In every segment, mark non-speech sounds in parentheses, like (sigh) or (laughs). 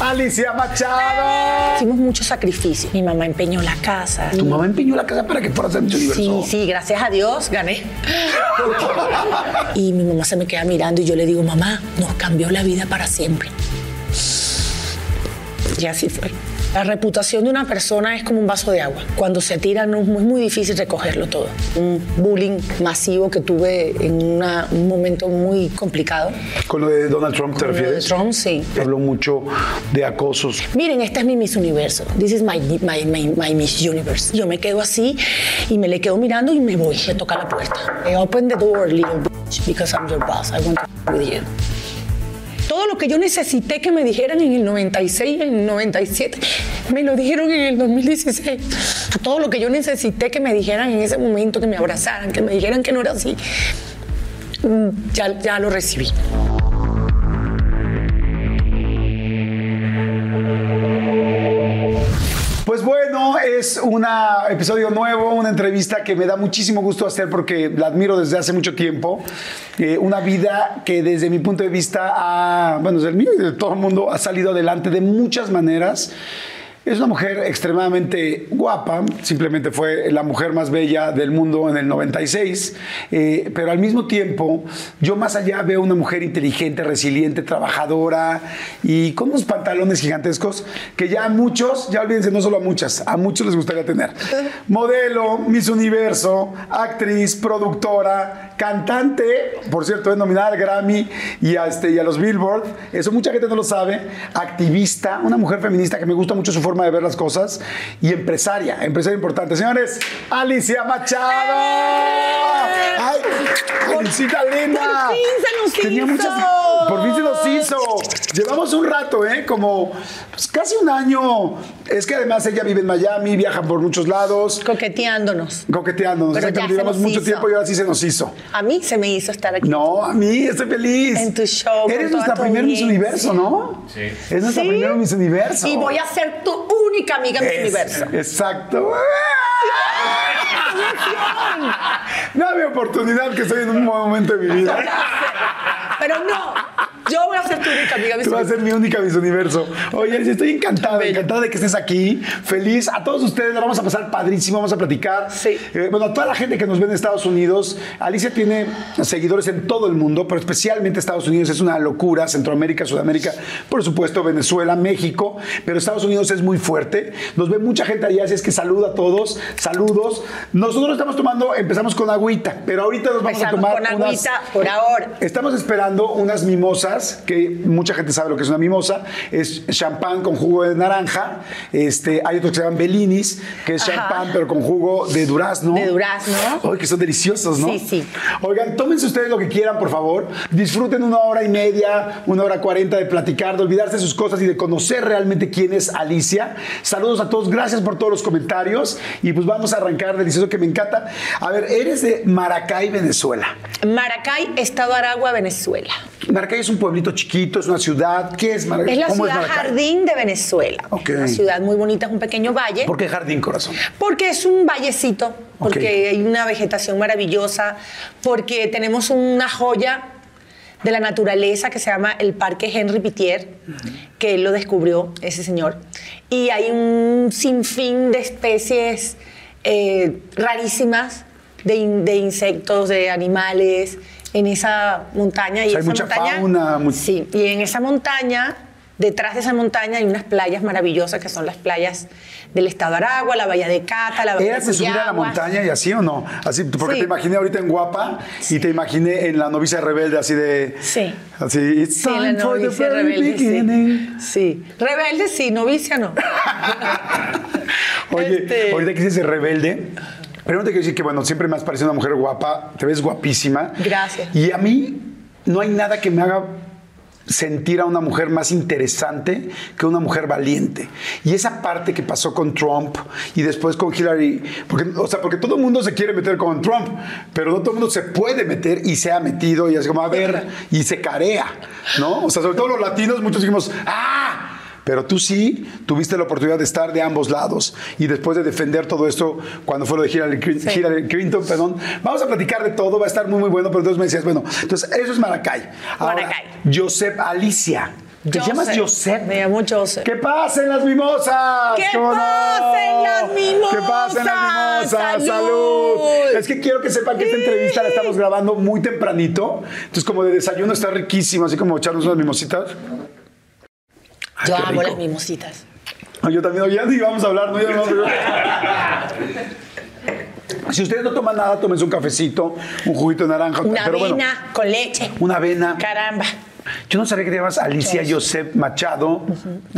Alicia Machado. Hicimos mucho sacrificio. Mi mamá empeñó la casa. Tu mamá empeñó la casa para que fueras a Miss Universo. Sí, sí, gracias a Dios gané. y mi mamá se me queda mirando y yo le digo, mamá, nos cambió la vida para siempre. Y así fue. La reputación de una persona es como un vaso de agua. Cuando se tira no, es muy difícil recogerlo todo. Un bullying masivo que tuve en una- un momento muy complicado. ¿Con lo de Donald Trump te Con refieres? Trump, sí. Habló mucho de acosos. Miren, esta es mi Miss Universo. This is my, my, my, my Miss Universe. Yo me quedo así y me le quedo mirando y me voy a tocar la puerta. I open the door, little bitch, because I'm your boss. I want to with you. Todo lo que yo necesité que me dijeran en el 96, en el 97, me lo dijeron en el 2016. Todo lo que yo necesité que me dijeran en ese momento, que me abrazaran, que me dijeran que no era así, mm, ya, ya lo recibí. Es un episodio nuevo, una entrevista que me da muchísimo gusto hacer porque la admiro desde hace mucho tiempo. Eh, una vida que desde mi punto de vista, ha, bueno, desde el mío y de todo el mundo, ha salido adelante de muchas maneras. Es una mujer extremadamente guapa, simplemente fue la mujer más bella del mundo en el 96, eh, pero al mismo tiempo yo más allá veo una mujer inteligente, resiliente, trabajadora y con unos pantalones gigantescos que ya a muchos, ya olvídense, no solo a muchas, a muchos les gustaría tener. (laughs) Modelo, Miss Universo, actriz, productora, cantante, por cierto, es nominada al Grammy y a, este, y a los Billboard, eso mucha gente no lo sabe, activista, una mujer feminista que me gusta mucho su forma de ver las cosas y empresaria, empresaria importante. Señores, Alicia Machado. ¡Ay, Alicita linda! por fin se nos Tenía hizo. muchas- por fin se nos hizo. Llevamos un rato, ¿eh? Como pues, casi un año. Es que además ella vive en Miami, viaja por muchos lados, Coqueteándonos. coqueteándonos. Pero ya se llevamos nos mucho hizo. tiempo y ahora sí se nos hizo. A mí se me hizo estar aquí. No, a mí estoy feliz. En tu show, Eres nuestra tu primer Miss. Universo, ¿no? Sí. Es nuestra Sí. primera Miss Universo. Y voy a ser tu única amiga en mi Es- universo. Exacto. (laughs) Dame oportunidad que estoy en un momento de mi vida. Pero no, yo voy a ser tu única amiga Tú vas a ser mi única Miss Universo. Oye, estoy encantada, encantada de que estés aquí. Feliz. A todos ustedes la vamos a pasar padrísimo, vamos a platicar. Sí. Eh, bueno, a toda la gente que nos ve en Estados Unidos, Alicia tiene seguidores en todo el mundo, pero especialmente Estados Unidos es una locura. Centroamérica, Sudamérica, por supuesto, Venezuela, México, pero Estados Unidos es muy fuerte. Nos ve mucha gente allá, así es que saluda a todos. Saludos. Nosotros estamos tomando, empezamos con agüita, pero ahorita nos vamos a Empezamos tomar con unas- agüita por ahora. Estamos esperando unas mimosas, que mucha gente sabe lo que es una mimosa. Es champán con jugo de naranja. Este, hay otros que se llaman Bellinis, que es Ajá. champán pero con jugo de durazno. De durazno. Ay, que son deliciosos, ¿no? Sí, sí. Oigan, tómense ustedes lo que quieran, por favor. Disfruten una hora y media, una hora cuarenta de platicar, de olvidarse de sus cosas y de conocer realmente quién es Alicia. Saludos a todos, gracias por todos los comentarios. Y pues vamos a arrancar, delicioso que me encanta. A ver, eres de Maracay, Venezuela. Maracay, Estado Aragua, Venezuela. Maracay es un pueblito chiquito, es una ciudad. ¿Qué es Maracay? Es la ¿Cómo ciudad Maracay? jardín de Venezuela. Ok. Una ciudad muy bonita, es un pequeño valle. ¿Por qué jardín, corazón? Porque es un vallecito, porque Ok. hay una vegetación maravillosa, porque tenemos una joya de la naturaleza que se llama el Parque Henry Pitier, que él lo descubrió, ese señor. Y hay un sinfín de especies eh, rarísimas de, in- de insectos, de animales en esa montaña. Y O sea, hay esa mucha montaña, fauna, mu- Sí, y en esa montaña Detrás de esa montaña hay unas playas maravillosas que son las playas del estado de Aragua, la bahía de Cata, la bahía ¿Eras de subir a la montaña y así o no? Así, porque Sí. te imaginé ahorita en Guapa y te imaginé en La novicia rebelde, así de... Sí. Así, it's Sí, la time for the novicia very rebelde, beginning. sí. sí. Rebelde sí, novicia no. (laughs) Oye, Este- ahorita que dices de rebelde, primero te quiero decir que, bueno, siempre me has parecido una mujer guapa, te ves guapísima. Gracias. Y a mí no hay nada que me haga sentir a una mujer más interesante que una mujer valiente. Y esa parte que pasó con Trump y después con Hillary, porque, o sea, porque todo el mundo se quiere meter con Trump, pero no todo el mundo se puede meter y se ha metido y así como a ver y se carea, ¿no? O sea, sobre todo los latinos, muchos dijimos, ¡ah! Pero tú sí tuviste la oportunidad de estar de ambos lados y después de defender todo esto cuando fue lo de Hillary, Clinton- Sí. Hillary Clinton, perdón, vamos a platicar de todo, va a estar muy muy bueno, pero entonces me decías, bueno, entonces eso es Maracay. Ahora, Maracay. Joseph Alicia. ¿Te Joseph. llamas Joseph? Me llamo Joseph. ¡Que pasen las mimosas! ¡Que ¿Cómo no? pasen las mimosas! ¡Que pasen las mimosas! ¡Salud! ¡Salud! Es que quiero que sepan que esta entrevista la estamos grabando muy tempranito. Entonces, como de desayuno está riquísimo, así como echarnos unas mimositas. Ay, Yo amo rico. las mimositas. Ay, Yo también, ya ni vamos a hablar, ¿no? Ya no- (laughs) Si ustedes no toman nada, tómense un cafecito, un juguito de naranja. Una pero bueno, avena con leche. una avena. Caramba. Yo no sabía que te llamas Alicia Josep Machado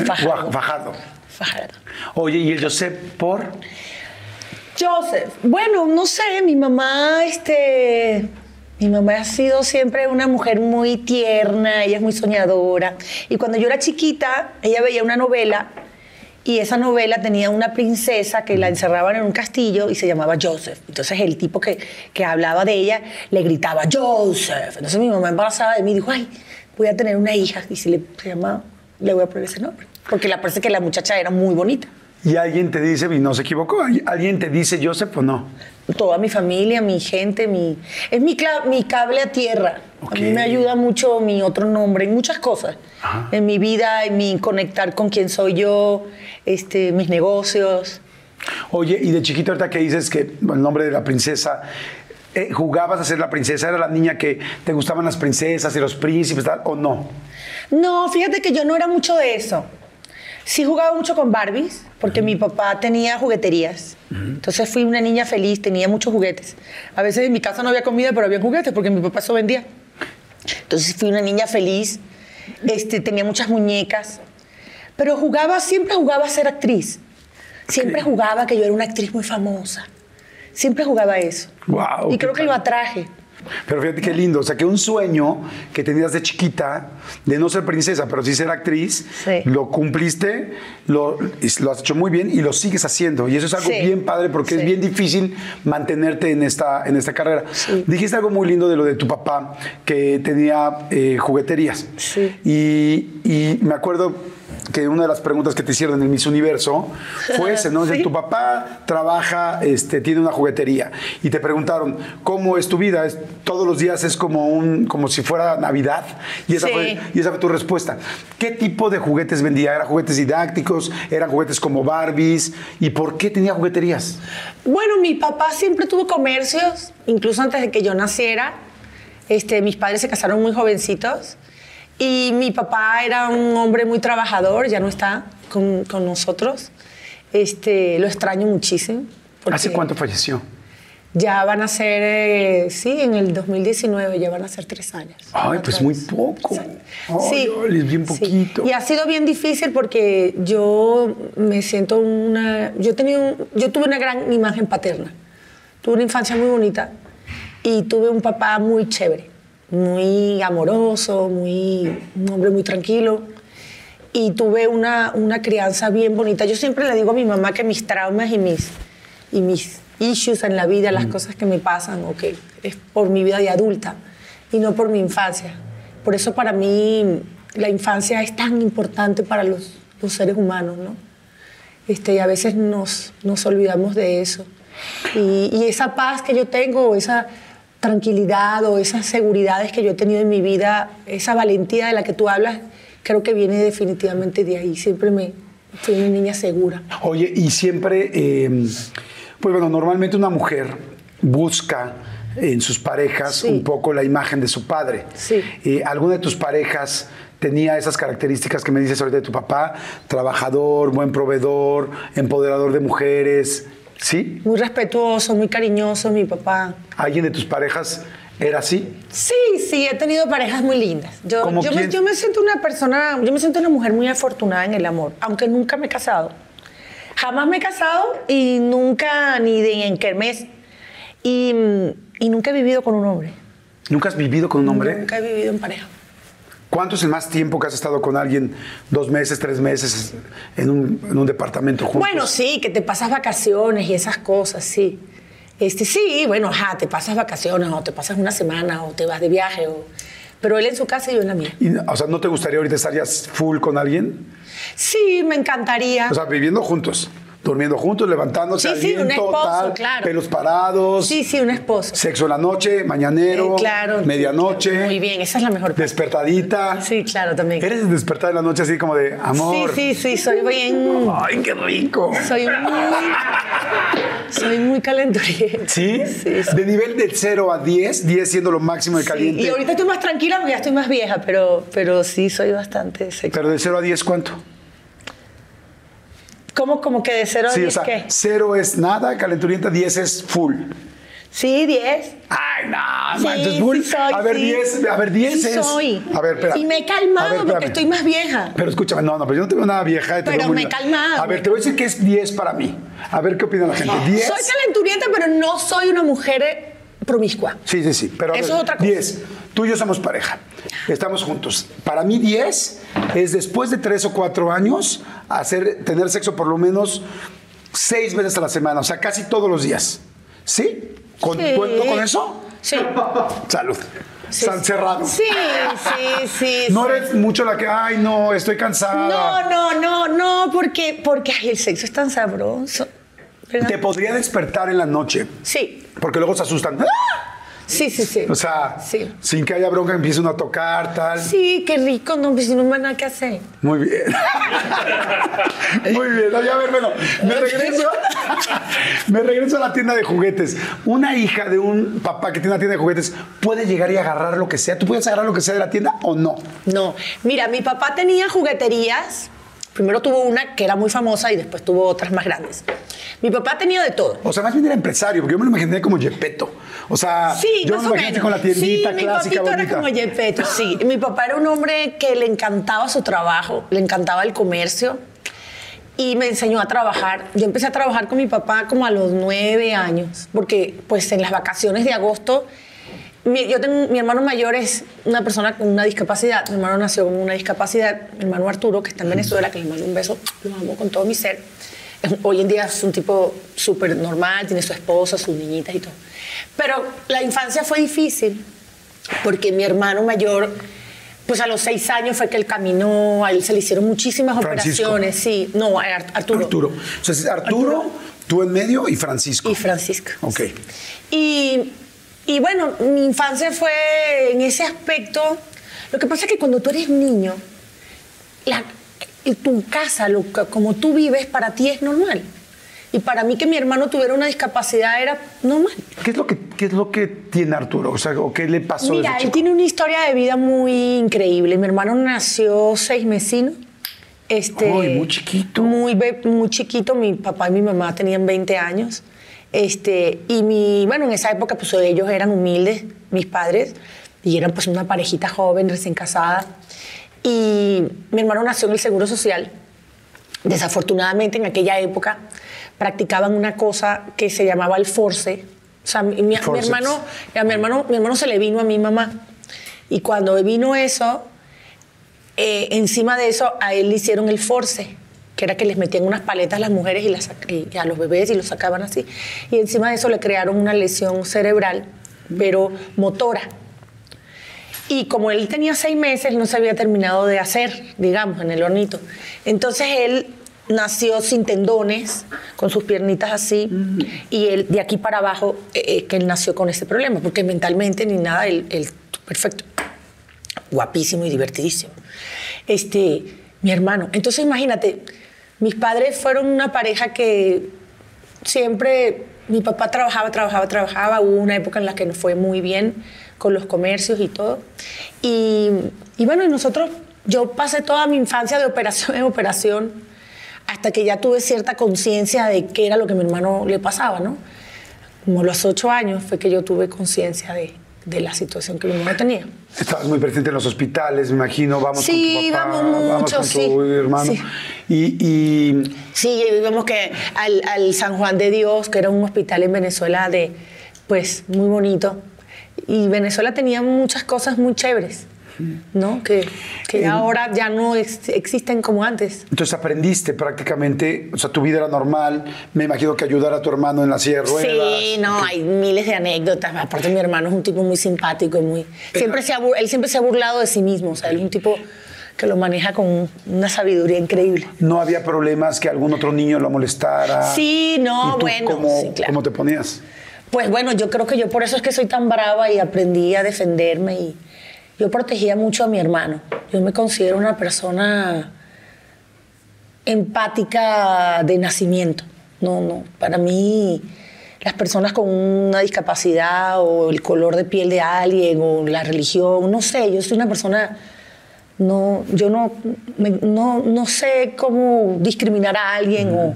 Fajardo. Fajardo. Fajardo. Oye, ¿y el Josep por? Joseph. Bueno, no sé, mi mamá, este. Mi mamá ha sido siempre una mujer muy tierna, ella es muy soñadora. Y cuando yo era chiquita, ella veía una novela y esa novela tenía una princesa que la encerraban en un castillo y se llamaba Joseph. Entonces el tipo que, que hablaba de ella le gritaba Joseph. Entonces mi mamá embarazada de mí dijo, ay, voy a tener una hija y si le, se llama, le voy a poner ese nombre. Porque le parece que la muchacha era muy bonita. Y alguien te dice, y no se equivocó, alguien te dice Joseph o no. toda mi familia, mi gente, mi, es mi, mi cable a tierra. A mí me ayuda mucho mi otro nombre en muchas cosas. Ajá. En mi vida, en mi conectar con quién soy yo, este, mis negocios. Oye, y de chiquito ahorita que dices que el nombre de la princesa, eh, ¿jugabas a ser la princesa? ¿Era la niña que te gustaban las princesas y los príncipes tal, o no? No, fíjate que yo no era mucho de eso. Sí jugaba mucho con Barbies, porque mi papá tenía jugueterías. Entonces fui una niña feliz, tenía muchos juguetes. A veces en mi casa no había comida, pero había juguetes, porque mi papá eso vendía. Entonces fui una niña feliz, este, tenía muchas muñecas. Pero jugaba, siempre jugaba a ser actriz. Siempre jugaba que yo era una actriz muy famosa. Siempre jugaba eso. Y creo que lo atraje. Pero fíjate qué lindo, o sea, que un sueño que tenías de chiquita, de no ser princesa, pero sí ser actriz, Sí. lo cumpliste, lo, has hecho muy bien y lo sigues haciendo. Y eso es algo Sí. bien padre porque es bien difícil mantenerte en esta, en esta carrera. Dijiste algo muy lindo de lo de tu papá, que tenía eh, jugueterías. Sí. Y, y me acuerdo que una de las preguntas que te hicieron en el Miss Universo fue ese, ¿no? (laughs) Sí. tu papá trabaja, este, tiene una juguetería y te preguntaron cómo es tu vida, es, todos los días es como un, como si fuera Navidad y esa, Sí. fue, y esa fue tu respuesta. ¿Qué tipo de juguetes vendía? ¿Eran juguetes didácticos? ¿Eran juguetes como Barbies? ¿Y por qué tenía jugueterías? Bueno, mi papá siempre tuvo comercios, incluso antes de que yo naciera. Este, mis padres se casaron muy jovencitos y mi papá era un hombre muy trabajador, ya no está con, con nosotros. Este, lo extraño muchísimo. ¿Hace cuánto falleció? Ya van a ser, eh, sí, en el 2019 ya van a ser tres años. Ay, pues muy poco. Sí. Ay, Sí, bien sí. poquito. Y ha sido bien difícil porque yo me siento una... Yo, tenido un- yo tuve una gran imagen paterna. Tuve una infancia muy bonita y tuve un papá muy chévere, muy amoroso, muy, un hombre muy tranquilo. Y tuve una, una crianza bien bonita. Yo siempre le digo a mi mamá que mis traumas y mis, y mis issues en la vida, las cosas que me pasan, o que es por mi vida de adulta y no por mi infancia. Por eso para mí la infancia es tan importante para los, los seres humanos, ¿no? Este, y a veces nos, nos olvidamos de eso. Y, y esa paz que yo tengo, esa tranquilidad o esas seguridades que yo he tenido en mi vida, esa valentía de la que tú hablas, creo que viene definitivamente de ahí. Siempre me fui una niña segura. Oye, y siempre, eh, pues bueno, normalmente una mujer busca en sus parejas Sí. un poco la imagen de su padre. Sí. Eh, ¿Alguna de tus parejas tenía esas características que me dices ahorita de tu papá, trabajador, buen proveedor, empoderador de mujeres, ¿sí? Muy respetuoso, muy cariñoso, mi papá. ¿Alguien de tus parejas era así? Sí, sí, he tenido parejas muy lindas. Yo, ¿Cómo yo, me, yo me siento una persona, yo me siento una mujer muy afortunada en el amor, aunque nunca me he casado. Jamás me he casado y nunca, ni de en kermés. Y, y nunca he vivido con un hombre. ¿Nunca has vivido con un hombre? Nunca he vivido en pareja. ¿Cuánto es el más tiempo que has estado con alguien? ¿Dos meses, tres meses en un, en un departamento juntos? Bueno, sí, que te pasas vacaciones y esas cosas, sí. Este, sí, bueno, ajá, te pasas vacaciones o te pasas una semana o te vas de viaje. O... Pero él en su casa y yo en la mía. Y, o sea, ¿no te gustaría ahorita estar ya full con alguien? Sí, me encantaría. O sea, viviendo juntos, durmiendo juntos, levantándose Sí, sí, un aliento, esposo, tal, claro. pelos parados, sí, sí, un esposo. sexo en la noche, mañanero, Eh, claro. medianoche, Muy bien, esa es la mejor parte. despertadita. Sí, claro, también. ¿Eres de despertar en la noche así como de amor? Sí, sí, sí, soy bien. ¡Ay, qué rico! Soy muy. Soy muy calenturienta. ¿Sí? Sí, sí. De nivel de 0 a 10, 10 siendo lo máximo de Sí, caliente. Y ahorita estoy más tranquila porque ya estoy más vieja, pero, pero sí soy bastante sexual. Pero de 0 a 10, ¿cuánto? ¿Cómo como que de 0 a Sí, 10 o sea, qué? 0 es nada, calenturienta, 10 es full. Sí, 10. Ay, no, Sí, manches, full. sí soy, a ver, sí. 10, a ver, 10 Sí es. soy. A ver, espera. Y me he calmado ver, porque estoy más vieja. Pero escúchame, no, no, pero yo no te veo nada vieja. te Pero me he calmado. A ver, te voy a decir que es 10 para mí. A ver qué opina la gente. 10. Soy calenturienta, pero no soy una mujer promiscua. Sí, sí, sí. Pero Eso ver, es otra cosa. 10. Tú y yo somos pareja. Estamos juntos. Para mí, 10 es después de 3 o 4 años hacer, tener sexo por lo menos 6 veces a la semana. O sea, casi todos los días. ¿Sí? ¿Con, Sí. ¿Cuento con eso? Sí. Salud. Sí, San cerrado. Sí, sí, sí. No sí. eres mucho la que, ay, no, estoy cansada. No, no, no, no, porque, porque ay, el sexo es tan sabroso. ¿verdad? Te podría despertar en la noche, Sí, porque luego se asustan. ¡Ah! Sí, sí, sí. O sea, Sí. sin que haya bronca, empiezan a tocar, tal. Sí, qué rico, no, pues si no me nada que hacer. Muy bien. (laughs) Muy bien. Oye, a ver, bueno, me regreso, me regreso a la tienda de juguetes. Una hija de un papá que tiene una tienda de juguetes puede llegar y agarrar lo que sea. ¿Tú puedes agarrar lo que sea de la tienda o no? No, mira, mi papá tenía jugueterías. Primero tuvo una que era muy famosa y después tuvo otras más grandes. Mi papá tenía de todo. O sea, más bien era empresario, porque yo me lo imaginé como Yepeto. O sea, Sí, yo más me lo imaginé con la tiendita sí, mi clásica papito bonita. era como Yepeto, sí. Mi papá era un hombre que le encantaba su trabajo, le encantaba el comercio y me enseñó a trabajar. Yo empecé a trabajar con mi papá como a los nueve años, porque pues en las vacaciones de agosto, mi, yo tengo, mi hermano mayor es una persona con una discapacidad, mi hermano nació con una discapacidad, mi hermano Arturo, que está en Venezuela, que le mando un beso, lo amo con todo mi ser. Es- Hoy en día es un tipo súper normal, tiene su esposa, sus niñitas y todo. Pero la infancia fue difícil, porque mi hermano mayor, pues a los seis años fue que él caminó, a él se le hicieron muchísimas Francisco. operaciones, sí. No, a Arturo. Arturo. O sea, es Arturo, tú en medio y Francisco. Y Francisco. Ok. Y, y bueno, mi infancia fue en ese aspecto. Lo que pasa es que cuando tú eres niño, la- y tu casa, lo, como tú vives, para ti es normal. Y para mí que mi hermano tuviera una discapacidad era normal. ¿Qué es lo que, qué es lo que tiene Arturo? O sea, ¿o qué le pasó Mira, él tiene una historia de vida muy increíble. Mi hermano nació seis mesino. Este, Ay, muy chiquito. Muy, muy chiquito. Mi papá y mi mamá tenían 20 años. Este, y mi, bueno, en esa época pues ellos eran humildes, mis padres, y eran pues una parejita joven, recién casada. Y mi hermano nació en el Seguro Social. Desafortunadamente en aquella época practicaban una cosa que se llamaba el force. O sea, mi, hermano, a mi hermano, mi hermano se le vino a mi mamá. Y cuando vino eso, eh, encima de eso a él le hicieron el force, que era que les metían unas paletas a las mujeres y, las y a los bebés y los sacaban así. Y encima de eso le crearon una lesión cerebral, pero motora. Y como él tenía seis meses, no se había terminado de hacer, digamos, en el hornito. Entonces él nació sin tendones, con sus piernitas así, y él de aquí para abajo, eh, eh, que él nació con ese problema, porque mentalmente ni nada, él, él perfecto, guapísimo y divertidísimo. Este, mi hermano. Entonces imagínate, mis padres fueron una pareja que siempre mi papá trabajaba, trabajaba, trabajaba. Hubo una época en la que nos fue muy bien con los comercios y todo. Y, y bueno, nosotros yo pasé toda mi infancia de operación en operación hasta que ya tuve cierta conciencia de qué era lo que mi hermano le pasaba, ¿no? Como a los ocho años fue que yo tuve conciencia de, de la situación que mi hermano tenía. Estabas muy presente en los hospitales, me imagino. Vamos Sí, con tu papá, vamos vamos mucho, con sí. tu hermano. Sí. Y, y Sí, vemos que al, al San Juan de Dios, que era un hospital en Venezuela de, pues, muy bonito. Y Venezuela tenía muchas cosas muy chéveres, ¿no? Que, que En- ahora ya no ex- existen como antes. entonces aprendiste prácticamente, o sea, tu vida era normal. Me imagino que ayudar a tu hermano en la silla de ruedas. Sí, no, hay miles de anécdotas. Aparte, mi hermano es un tipo muy simpático y muy. Siempre se ha él siempre se ha burlado de sí mismo. O sea, él es un tipo que lo maneja con una sabiduría increíble. No había problemas que algún otro niño lo molestara. Sí, no, ¿Y tú bueno, ¿cómo, sí, claro. ¿Cómo te ponías? Pues bueno, yo creo que yo por eso es que soy tan brava y aprendí a defenderme y yo protegía mucho a mi hermano. Yo me considero una persona empática de nacimiento. No, no, para mí las personas con una discapacidad o el color de piel de alguien o la religión, no sé, yo soy una persona no yo no me- no, no sé cómo discriminar a alguien o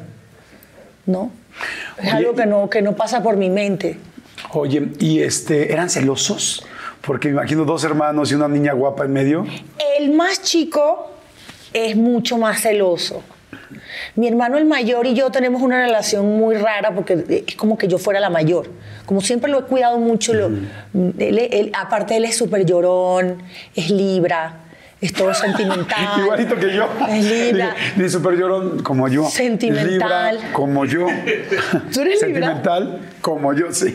no. Es Oye, algo que no que no pasa por mi mente. Oye, ¿y este, eran celosos? Porque me imagino dos hermanos y una niña guapa en medio. El más chico es mucho más celoso. Mi hermano el mayor y yo tenemos una relación muy rara porque es como que yo fuera la mayor. Como siempre lo he cuidado mucho, lo- él- él- aparte él es súper llorón, es libra, es todo sentimental. (laughs) Igualito que yo. Es libra. Ni, super llorón como yo. Sentimental. Libra como yo. (laughs) ¿Tú eres libra? Sentimental como yo, sí.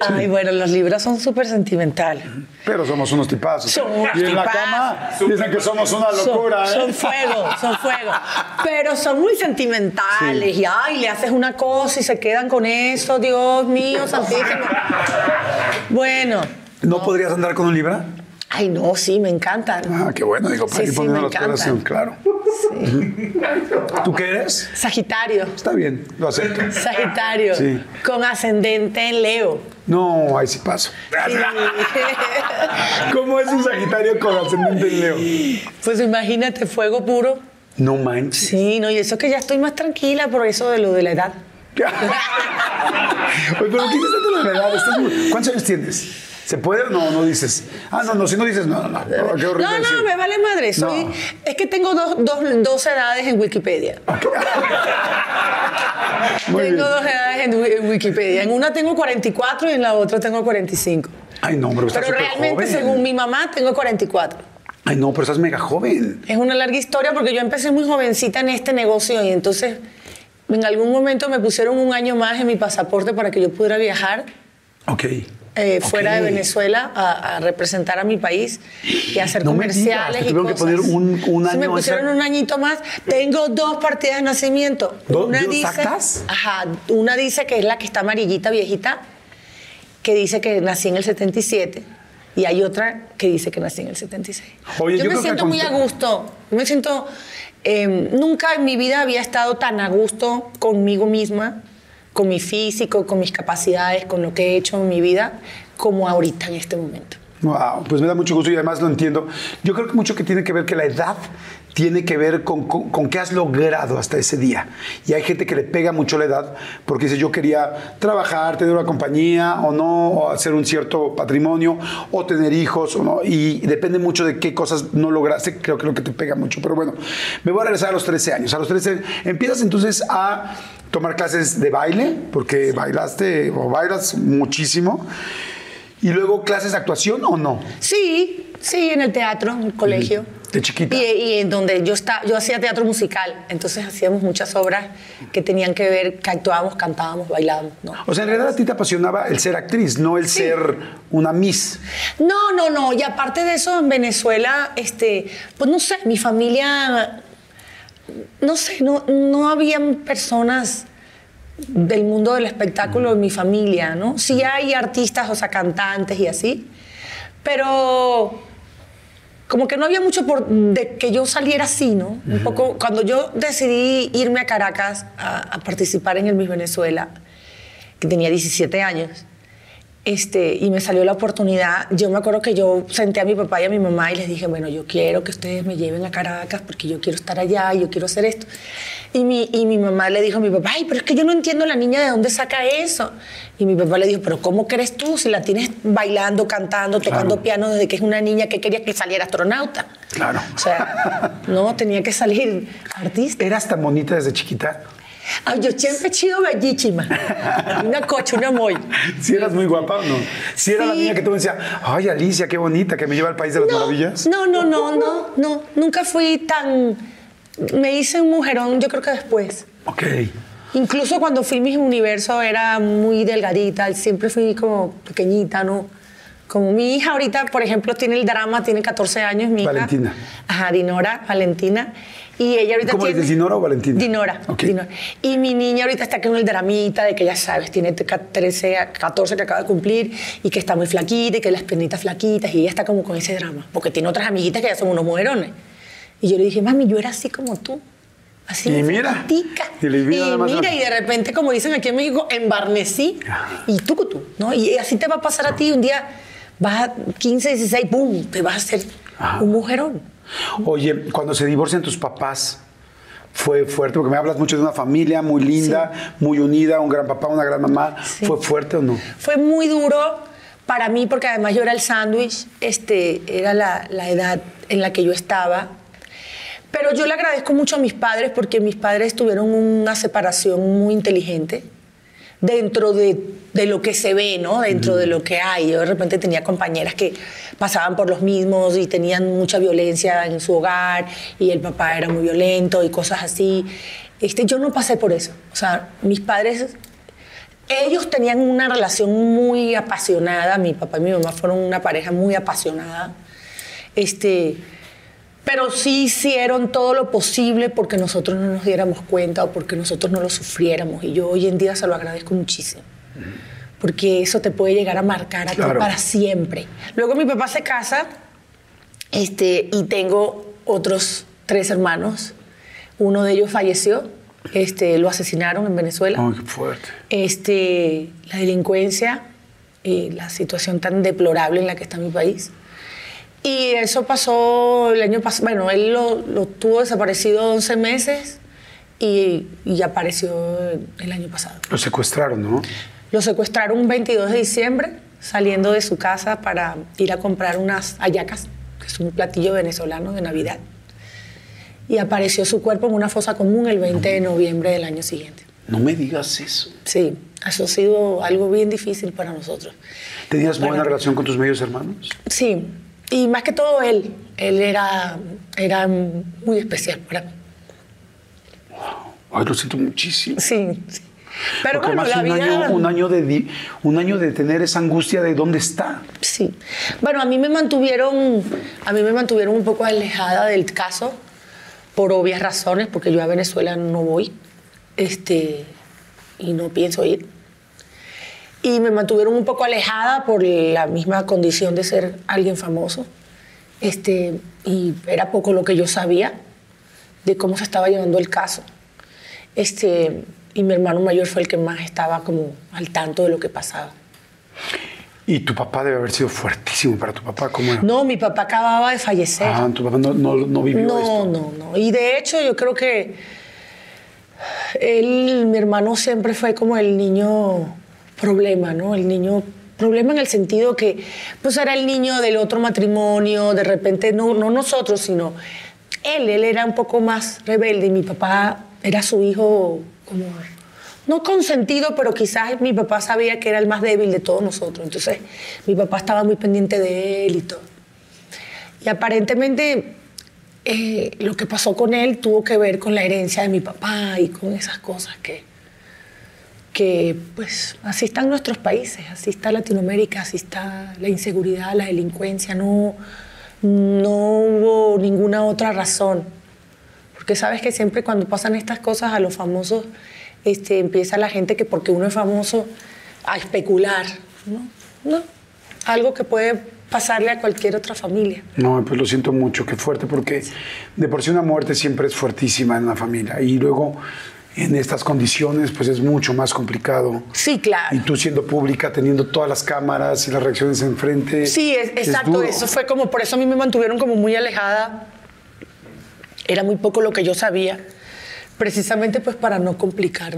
Ay, bueno, los libras son súper sentimentales. Pero somos unos tipazos. Son unos y en la cama dicen que somos una locura, son, ¿eh? son fuego, son fuego. Pero son muy sentimentales. Y ay, le haces una cosa y se quedan con eso, Dios mío, santísimo. Bueno. ¿No, podrías andar con un libra? Ay, no, sí, me encantan. Ah, qué bueno, digo, para Sí, ir sí, me encantan. claro. ¿Tú qué eres? Sagitario. Está bien, lo acepto. Sagitario. Sí. Con ascendente en Leo. No, ahí sí paso. Sí. (laughs) ¿Cómo es un Sagitario con ascendente en Leo? pues imagínate, fuego puro. No manches. Sí, no, y eso que ya estoy más tranquila por eso de lo de la edad. (laughs) Oye, pero ¿qué dices de la edad? ¿Cuántos años tienes? ¿Se puede o no? No dices. Ah, no, no, si no dices, no, no, no. qué horrible No, decir. no, me vale madre. Soy, No. Es que tengo dos, dos, dos edades en Wikipedia. (laughs) (laughs) Tengo bien. dos edades en, en Wikipedia. En una tengo 44 y en la otra tengo 45. Ay, no, pero estás Pero realmente, joven. según mi mamá, tengo 44. Ay, no, pero estás mega joven. Es una larga historia porque yo empecé muy jovencita en este negocio y entonces en algún momento me pusieron un año más en mi pasaporte para que yo pudiera viajar Ok. Eh, fuera de Venezuela a, a representar a mi país y a hacer No me comerciales digas, y que poner un- un Sí, me año pusieron un añito más. Tengo dos partidas de nacimiento. ¿Do- una dos dice, ajá, una dice que es la que está amarillita viejita, que dice que nací en el 77. Y hay otra que dice que nací en el 76. Oye, yo yo, me siento muy a gusto. Yo me siento. eh, nunca en mi vida había estado tan a gusto conmigo misma, con mi físico, con mis capacidades, con lo que he hecho en mi vida, como ahorita en este momento. Wow, pues me da mucho gusto y además lo entiendo. Yo creo que mucho que tiene que ver que la edad tiene que ver con, con, con qué has logrado hasta ese día. Y hay gente que le pega mucho la edad porque dice yo quería trabajar, tener una compañía o no, o hacer un cierto patrimonio, o tener hijos o no. Y depende mucho de qué cosas no lograste, creo que lo que te pega mucho. Pero bueno, me voy a regresar a los 13 años. A los 13 empiezas entonces a tomar clases de baile, porque bailaste o bailas muchísimo. Y luego clases de actuación o no? Sí, sí, en el teatro, en el colegio. De chiquita. Y, y en donde yo estaba, yo hacía teatro musical, entonces hacíamos muchas obras que tenían que ver, que actuábamos, cantábamos, bailábamos, ¿no? O sea, en realidad a ti te apasionaba el ser actriz, no el ser una Miss. No, no, no. Y aparte de eso, en Venezuela, este, pues no sé, mi familia, no sé, no, no habían personas del mundo del espectáculo en mi familia, ¿no? Sí hay artistas, o sea, cantantes y así, pero como que no había mucho por de que yo saliera así, ¿no? Un poco, cuando yo decidí irme a Caracas a, a participar en el Miss Venezuela, que tenía 17 años, este, y me salió la oportunidad. Yo me acuerdo que yo senté a mi papá y a mi mamá y les dije, bueno, yo quiero que ustedes me lleven a Caracas porque yo quiero estar allá y yo quiero hacer esto. Y mi, y mi mamá le dijo a mi papá, ay, pero es que yo no entiendo la niña de dónde saca eso. Y mi papá le dijo, pero ¿cómo crees tú si la tienes bailando, cantando, tocando Claro. piano desde que es una niña que quería que saliera astronauta? Claro. O sea, no, tenía que salir (laughs) artista. ¿Eras tan bonita desde chiquita? Ay, yo siempre he sido bellísima. Una cocha, una moy. (laughs) ¿Sí eras muy guapa o no? ¿Sí era la Sí. niña que tú me decías, ay, Alicia, qué bonita, que me lleva al país de las maravillas? No, no, no, no, no. Nunca fui tan. Me hice un mujerón, yo creo que después. Ok. Incluso cuando fui Miss Universo era muy delgadita, siempre fui como pequeñita, ¿no? Como mi hija ahorita, por ejemplo, tiene el drama, tiene 14 años, mi hija. Valentina. Ajá, Dinora, Valentina. Y ella ahorita ¿Cómo tiene... dices, Dinora o Valentina? Dinora, Ok. Dinora. Y mi niña ahorita está con el dramita de que ya sabes, tiene 13, 14 que acaba de cumplir y que está muy flaquita y que las piernitas flaquitas y ella está como con ese drama, porque tiene otras amiguitas que ya son unos mujerones. Y yo le dije, mami, yo era así como tú. Así Y mira, y le nada y mira, y de repente, como dicen aquí en México, embarnecí. Y tú, tú, ¿no? Y así te va a pasar a ti. Un día vas a 15, 16, ¡pum! Te vas a hacer un mujerón. Oye, cuando se divorcian tus papás, fue fuerte, porque me hablas mucho de una familia muy linda, muy unida, un gran papá, una gran mamá. Sí. ¿Fue fuerte o no? Fue muy duro para mí porque además yo era el sándwich, este, era la, la edad en la que yo estaba. Pero yo le agradezco mucho a mis padres porque mis padres tuvieron una separación muy inteligente dentro de, de lo que se ve, ¿no? Dentro de lo que hay. Yo de repente tenía compañeras que pasaban por los mismos y tenían mucha violencia en su hogar y el papá era muy violento y cosas así. Este, yo no pasé por eso. O sea, mis padres ellos tenían una relación muy apasionada, mi papá y mi mamá fueron una pareja muy apasionada, este, pero sí hicieron todo lo posible porque nosotros no nos diéramos cuenta o porque nosotros no lo sufriéramos. Y yo hoy en día se lo agradezco muchísimo, porque eso te puede llegar a marcar a ti para siempre. Luego mi papá se casa este, y tengo otros tres hermanos. Uno de ellos falleció, este, lo asesinaron en Venezuela Ay, qué fuerte. este, la delincuencia y la situación tan deplorable en la que está mi país. Y eso pasó el año pasado, bueno, él lo, lo tuvo desaparecido 11 meses y, y apareció el año pasado. Lo secuestraron, ¿no? Lo secuestraron un 22 de diciembre saliendo de su casa para ir a comprar unas hallacas, que es un platillo venezolano de Navidad. Y apareció su cuerpo en una fosa común el 20 de noviembre del año siguiente. No me digas eso. Sí, eso ha sido algo bien difícil para nosotros. ¿Tenías buena relación con tus medios hermanos? Sí, y más que todo él. Él era, era muy especial para mí. Ay, lo siento muchísimo. Sí, sí. Pero Porque bueno, la un, vida... año, un, año de, un año de tener esa angustia de dónde está. Sí. Bueno, a mí me mantuvieron, a mí me mantuvieron un poco alejada del caso por obvias razones, porque yo a Venezuela no voy, este, y no pienso ir. Y me mantuvieron un poco alejada por la misma condición de ser alguien famoso. Este, y era poco lo que yo sabía de cómo se estaba llevando el caso. Este, y mi hermano mayor fue el que más estaba como al tanto de lo que pasaba. Y tu papá debe haber sido fuertísimo para tu papá. ¿Cómo era? No, mi papá acababa de fallecer. Ah, tu papá no, no, no vivió no, esto. no, no. Y de hecho yo creo que él, mi hermano siempre fue como el niño problema, ¿no? El niño problema en el sentido que pues era el niño del otro matrimonio, de repente no, no nosotros, sino él, él era un poco más rebelde y mi papá era su hijo como no consentido, pero quizás mi papá sabía que era el más débil de todos nosotros. Entonces, mi papá estaba muy pendiente de él y todo. Y aparentemente eh, lo que pasó con él tuvo que ver con la herencia de mi papá y con esas cosas que, que pues así están nuestros países, así está Latinoamérica, así está la inseguridad, la delincuencia, no, no hubo ninguna otra razón. Porque sabes que siempre cuando pasan estas cosas a los famosos, este, empieza la gente que porque uno es famoso a especular, ¿no? No, algo que puede pasarle a cualquier otra familia. No, pues lo siento mucho, qué fuerte, porque de por sí una muerte siempre es fuertísima en una familia. Y luego en estas condiciones, pues es mucho más complicado. Sí, claro. Y tú siendo pública, teniendo todas las cámaras y las reacciones enfrente. Sí, es, exacto. duro. Eso fue como, por eso a mí me mantuvieron como muy alejada. Era muy poco lo que yo sabía. Precisamente pues para no complicar.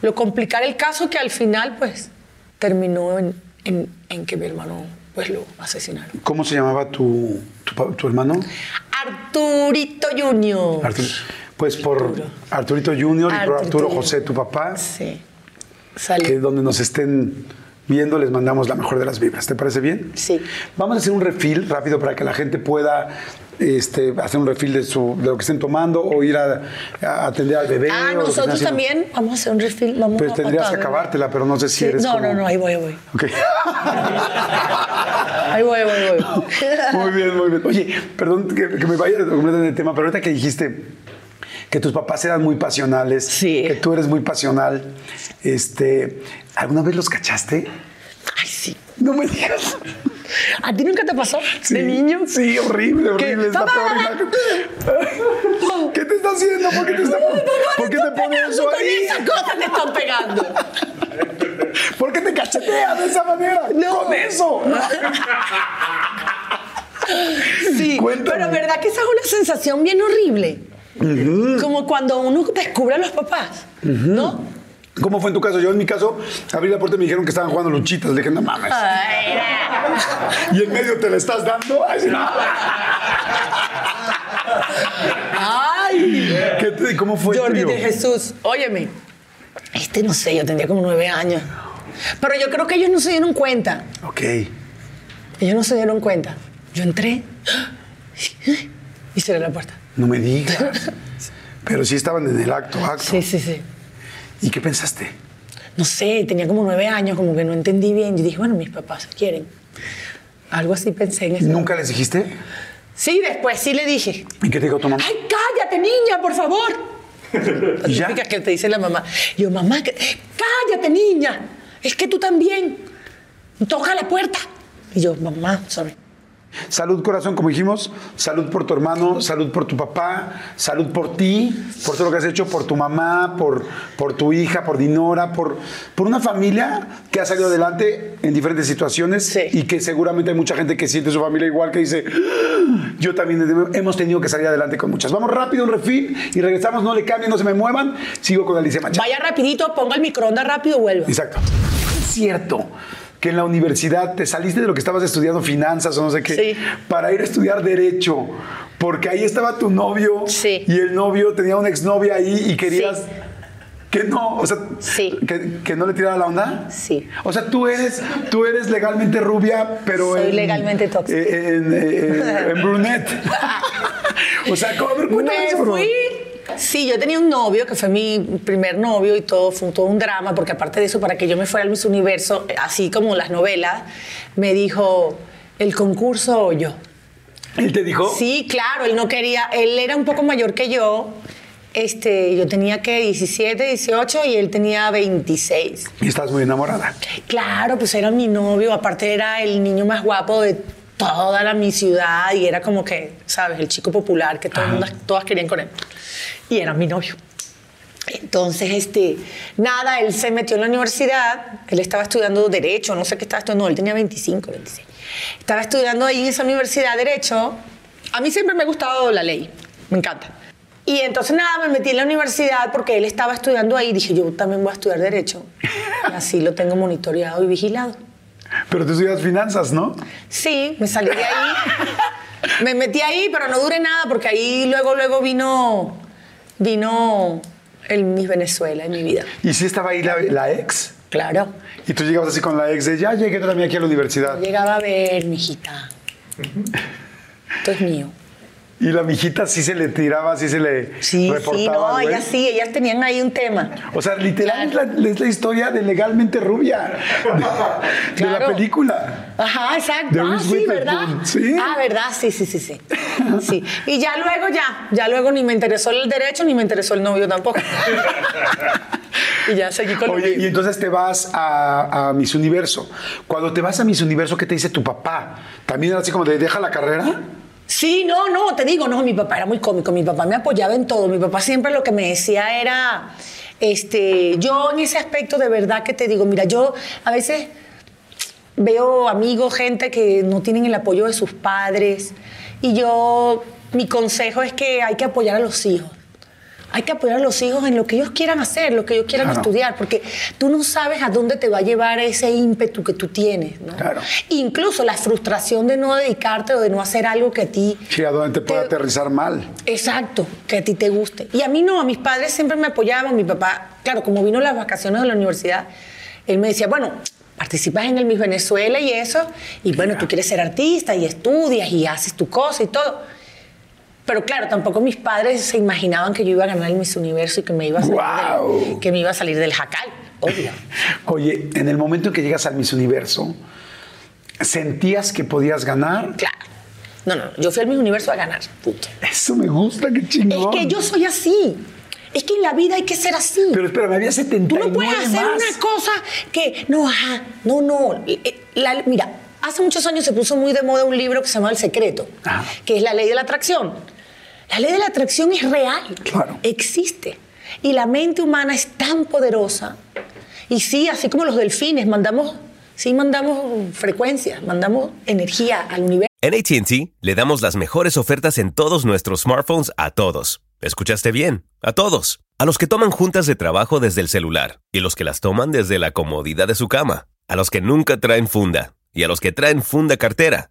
Lo complicar el caso que al final pues terminó en, en- en que mi hermano pues lo asesinaron. ¿Cómo se llamaba tu, tu, hermano? Arturito Junior. Arturo. Pues por Arturito Junior y por Arturo. José, tu papá, Sí. que donde nos estén viendo les mandamos la mejor de las vibras. ¿Te parece bien? Sí. Vamos a hacer un refill rápido para que la gente pueda este, hacer un refill de, su, de lo que estén tomando o ir a, a atender al bebé. Ah, nosotros también vamos a hacer un refill. Vamos Pues tendrías que acabártela, pero no sé si Sí, eres No, como- no, no, ahí voy, ahí voy. Ok. (laughs) Ahí voy, ahí voy, ahí voy. muy bien, muy bien. Oye, perdón que, que me vaya completamente del tema, pero ahorita que dijiste que tus papás eran muy pasionales, Sí. que tú eres muy pasional, este, ¿alguna vez los cachaste? Ay, sí. No me digas. ¿A ti nunca te pasó Sí, de niño? Sí, horrible, ¿Qué? horrible. Es la Papá, peor. (laughs) ¿Qué te está haciendo? ¿Por qué te, está, ¿por qué te pone eso Con ahí? esas cosas te están pegando. ¿Por qué te cacheteas de esa manera? No. Con eso. (laughs) Sí, Cuéntame. pero verdad que esa es una sensación bien horrible. Como cuando uno descubre a los papás, ¿no? ¿Cómo fue en tu caso? Yo en mi caso abrí la puerta y me dijeron que estaban jugando luchitas. Le dije, no mames. Ay, Y en medio te la estás dando. Ay, no. ay. ¿Qué te- ¿Cómo fue Jordi tuyo? de Jesús, óyeme, este no sé, yo tendría como nueve años. Pero yo creo que ellos no se dieron cuenta. Ok. Ellos no se dieron cuenta. Yo entré y cerré la puerta. No me digas. Pero sí estaban en el acto, acto. Sí, sí, sí. ¿Y qué pensaste? No sé, tenía como nueve años, como que no entendí bien. Yo dije, bueno, mis papás quieren. Algo así pensé en ese ¿Nunca les dijiste? Sí, después sí le dije. ¿Y qué te dijo tu mamá? ¡Ay, cállate, niña, por favor! (laughs) ¿Y ya? que te dice la mamá. Yo, mamá, cállate, niña. Es que tú también. Toca la puerta. Y yo, mamá, sorry. Salud, corazón, como dijimos. Salud por tu hermano, salud por tu papá, salud por ti, por todo lo que has hecho, por tu mamá, por, por tu hija, por Dinora, por, por una familia que ha salido adelante en diferentes situaciones Sí. y que seguramente hay mucha gente que siente su familia igual, que dice, "Ah, yo también hemos tenido que salir adelante con muchas. Vamos rápido, un refil y regresamos, no le cambien, no se me muevan. Sigo con Alicia Machado. Vaya rapidito, ponga el microondas rápido y vuelva. Exacto. Es cierto que en la universidad te saliste de lo que estabas estudiando finanzas o no sé qué Sí. para ir a estudiar derecho porque ahí estaba tu novio Sí. y el novio tenía una exnovia ahí y querías Sí. que no, o sea, que, que no le tirara la onda. Sí. O sea, tú eres tú eres legalmente rubia, pero Soy en- legalmente tóxica. eh, En, en- en (laughs) brunette. (laughs) o sea, ¿cómo? A ver, cuéntame Me eso, fui. Sí, yo tenía un novio que fue mi primer novio y todo fue todo un drama, porque aparte de eso, para que yo me fuera al Miss Universo, así como las novelas, me dijo el concurso o yo. Él te dijo. Sí, claro, él no quería, él era un poco mayor que yo. Este, yo tenía que 17, 18 y él tenía 26. Y estás muy enamorada. Claro, pues era mi novio, aparte era el niño más guapo de toda la, mi ciudad y era como que, ¿sabes? El chico popular que todo el mundo, todas querían con él. Y era mi novio. Entonces, este, nada, él se metió en la universidad, él estaba estudiando Derecho, no sé qué estaba estudiando, no, él tenía 25, 26. Estaba estudiando ahí en esa universidad Derecho. A mí siempre me ha gustado la ley, me encanta. Y entonces, nada, me metí en la universidad porque él estaba estudiando ahí. Dije, yo también voy a estudiar Derecho. Y así lo tengo monitoreado y vigilado. Pero tú estudias finanzas, ¿no? Sí, me salí de ahí. Me metí ahí, pero no duré nada porque ahí luego, luego vino, vino el Miss Venezuela en mi vida. Y sí estaba ahí la, la ex. Claro. Y tú llegabas así con la ex de, ya llegué también aquí a la universidad. Llegaba a ver, mijita. Esto es mío. Y la mijita sí se le tiraba, sí se le Sí, reportaba. sí, no, ellas sí, ellas tenían ahí un tema. O sea, literal es, la, es la historia de Legalmente Rubia. De, de la Claro. película. Ajá, exacto. Ah, sí, ¿verdad? sí. Ah, ¿verdad? Sí, sí, sí, sí. (laughs) Sí. Y ya luego ya, ya luego ni me interesó el derecho ni me interesó el novio tampoco. (laughs) y ya seguí con Oye, y entonces te vas a, a Miss Universo. Cuando te vas a Miss Universo, ¿qué te dice tu papá? ¿También era así como de deja la carrera? Sí, no, no, te digo, no, mi papá era muy cómico, mi papá me apoyaba en todo, mi papá siempre lo que me decía era, este, yo en ese aspecto de verdad que te digo, mira, yo a veces veo amigos, gente que no tienen el apoyo de sus padres y yo, mi consejo es que hay que apoyar a los hijos. Hay que apoyar a los hijos en lo que ellos quieran hacer, lo que ellos quieran Claro. estudiar, porque tú no sabes a dónde te va a llevar ese ímpetu que tú tienes. ¿no? Claro. Incluso la frustración de no dedicarte o de no hacer algo que a ti Sí, a dónde te puede Te- aterrizar mal. Exacto, que a ti te guste. Y a mí no, a mis padres siempre me apoyaban. Mi papá, claro, como vino las vacaciones de la universidad, él me decía, bueno, participas en el Miss Venezuela y eso, y bueno, tú quieres ser artista y estudias y haces tu cosa y todo. Pero claro, tampoco mis padres se imaginaban que yo iba a ganar el Miss Universo y que me iba a salir, ¡Guau! del, que me iba a salir del jacal, obvio. (laughs) Oye, en el momento en que llegas al Miss Universo, ¿sentías que podías ganar? Claro. No, no, yo fui al Miss Universo a ganar, punto. Eso me gusta, qué Es chingón. que yo soy así. Es que en la vida hay que ser así. Pero espérame, había 79 Tú no puedes hacer más. una cosa que, no, ajá, no, no. Eh, la- mira, hace muchos años se puso muy de moda un libro que se llama El Secreto, Ajá. que es la ley de la atracción. La ley de la atracción es real, Claro. existe. Y la mente humana es tan poderosa. Y sí, así como los delfines, mandamos, sí mandamos frecuencias, mandamos energía al universo. En ATT le damos las mejores ofertas en todos nuestros smartphones a todos. ¿Escuchaste bien? A todos. A los que toman juntas de trabajo desde el celular y los que las toman desde la comodidad de su cama. A los que nunca traen funda y a los que traen funda cartera.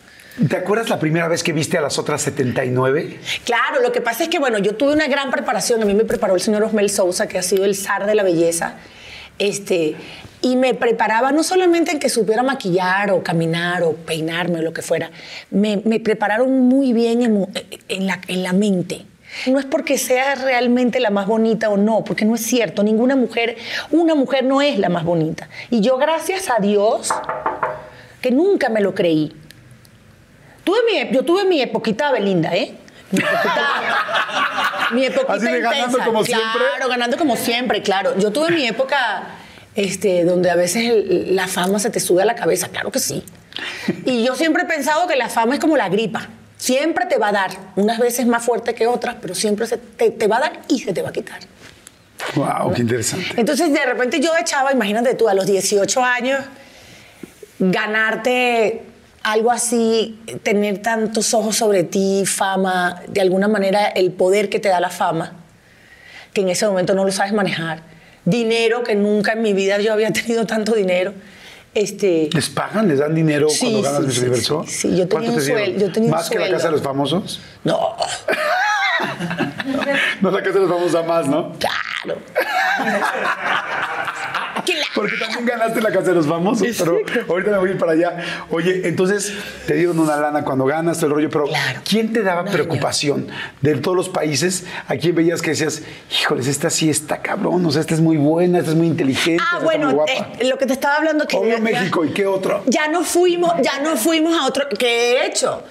¿Te acuerdas la primera vez que viste a las otras 79? Claro, lo que pasa es que, bueno, yo tuve una gran preparación. A mí me preparó el señor Osmel Sousa, que ha sido el zar de la belleza. Este, y me preparaba no solamente en que supiera maquillar o caminar o peinarme o lo que fuera, me, prepararon muy bien en, en la, en la mente. No es porque sea realmente la más bonita o no, porque no es cierto. Ninguna mujer, una mujer no es la más bonita. Y yo, gracias a Dios, que nunca me lo creí. Tuve mi, yo tuve mi epoquita Belinda, ¿eh? Mi epoquita (laughs) Así de ganando intensa. como claro, siempre. ganando como siempre, claro. Yo tuve mi época este, donde a veces el- la fama se te sube a la cabeza, claro que sí. Y yo siempre he pensado que la fama es como la gripa. Siempre te va a dar, unas veces más fuerte que otras, pero siempre se te, te va a dar y se te va a quitar. ¡Wow! ¡Qué interesante! Entonces, de repente yo de chava, imagínate tú, a los 18 años, ganarte algo así, tener tantos ojos sobre ti, fama, de alguna manera el poder que te da la fama, que en ese momento no lo sabes manejar, dinero, que nunca en mi vida yo había tenido tanto dinero. Este, ¿Les pagan? ¿Les dan dinero Sí, cuando ganas sí, Miss sí, Universo? sí, yo tenía ¿Cuánto un te dieron? suel- yo tenía un ¿Más que la sueldo. Casa de los Famosos? no, (laughs) No, la Casa de los Famosos da más, ¿no? claro. (laughs) Porque también ganaste la Casa de los Famosos, pero ahorita me voy a ir para allá. Oye, entonces te dieron una lana cuando ganas todo el rollo, pero Claro. ¿quién te daba preocupación de todos los países? ¿A quién veías que decías, híjoles, esta sí está cabrón, o sea, esta es muy buena, esta es muy inteligente, Ah, esta bueno, está muy guapa? eh, lo que te estaba hablando que Obvio ya- México, ¿y qué otro? Ya no fuimos, ya no fuimos a otro. Que de hecho,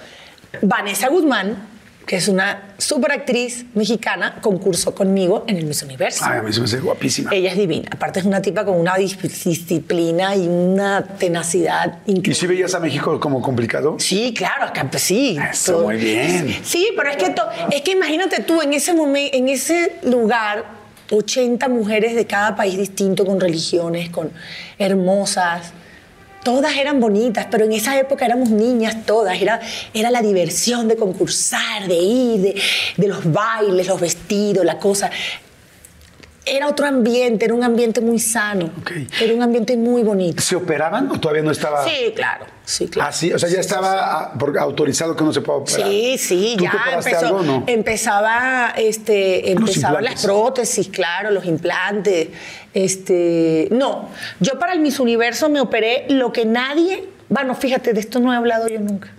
Vanessa Guzmán que es una super actriz mexicana, concursó conmigo en el Miss Universo. Ay, a mí se me hace guapísima. Ella es divina. Aparte es una tipa con una dis- disciplina y una tenacidad ¿Y increíble. si veías a México como complicado? Sí, claro, acá pues, sí. Eso, muy bien. Sí, pero es que, es que imagínate tú en ese momento, en ese lugar, 80 mujeres de cada país distinto, con religiones, con hermosas. Todas eran bonitas, pero en esa época éramos niñas todas. Era, era la diversión de concursar, de ir, de, de los bailes, los vestidos, la cosa. Era otro ambiente, era un ambiente muy sano. Era un ambiente muy bonito. ¿Se operaban o todavía no estaba? Sí, claro, sí, claro. Ah, sí, o sea, ya estaba autorizado que no se pueda operar. Sí, sí, ¿Tú te ya empezó, algo o no? empezaba, este, empezaban las prótesis, claro, los implantes. Este, no, yo para el Miss Universo me operé lo que nadie, bueno, fíjate, de esto no he hablado yo nunca.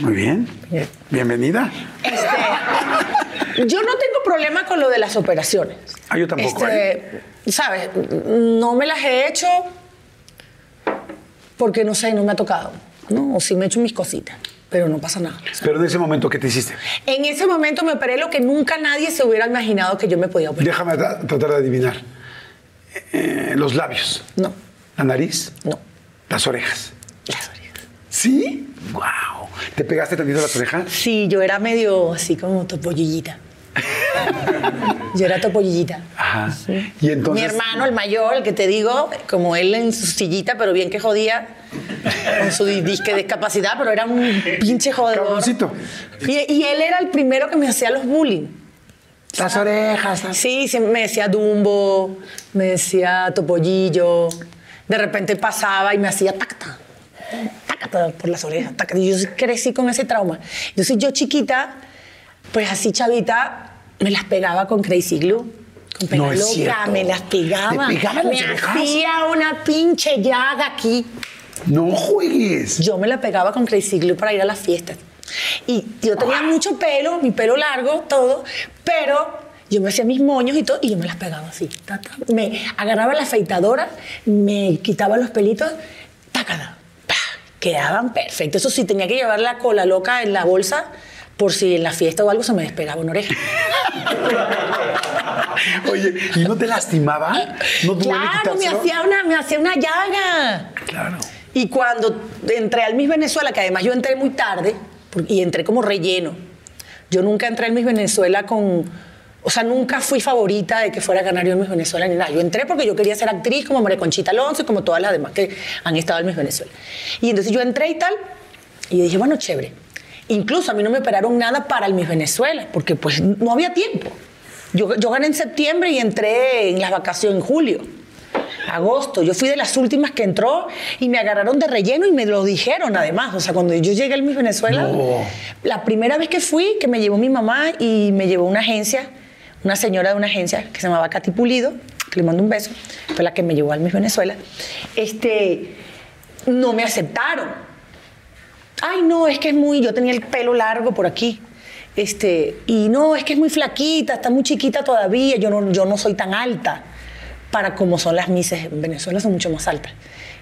Muy bien. Bien. Bienvenida. Este, yo no tengo problema con lo de las operaciones. Ah, yo tampoco, ¿eh? Este, ¿Sabes? No me las he hecho porque no sé, no me ha tocado. ¿no? O sí me he hecho mis cositas, pero no pasa nada. Pero en ese momento, ¿qué te hiciste? En ese momento me operé lo que nunca nadie se hubiera imaginado que yo me podía operar. Déjame tra- tratar de adivinar. Eh, los labios, No, la nariz, no, las orejas. las orejas. ¿Sí? ¡Wow! ¿Te pegaste tantito las orejas? Sí, yo era medio así como topollillita. Yo era topollillita. Ajá. Y entonces. Mi hermano, el mayor, el que te digo, como él en su sillita, pero bien que jodía, con su di- disque discapacidad, pero era un pinche jodedor. Y, y él era el primero que me hacía los bullying. Las orejas. las- Sí, me decía Dumbo, me decía Topollillo. De repente pasaba y me hacía tacta, tacata por las orejas. tacata. Y yo crecí con ese trauma. Entonces yo chiquita, pues así chavita, me las pegaba con Crazy Glue. Con No es loca, cierto. me las pegaba. ¿Te pegaban las me hacía una pinche llaga aquí. No juegues. Yo me la pegaba con Crazy Glue para ir a las fiestas. Y yo tenía mucho pelo, mi pelo largo, todo, pero yo me hacía mis moños y todo, y yo me las pegaba así. ta, ta. Me agarraba la afeitadora, me quitaba los pelitos, tácala, pa, quedaban perfectos. Eso sí, tenía que llevar la cola loca en la bolsa por si en la fiesta o algo se me despegaba una oreja. (laughs) Oye, ¿y no te lastimaba? ¿No duele claro, me hacía, una, me hacía una llaga. Claro. Y cuando entré al Miss Venezuela, que además yo entré muy tarde, y entré como relleno. Yo nunca entré al Miss Venezuela con... O sea, nunca fui favorita de que fuera a ganar yo en Miss Venezuela ni nada. Yo entré porque yo quería ser actriz como María Conchita Alonso y como todas las demás que han estado en Miss Venezuela. Y entonces yo entré y tal, y yo dije, bueno, chévere. Incluso a mí no me operaron nada para el Miss Venezuela, porque pues no había tiempo. Yo, yo gané en septiembre y entré en las vacaciones en julio agosto. Yo fui de las últimas que entró y me agarraron de relleno y me lo dijeron además. O sea, cuando yo llegué al Miss Venezuela, No. la primera vez que fui, que me llevó mi mamá y me llevó una agencia, una señora de una agencia que se llamaba Katy Pulido, que le mando un beso, fue la que me llevó al Miss Venezuela, este, no me aceptaron. Ay, no, es que es muy, yo tenía el pelo largo por aquí. Este, y no, es que es muy flaquita, está muy chiquita todavía, yo no, yo no soy tan alta para como son las mises en Venezuela, son mucho más altas.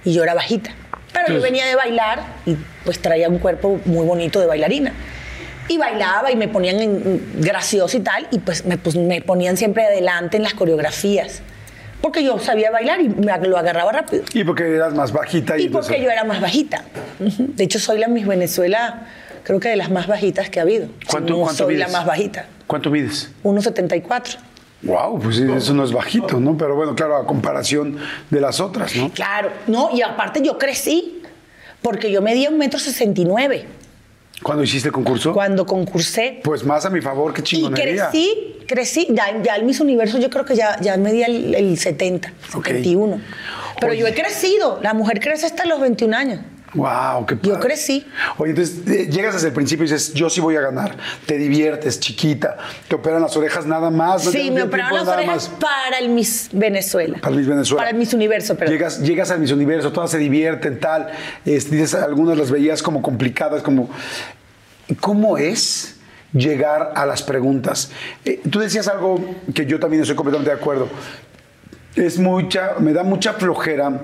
Y yo era bajita. Pero yo venía de bailar y pues traía un cuerpo muy bonito de bailarina. Y bailaba y me ponían en- gracioso y tal, y pues me, pues me ponían siempre adelante en las coreografías. Porque yo sabía bailar y me, lo agarraba rápido. Y porque eras más bajita y, Y porque entonces- yo era más bajita. De hecho, soy la Miss Venezuela, creo que de las más bajitas que ha habido. ¿Cuánto, No cuánto soy mides? la más bajita. ¿Cuánto mides? 1,74. Wow, pues eso no es bajito, ¿no? Pero bueno, claro, a comparación de las otras, ¿no? Claro. No, y aparte yo crecí, porque yo medía un metro sesenta y nueve ¿Cuándo hiciste el concurso? cuando concursé. Pues más a mi favor, qué Y chingonería. crecí, crecí. Ya, ya el Miss Universo yo creo que ya, ya medía el, el 70, Ok. 71. Pero Oye. yo he crecido. La mujer crece hasta los 21 años. Wow, qué Yo padre. crecí. Oye, entonces eh, llegas desde el principio y dices, yo sí voy a ganar. Te diviertes, chiquita. Te operan las orejas nada más. no Sí, me operaron las orejas para el Miss Venezuela. Para el Miss Venezuela. Para el Miss Universo, pero. Llegas, llegas al Miss Universo, todas se divierten, tal. Este, dices, algunas las veías como complicadas, como. ¿Cómo es llegar a las preguntas? Eh, tú decías algo que yo también estoy completamente de acuerdo. Es mucha, me da mucha flojera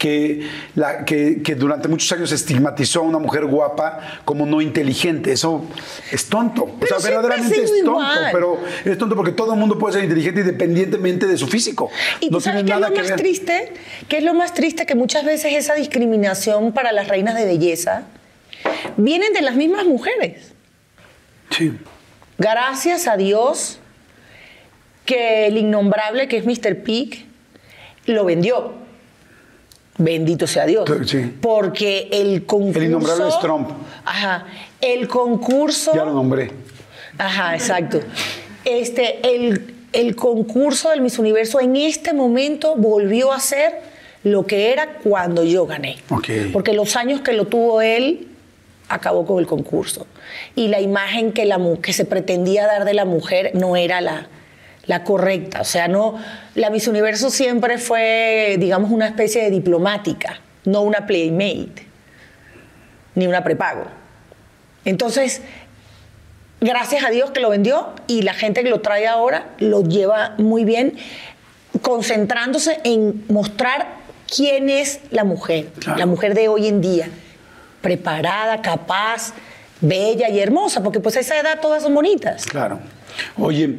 que, la, que, que durante muchos años estigmatizó a una mujer guapa como no inteligente. Eso es tonto. O Pero sea, siempre ha verdaderamente es tonto, igual. pero es tonto porque todo el mundo puede ser inteligente independientemente de su físico. Y no tú sabes qué es lo más ver. triste, que es lo más triste que muchas veces esa discriminación para las reinas de belleza vienen de las mismas mujeres. Sí. Gracias a Dios que el innombrable que es Mr. Pig lo vendió. Bendito sea Dios. Sí. Porque el concurso. El innombrable es Trump. Ajá. El concurso. Ya lo nombré. Ajá, exacto. Este, el, el concurso del Miss Universo en este momento volvió a ser lo que era cuando yo gané. Porque los años que lo tuvo él acabó con el concurso. Y la imagen que, la, que se pretendía dar de la mujer no era la, la correcta. O sea, no, la Miss Universo siempre fue, digamos, una especie de diplomática, no una playmate, ni una prepago. Entonces, gracias a Dios que lo vendió y la gente que lo trae ahora lo lleva muy bien, concentrándose en mostrar quién es la mujer, Claro. la mujer de hoy en día, preparada, capaz, bella y hermosa, porque pues a esa edad todas son bonitas. Claro. Oye,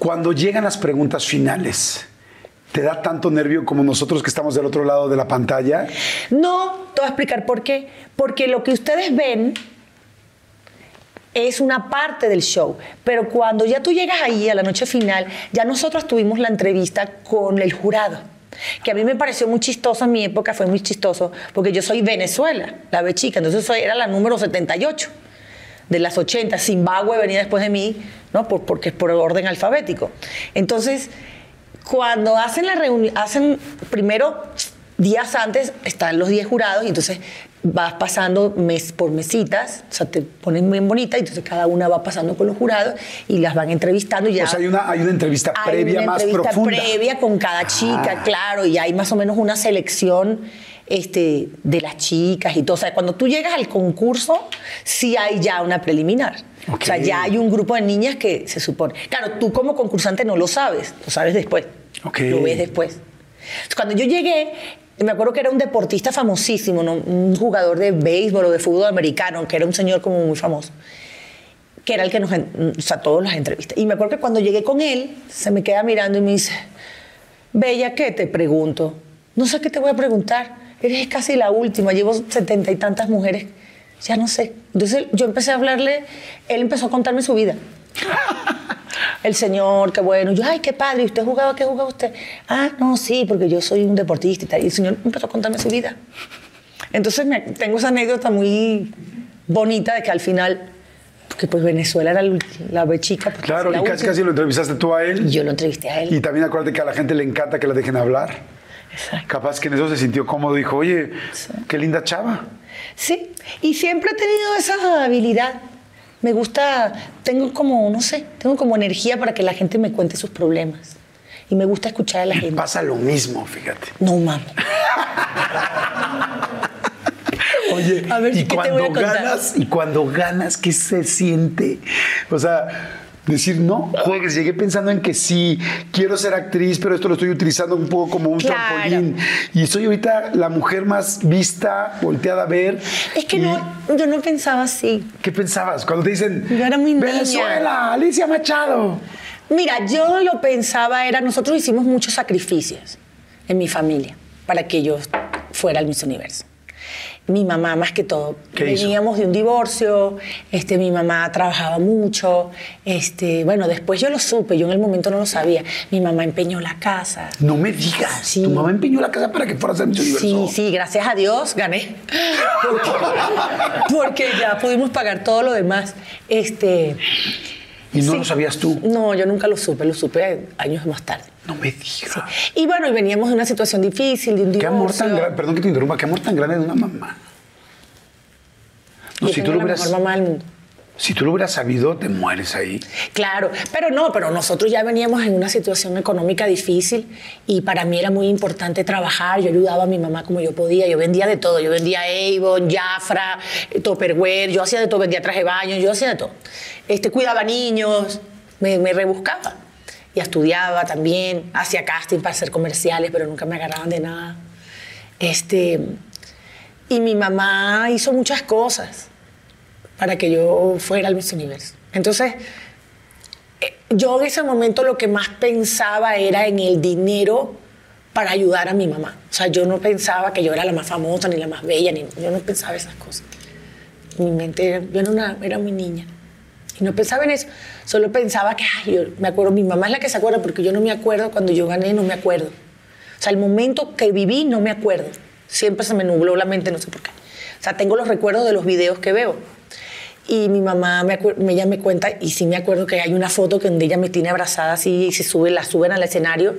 cuando llegan las preguntas finales, ¿te da tanto nervio como nosotros que estamos del otro lado de la pantalla? No, te voy a explicar por qué. Porque lo que ustedes ven es una parte del show. Pero cuando ya tú llegas ahí a la noche final, ya nosotros tuvimos la entrevista con el jurado. Que a mí me pareció muy chistoso en mi época, fue muy chistoso, porque yo soy Venezuela, la B chica, entonces soy, era la número 78 de las 80. Zimbabue venía después de mí, ¿no? Por- porque es por orden alfabético. Entonces, cuando hacen la reunión, hacen primero días antes están los 10 jurados y entonces vas pasando mes por mesitas, o sea, te ponen bien bonita y entonces cada una va pasando con los jurados y las van entrevistando y ya O sea, hay una, hay una entrevista hay previa una más entrevista profunda. previa con cada chica, Ah. claro, y hay más o menos una selección este, de las chicas y todo. O sea, cuando tú llegas al concurso, sí hay ya una preliminar. Ok. O sea, ya hay un grupo de niñas que se supone. Claro, tú como concursante no lo sabes, lo sabes después. Ok. Lo ves después. Entonces, Cuando yo llegué, me acuerdo que era un deportista famosísimo, ¿no? un jugador de béisbol o de fútbol americano, que era un señor como muy famoso que era el que nos, o sea, todos las entrevistas. Y me acuerdo que cuando llegué con él, se me queda mirando y me dice, Bella, ¿qué te pregunto? No sé qué te voy a preguntar. Eres casi la última, llevo setenta y tantas mujeres. Ya no sé. Entonces yo empecé a hablarle, él empezó a contarme su vida. (laughs) El señor, qué bueno. Yo, ay, qué padre. ¿Y usted jugaba? ¿Qué jugaba usted? Ah, no, sí, porque yo soy un deportista y tal. Y el señor empezó a contarme su vida. Entonces me- tengo esa anécdota muy bonita de que al final, porque pues Venezuela era ulti- la chica. pues, Claro, la y casi, casi lo entrevistaste tú a él. Yo lo entrevisté a él. Y también acuérdate que a la gente le encanta que la dejen hablar. Exacto. Capaz que en eso se sintió cómodo. Dijo, oye, qué linda chava. Sí, y siempre he tenido esa habilidad. Me gusta, tengo como, no sé, tengo como energía para que la gente me cuente sus problemas. Y me gusta escuchar a la gente. Pasa lo mismo, fíjate. No, mami. (laughs) Oye, A ver, y ¿qué te cuando ganas, y cuando ganas, ¿qué se siente? O sea, decir, no, juegues, llegué pensando en que sí, quiero ser actriz, pero esto lo estoy utilizando un poco como un Claro. trampolín. Y soy ahorita la mujer más vista, volteada a ver. Es que Y, no, yo no pensaba así. ¿Qué pensabas? Cuando te dicen, Yo era muy niña. Venezuela, Alicia Machado. Mira, yo lo pensaba era, nosotros hicimos muchos sacrificios en mi familia para que yo fuera al Miss Universo. Mi mamá, más que todo, veníamos de un divorcio, este, mi mamá trabajaba mucho, este, bueno, después yo lo supe, yo en el momento no lo sabía. Mi mamá empeñó la casa. No me digas, Sí. tu mamá empeñó la casa para que fueras al Miss Universo. Sí, sí, gracias a Dios gané. Porque, (laughs) porque ya pudimos pagar todo lo demás. Este, Y no sí. lo sabías tú. No, yo nunca lo supe, lo supe años más tarde. No me digas. Y bueno, y veníamos de una situación difícil, de un Qué divorcio. amor tan grande, perdón que te interrumpa, qué amor tan grande de una mamá. No, Yo si, tú lo la hubieras, mejor mamá del mundo. si tú lo hubieras sabido, te mueres ahí. Claro, pero no, pero nosotros ya veníamos en una situación económica difícil y para mí era muy importante trabajar. Yo ayudaba a mi mamá como yo podía. Yo vendía de todo. Yo vendía Avon, Jafra, eh, Tupperware. Yo hacía de todo. Vendía traje de baño. Yo hacía de todo. Este, cuidaba niños. Me, me rebuscaba. Y estudiaba también. Hacía casting para hacer comerciales, pero nunca me agarraban de nada. Este, y mi mamá hizo muchas cosas para que yo fuera al Miss Universo. Entonces, eh, yo en ese momento lo que más pensaba era en el dinero para ayudar a mi mamá. O sea, yo no pensaba que yo era la más famosa, ni la más bella, ni, yo no pensaba esas cosas. Mi mente, yo era muy niña. Y no pensaba en eso. Solo pensaba que, ay, yo me acuerdo, mi mamá es la que se acuerda, porque yo no me acuerdo cuando yo gané, no me acuerdo. O sea, el momento que viví, no me acuerdo. Siempre se me nubló la mente, no sé por qué. O sea, tengo los recuerdos de los videos que veo. Y mi mamá, me ella me cuenta, y sí me acuerdo que hay una foto que donde ella me tiene abrazada así, y se sube, la suben al escenario,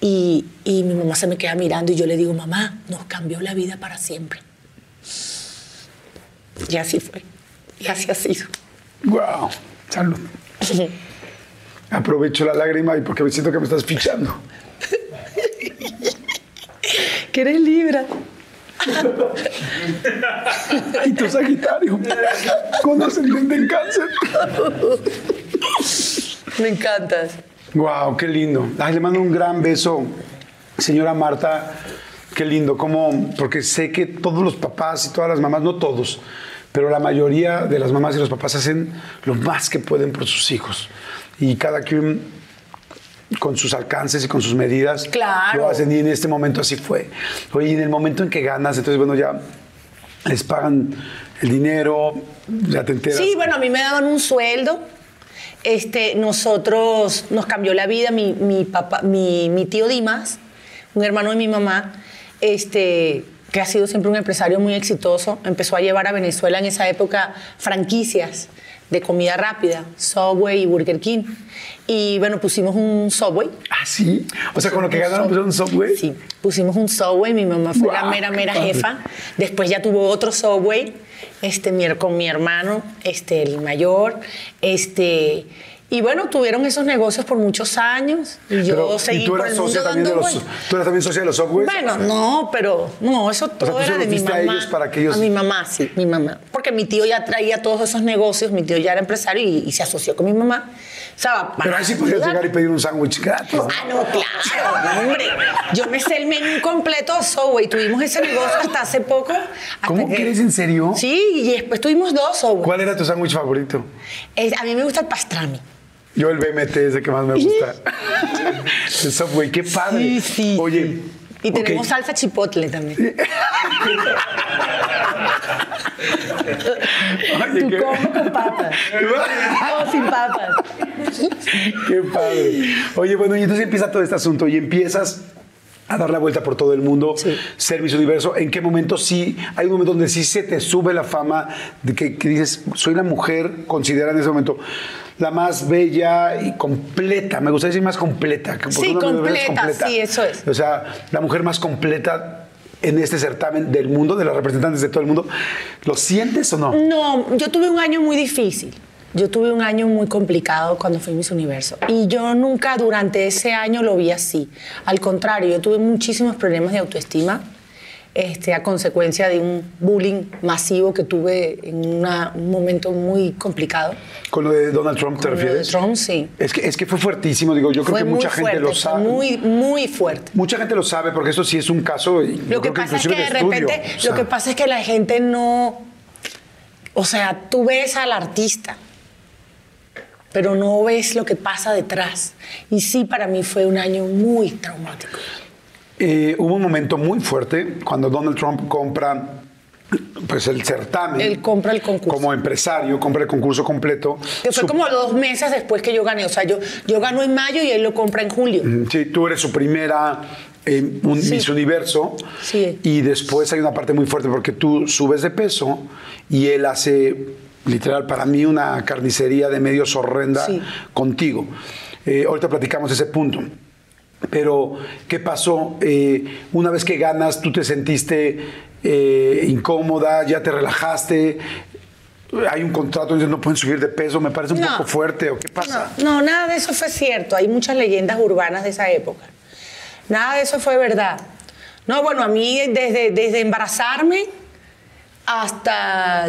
y, y mi mamá se me queda mirando, y yo le digo, mamá, nos cambió la vida para siempre. Y así fue. Y así ha sido. Wow. Salud. (laughs) Aprovecho la lágrima y porque me siento que me estás fichando. Que eres Libra. Y tu Sagitario. Con ascendente en cáncer. Me encantas. Wow, qué lindo. Ay, le mando un gran beso, señora Marta. Qué lindo, como, porque sé que todos los papás y todas las mamás, no todos, pero la mayoría de las mamás y los papás hacen lo más que pueden por sus hijos. Y cada quien con sus alcances y con sus medidas Claro. lo hacen y en este momento así fue. Oye, y en el momento en que ganas, entonces bueno, ya les pagan el dinero, ya te enteras. Sí, bueno, a mí me daban un sueldo. Este, nosotros nos cambió la vida. Mi, mi papá, mi, mi tío Dimas, un hermano de mi mamá, este, que ha sido siempre un empresario muy exitoso, empezó a llevar a Venezuela en esa época franquicias de comida rápida, Subway y Burger King. Y bueno, pusimos un Subway. Ah, sí. O sea, con lo que ganaron pusieron un Subway. Sí, pusimos un Subway, mi mamá fue la mera, mera jefa. Después ya tuvo otro Subway, este, con mi hermano, este, el mayor, este... Y bueno, tuvieron esos negocios por muchos años. Y yo Pero, seguí ¿Y tú por el mundo de dando los, vueltas. tú eras también socia de los Subways? Bueno, no, pero no, eso todo era de mi diste a mamá. ellos para que ellos- A mi mamá, sí, mi mamá. Porque mi tío ya traía todos esos negocios, mi tío ya era empresario y, y se asoció con mi mamá. Pero ahí sí podías llegar y pedir un sándwich gratis. ¿no? Ah, no, claro, hombre. Yo me sé el menú completo Subway. Tuvimos ese negocio hasta hace poco. hasta ¿Cómo que- crees? ¿En serio? Sí, y después tuvimos dos Subway. ¿Cuál era tu sándwich favorito? Es- a mí me gusta el pastrami. Yo el BMT es el que más me gusta. (laughs) el Subway, qué padre. Sí, sí. Oye. Y tenemos salsa chipotle también. (laughs) Oye, qué- con papas. O sin papas. Qué padre. Oye, bueno, y entonces empieza todo este asunto y empiezas a dar la vuelta por todo el mundo, Sí. ser Miss Universo. ¿En qué momento sí? Hay un momento donde sí se te sube la fama de que, que dices, soy la mujer, considera en ese momento la más bella y completa. Me gustaría decir más completa. Sí, es completa, sí, eso es. O sea, la mujer más completa en este certamen del mundo, de las representantes de todo el mundo. ¿Lo sientes o no? No, yo tuve un año muy difícil. Yo tuve un año muy complicado cuando fui Miss Universo. Y yo nunca durante ese año lo vi así. Al contrario, yo tuve muchísimos problemas de autoestima este, a consecuencia de un bullying masivo que tuve en una- un momento muy complicado. Con lo de Donald Trump, ¿te Con lo de? Trump, sí. Es que, es que fue fuertísimo, digo, yo creo fue que muy mucha gente fuerte, lo fue sabe. muy, muy fuerte. Mucha gente lo sabe porque esto sí es un caso. Lo que creo pasa es que de estudio, repente, o sea, lo que pasa es que la gente no, o sea, tú ves al artista, pero no ves lo que pasa detrás. Y sí, para mí fue un año muy traumático. Eh, hubo un momento muy fuerte cuando Donald Trump compra pues el certamen. Él compra el concurso. Como empresario, compra el concurso completo. Que fue Su- como dos meses después que yo gané. O sea, yo, yo gano en mayo y él lo compra en julio. Sí, tú eres su primera eh, un Sí. Miss Universo. Sí. Y después hay una parte muy fuerte porque tú subes de peso y él hace, literal, para mí una carnicería de medios horrenda Sí. contigo. Eh, ahorita platicamos ese punto. Pero, ¿qué pasó? Eh, una vez que ganas, tú te sentiste eh, incómoda, ya te relajaste. Hay un contrato donde no pueden subir de peso, me parece un No. poco fuerte. ¿O qué pasa? No, no, nada de eso fue cierto. Hay muchas leyendas urbanas de esa época. Nada de eso fue verdad. No, bueno, a mí desde, desde embarazarme hasta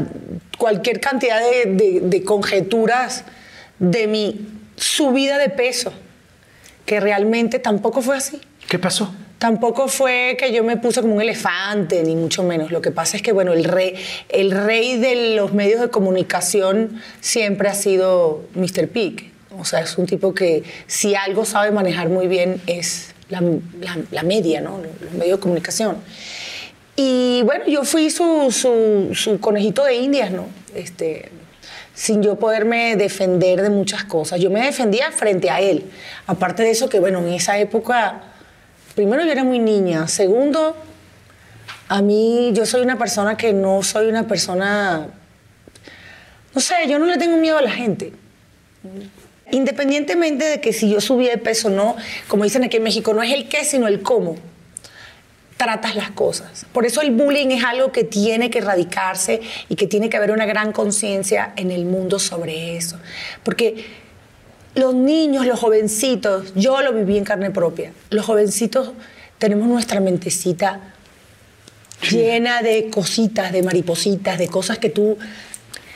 cualquier cantidad de, de- de conjeturas de mi subida de peso, que realmente tampoco fue así. ¿Qué pasó? Tampoco fue que yo me puse como un elefante, ni mucho menos. Lo que pasa es que, bueno, el rey, el rey de los medios de comunicación siempre ha sido Mr. Pig. O sea, es un tipo que si algo sabe manejar muy bien es la, la- la media, ¿no? Los medios de comunicación. Y bueno, yo fui su, su- su conejito de indias, ¿no? Este, sin yo poderme defender de muchas cosas. Yo me defendía frente a él. Aparte de eso, que bueno, en esa época, primero yo era muy niña. Segundo, a mí yo soy una persona que no soy una persona, no sé, yo no le tengo miedo a la gente. Independientemente de que si yo subía de peso o no, como dicen aquí en México, no es el qué, sino el cómo tratas las cosas. Por eso el bullying es algo que tiene que erradicarse y que tiene que haber una gran conciencia en el mundo sobre eso. Porque los niños, los jovencitos, yo lo viví en carne propia, los jovencitos tenemos nuestra mentecita llena de cositas, de maripositas, de cosas que tú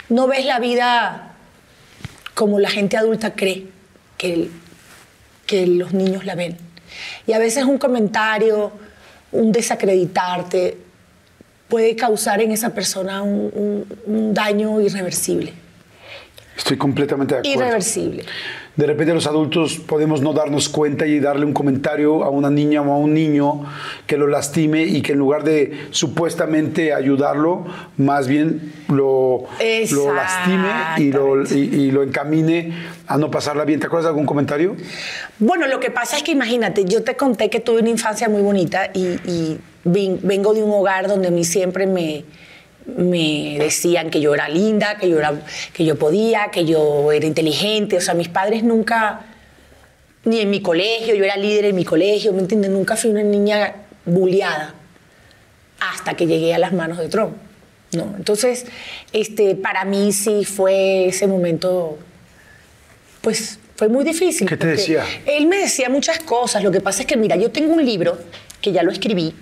no ves la vida como la gente adulta cree que, que los niños la ven. Y a veces un comentario, un desacreditarte, puede causar en esa persona un, daño irreversible. Estoy completamente de acuerdo. Irreversible. De repente los adultos podemos no darnos cuenta y darle un comentario a una niña o a un niño que lo lastime y que en lugar de supuestamente ayudarlo, más bien lo, lo lastime y lo, y, y lo encamine a no pasarla bien. ¿Te acuerdas de algún comentario? Bueno, lo que pasa es que imagínate, yo te conté que tuve una infancia muy bonita y, y ven- vengo de un hogar donde a mí siempre me, me decían que yo era linda, que yo, era, que yo podía, que yo era inteligente. O sea, mis padres nunca, ni en mi colegio, yo era líder en mi colegio, ¿me entiendes? Nunca fui una niña bulleada hasta que llegué a las manos de Trump. ¿no? Entonces, este, para mí sí fue ese momento pues fue muy difícil. ¿Qué te decía? Él me decía muchas cosas. Lo que pasa es que, mira, yo tengo un libro que ya lo escribí,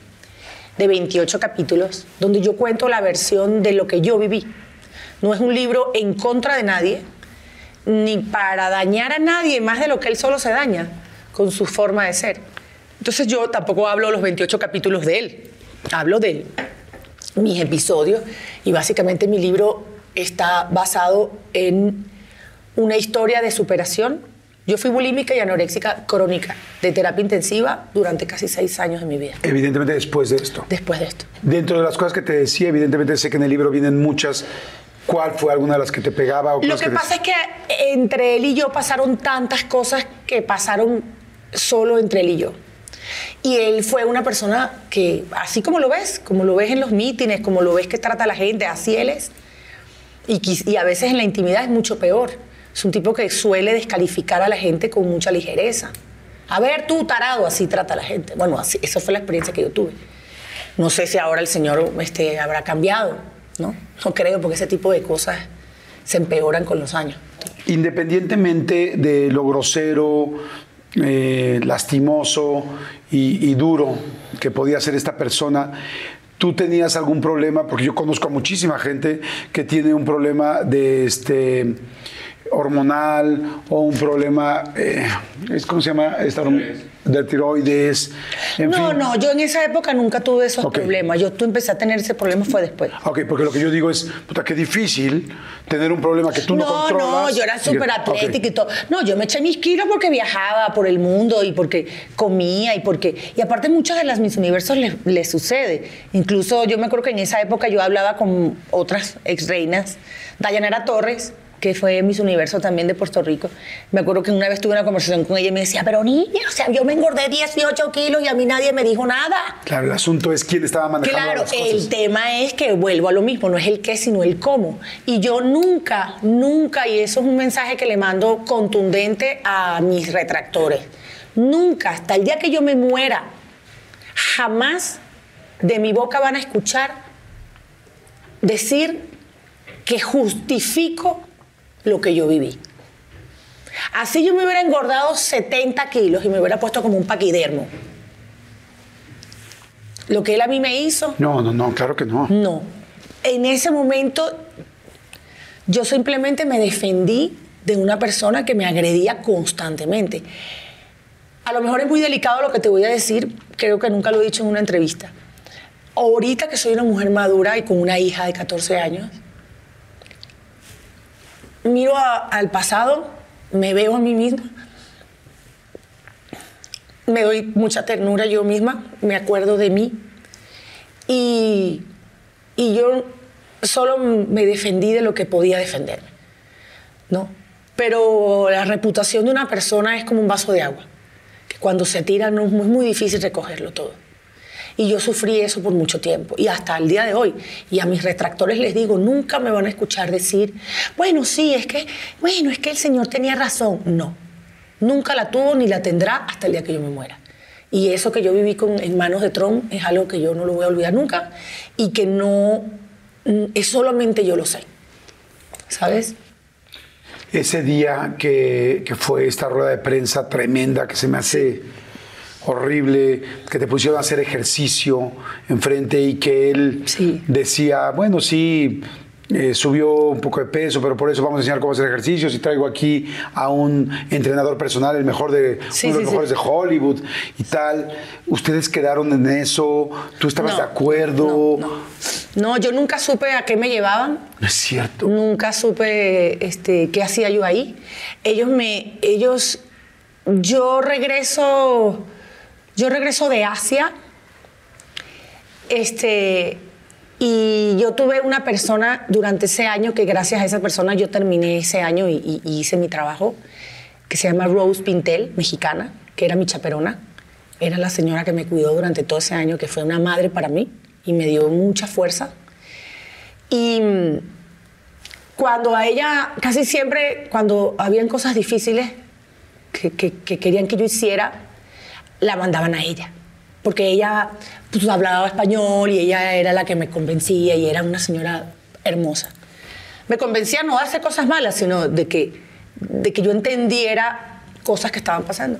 de 28 capítulos, donde yo cuento la versión de lo que yo viví. No es un libro en contra de nadie, ni para dañar a nadie más de lo que él solo se daña con su forma de ser. Entonces yo tampoco hablo los 28 capítulos de él, hablo de mis episodios y básicamente mi libro está basado en una historia de superación. Yo fui bulímica y anoréxica crónica de terapia intensiva durante casi seis años de mi vida, Evidentemente después de esto. después de esto. Dentro de las cosas que te decía, evidentemente sé que en el libro vienen muchas. ¿Cuál fue alguna de las que te pegaba? O Lo que te- pasa es que entre él y yo pasaron tantas cosas que pasaron solo entre él y yo. Y él fue una persona que, así como lo ves, como lo ves en los mítines, como lo ves que trata a la gente, así él es. Y, y a veces en la intimidad es mucho peor. Es un tipo que suele descalificar a la gente con mucha ligereza. A ver, tú, tarado, así trata a la gente. Bueno, así, esa fue la experiencia que yo tuve. No sé si ahora el señor este, habrá cambiado, ¿no? No creo, porque ese tipo de cosas se empeoran con los años. Independientemente de lo grosero, eh, lastimoso y, y duro que podía ser esta persona, ¿tú tenías algún problema? Porque yo conozco a muchísima gente que tiene un problema de este hormonal o un problema, eh, ¿es ¿cómo se llama? Esta de tiroides. En no, fin. no, yo en esa época nunca tuve esos problemas. Yo tú empecé a tener ese problema fue después. Ok, porque lo que yo digo es, puta, qué difícil tener un problema que tú no, no, controlas. no, yo era súper atlética y todo. No, yo me eché mis kilos porque viajaba por el mundo y porque comía y porque... Y aparte muchas de las mis universos les, les sucede. Incluso yo me acuerdo que en esa época yo hablaba con otras ex reinas, Dayanara Torres, que fue Miss Universo también de Puerto Rico. Me acuerdo que una vez tuve una conversación con ella y me decía, pero niña, o sea, yo me engordé 18 kilos y a mí nadie me dijo nada. Claro, el asunto es quién estaba manejando Claro, las cosas. el tema es que vuelvo a lo mismo, no es el qué, sino el cómo. Y yo nunca, nunca, y eso es un mensaje que le mando contundente a mis retractores, nunca, hasta el día que yo me muera, jamás de mi boca van a escuchar decir que justifico lo que yo viví. Así yo me hubiera engordado 70 kilos y me hubiera puesto como un paquidermo. Lo que él a mí me hizo, No, no, no, claro que no. no. En ese momento yo simplemente me defendí de una persona que me agredía constantemente. a lo mejor es muy delicado lo que te voy a decir, creo que nunca lo he dicho en una entrevista. Ahorita que soy una mujer madura y con una hija de 14 años, miro al pasado, me veo a mí misma, me doy mucha ternura yo misma, me acuerdo de mí y, y yo solo me defendí de lo que podía defenderme, ¿no? Pero la reputación de una persona es como un vaso de agua, que cuando se tira no, es muy difícil recogerlo todo. Y yo sufrí eso por mucho tiempo y hasta el día de hoy. Y a mis retractores les digo, nunca me van a escuchar decir, bueno, sí, es que, bueno, es que el Señor tenía razón. No, nunca la tuvo ni la tendrá hasta el día que yo me muera. Y eso que yo viví con, en manos de Trump es algo que yo no lo voy a olvidar nunca y que no, mm, es solamente yo lo sé. ¿Sabes? Ese día que, que fue esta rueda de prensa tremenda que se me hace horrible, que te pusieron a hacer ejercicio enfrente y que él Sí. decía, bueno, sí, eh, subió un poco de peso, pero por eso vamos a enseñar cómo hacer ejercicios y traigo aquí a un entrenador personal, el mejor de, Sí, uno de los sí. mejores de Hollywood y tal. ¿Ustedes quedaron en eso? ¿Tú estabas No, de acuerdo? No, no. No, yo nunca supe a qué me llevaban. No es cierto. Nunca supe este, qué hacía yo ahí. Ellos me, ellos, yo regreso, yo regreso de Asia, este, y yo tuve una persona durante ese año que gracias a esa persona yo terminé ese año y, hice mi trabajo, que se llama Rose Pintel, mexicana, que era mi chaperona. Era la señora que me cuidó durante todo ese año, que fue una madre para mí y me dio mucha fuerza. Y cuando a ella, casi siempre, cuando habían cosas difíciles que querían que yo hiciera, la mandaban a ella. Porque ella pues, hablaba español y ella era la que me convencía y era una señora hermosa. Me convencía no de hacer cosas malas, sino de que, de que yo entendiera cosas que estaban pasando.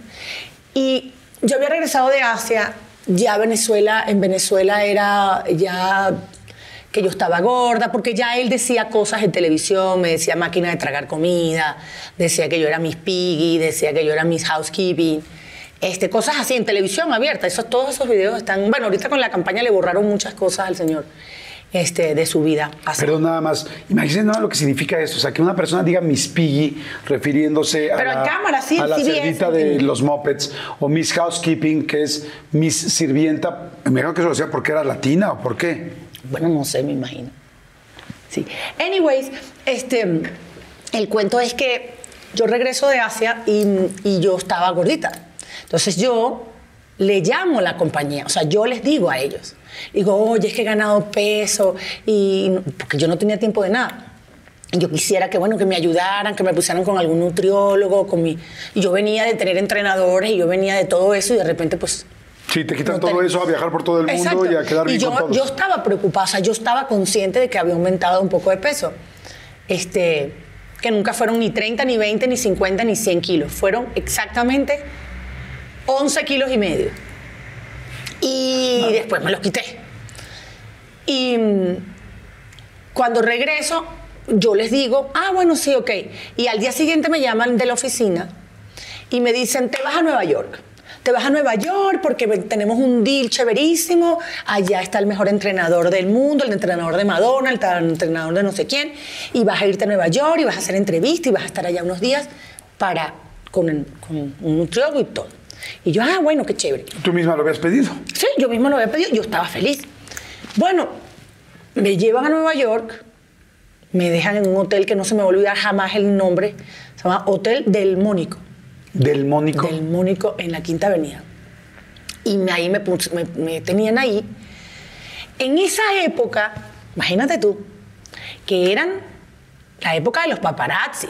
Y yo había regresado de Asia, ya Venezuela, en Venezuela era ya que yo estaba gorda, porque ya él decía cosas en televisión, me decía máquina de tragar comida, decía que yo era Miss Piggy, decía que yo era Miss Housekeeping, este, cosas así en televisión abierta. Esos, todos esos videos están, bueno, ahorita con la campaña le borraron muchas cosas al señor este, de su vida. Así. Perdón, nada más. Imagínense nada lo que significa esto. O sea, que una persona diga Miss Piggy refiriéndose a Pero la, cámara, sí, a la sí eso. de los Muppets o Miss Housekeeping, que es Miss Sirvienta. Me imagino que eso lo decía porque era latina o por qué. Bueno, no sé, me imagino. Sí. Anyways, este, el cuento es que yo regreso de Asia y, y yo estaba gordita. Entonces yo le llamo a la compañía, o sea, yo les digo a ellos, digo, oye, es que he ganado peso, y, porque yo no tenía tiempo de nada. Y Yo quisiera que, bueno, que me ayudaran, que me pusieran con algún nutriólogo, con mi... Y yo venía de tener entrenadores y yo venía de todo eso y de repente, pues, Sí, te quitan no todo ten- eso a viajar por todo el mundo Exacto. y a quedar bien yo, con todos. yo estaba preocupada, o sea, yo estaba consciente de que había aumentado un poco de peso. Este, que nunca fueron ni 30, ni 20, ni 50, ni 100 kilos. Fueron exactamente 11 kilos y medio. Y después me los quité. Y mm, cuando regreso, yo les digo, ah, bueno, sí, ok. Y al día siguiente me llaman de la oficina y me dicen, te vas a Nueva York. Te vas a Nueva York porque tenemos un deal chéverísimo. Allá está el mejor entrenador del mundo, el entrenador de Madonna, el entrenador de no sé quién. Y vas a irte a Nueva York y vas a hacer entrevista y vas a estar allá unos días para, con un nutriólogo y todo. Y yo, ah, bueno, qué chévere. Tú misma lo habías pedido. Sí, yo mismo lo había pedido, yo estaba feliz. Bueno, me llevan a Nueva York, me dejan en un hotel que no se me va a olvidar jamás el nombre, se llama Hotel del Mónico. Del Mónico. Del Mónico en la Quinta Avenida. Y ahí me, me- me tenían ahí. En esa época, imagínate tú, que eran la época de los paparazzi.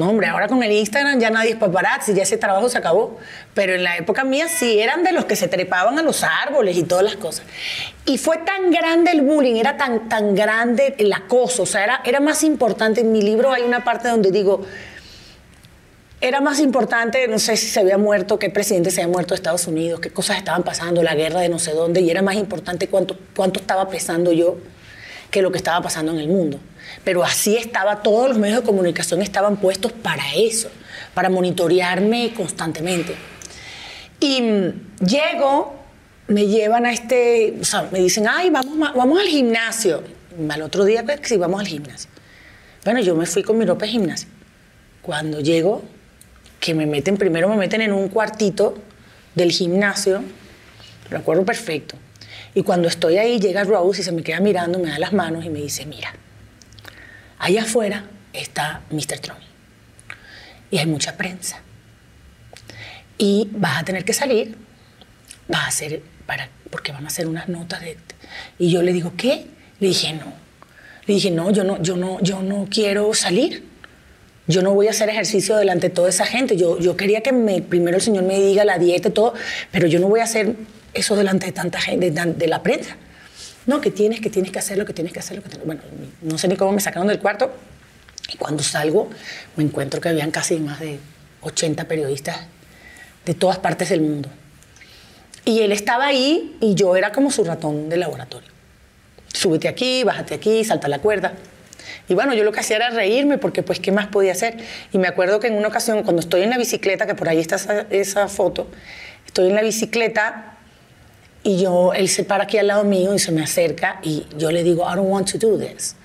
No, hombre, ahora con el Instagram ya nadie es paparazzi, ya ese trabajo se acabó. Pero en la época mía sí eran de los que se trepaban a los árboles y todas las cosas. Y fue tan grande el bullying, era tan, tan grande el acoso, o sea, era, era más importante. En mi libro hay una parte donde digo, era más importante, no sé si se había muerto, qué presidente se había muerto de Estados Unidos, qué cosas estaban pasando, la guerra de no sé dónde, y era más importante cuánto, cuánto estaba pesando yo que lo que estaba pasando en el mundo. Pero así estaba, todos los medios de comunicación estaban puestos para eso, para monitorearme constantemente. Y llego, me llevan a este, o sea, me dicen, ay, vamos, vamos al gimnasio. Al otro día, pues, sí, vamos al gimnasio. Bueno, yo me fui con mi ropa de gimnasio. Cuando llego, que me meten, primero me meten en un cuartito del gimnasio, lo recuerdo perfecto. Y cuando estoy ahí, llega Rose y se me queda mirando, me da las manos y me dice, mira, allá afuera está Mr. Trump. Y hay mucha prensa. Y vas a tener que salir, vas a hacer, para, porque van a hacer unas notas de... Y yo le digo, ¿qué? Le dije, no. Le dije, no, yo no, yo no, yo no quiero salir. Yo no voy a hacer ejercicio delante de toda esa gente. Yo, yo quería que me, primero el Señor me diga la dieta y todo, pero yo no voy a hacer eso delante de tanta gente, de, de la prensa. No, que tienes, que tienes que hacerlo, que tienes que hacerlo. Que tienes- Bueno, no sé ni cómo me sacaron del cuarto. Y cuando salgo, me encuentro que habían casi más de 80 periodistas de todas partes del mundo. Y él estaba ahí y yo era como su ratón de laboratorio. Súbete aquí, bájate aquí, salta la cuerda. Y bueno, yo lo que hacía era reírme porque pues qué más podía hacer. Y me acuerdo que en una ocasión cuando estoy en la bicicleta, que por ahí está esa foto, estoy en la bicicleta y yo, él se para aquí al lado mío y se me acerca y yo le digo, I don't want to do this.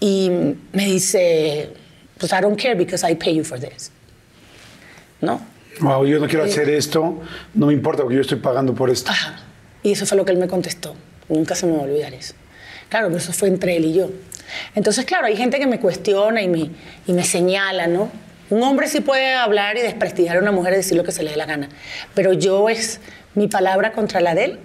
Y me dice, pues I don't care because I pay you for this. ¿No? Wow, yo no quiero hacer esto, no me importa porque yo estoy pagando por esto. Ajá. Y eso fue lo que él me contestó. Nunca se me va a olvidar eso. Claro, pero eso fue entre él y yo. Entonces, claro, hay gente que me cuestiona y me, y me señala, ¿no? Un hombre sí puede hablar y desprestigiar a una mujer y decir lo que se le dé la gana. Pero yo es mi palabra contra la de él.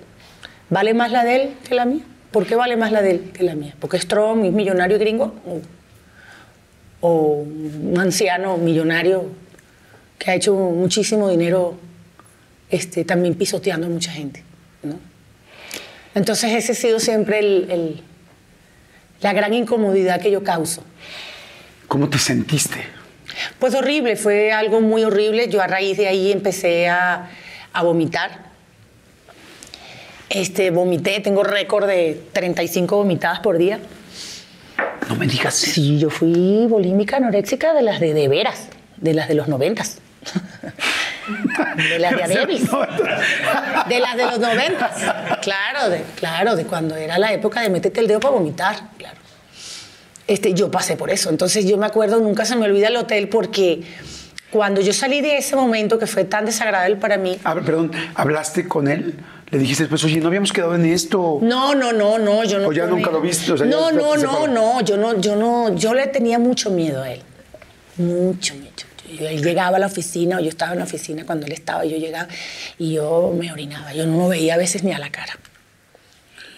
¿Vale más la de él que la mía? ¿Por qué vale más la de él que la mía? ¿Porque es Trump, es millonario gringo? ¿O, o un anciano millonario que ha hecho muchísimo dinero este, también pisoteando a mucha gente? ¿no? Entonces ese ha sido siempre el- el- la gran incomodidad que yo causo. ¿Cómo te sentiste? Pues horrible, fue algo muy horrible. Yo a raíz de ahí empecé a, a vomitar. Este, vomité, tengo récord de 35 vomitadas por día. No me digas eso. Sí, yo fui bulímica anoréxica de las de de veras, de las de los noventas. De las de (laughs) Adebis. De las de los noventas. Claro, de, claro, de cuando era la época de métete el dedo para vomitar. Claro. Este, yo pasé por eso. Entonces yo me acuerdo, nunca se me olvida el hotel porque cuando yo salí de ese momento que fue tan desagradable para mí, A ver, perdón, ¿hablaste con él? Le dijiste después, oye, no habíamos quedado en esto. No, no, no, no, yo no. ¿O ya nunca lo viste? O sea, ya no, no, no, no, yo no, yo no, yo le tenía mucho miedo a él. Mucho, mucho. Yo- él llegaba a la oficina, o yo estaba en la oficina cuando él estaba, y yo llegaba y yo me orinaba. Yo no lo veía a veces ni a la cara.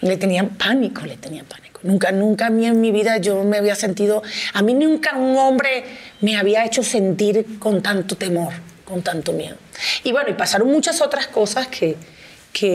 Le tenía pánico, le tenía pánico. Nunca, nunca a mí en mi vida yo me había sentido, a mí nunca un hombre me había hecho sentir con tanto temor, con tanto miedo. Y bueno, y pasaron muchas otras cosas que, que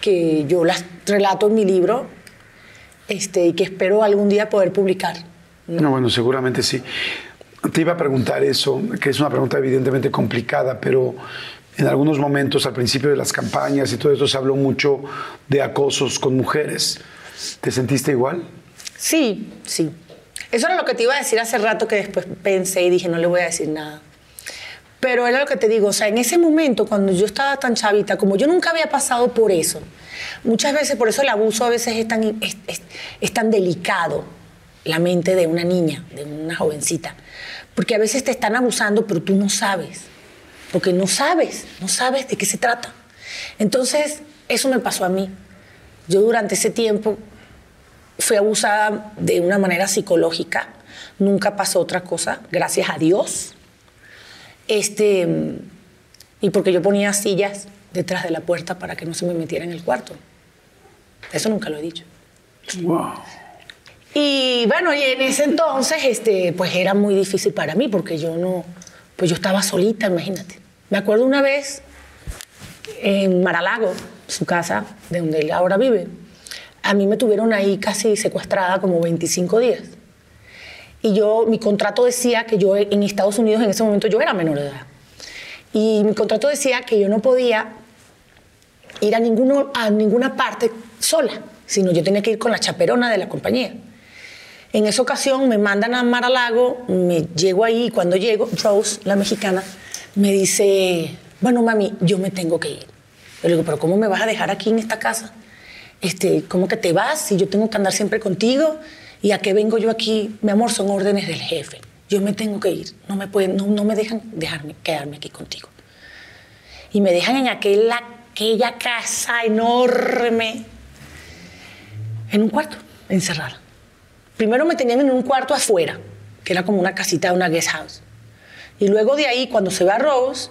Que yo las relato en mi libro este, y que espero algún día poder publicar. No, bueno, seguramente sí. Te iba a preguntar eso, que es una pregunta evidentemente complicada, pero en algunos momentos, al principio de las campañas y todo esto, se habló mucho de acosos con mujeres. ¿Te sentiste igual? Sí, sí. Eso era lo que te iba a decir hace rato que después pensé y dije, no le voy a decir nada. Pero era lo que te digo, o sea, en ese momento, cuando yo estaba tan chavita, como yo nunca había pasado por eso, muchas veces, por eso el abuso a veces es tan, es, tan delicado, la mente de una niña, de una jovencita, porque a veces te están abusando, pero tú no sabes. porque no sabes, no sabes de qué se trata. Entonces, eso me pasó a mí. Yo durante ese tiempo fui abusada de una manera psicológica, nunca pasó otra cosa, gracias a Dios. Este, y porque yo ponía sillas detrás de la puerta para que no se me metiera en el cuarto. Eso nunca lo he dicho. Wow. Y bueno, y en ese entonces, este, pues era muy difícil para mí porque yo no, pues yo estaba solita, imagínate. Me acuerdo una vez en Maralago, su casa, de donde él ahora vive, a mí me tuvieron ahí casi secuestrada como 25 días. Y yo, mi contrato decía que yo en Estados Unidos en ese momento yo era menor de edad. Y mi contrato decía que yo no podía ir a, ninguno, a ninguna parte sola, sino yo tenía que ir con la chaperona de la compañía. En esa ocasión me mandan a Maralago, me llego ahí, y cuando llego, Rose, la mexicana, me dice, bueno, mami, yo me tengo que ir. Yo le digo, pero ¿cómo me vas a dejar aquí en esta casa? Este, ¿Cómo que te vas si yo tengo que andar siempre contigo? ¿Y a qué vengo yo aquí? Mi amor, son órdenes del jefe. Yo me tengo que ir. No me, pueden, no, no me dejan dejarme, quedarme aquí contigo. Y me dejan en aquella, aquella casa enorme, en un cuarto, encerrada. Primero me tenían en un cuarto afuera, que era como una casita de una guest house. Y luego de ahí, cuando se va a Rose,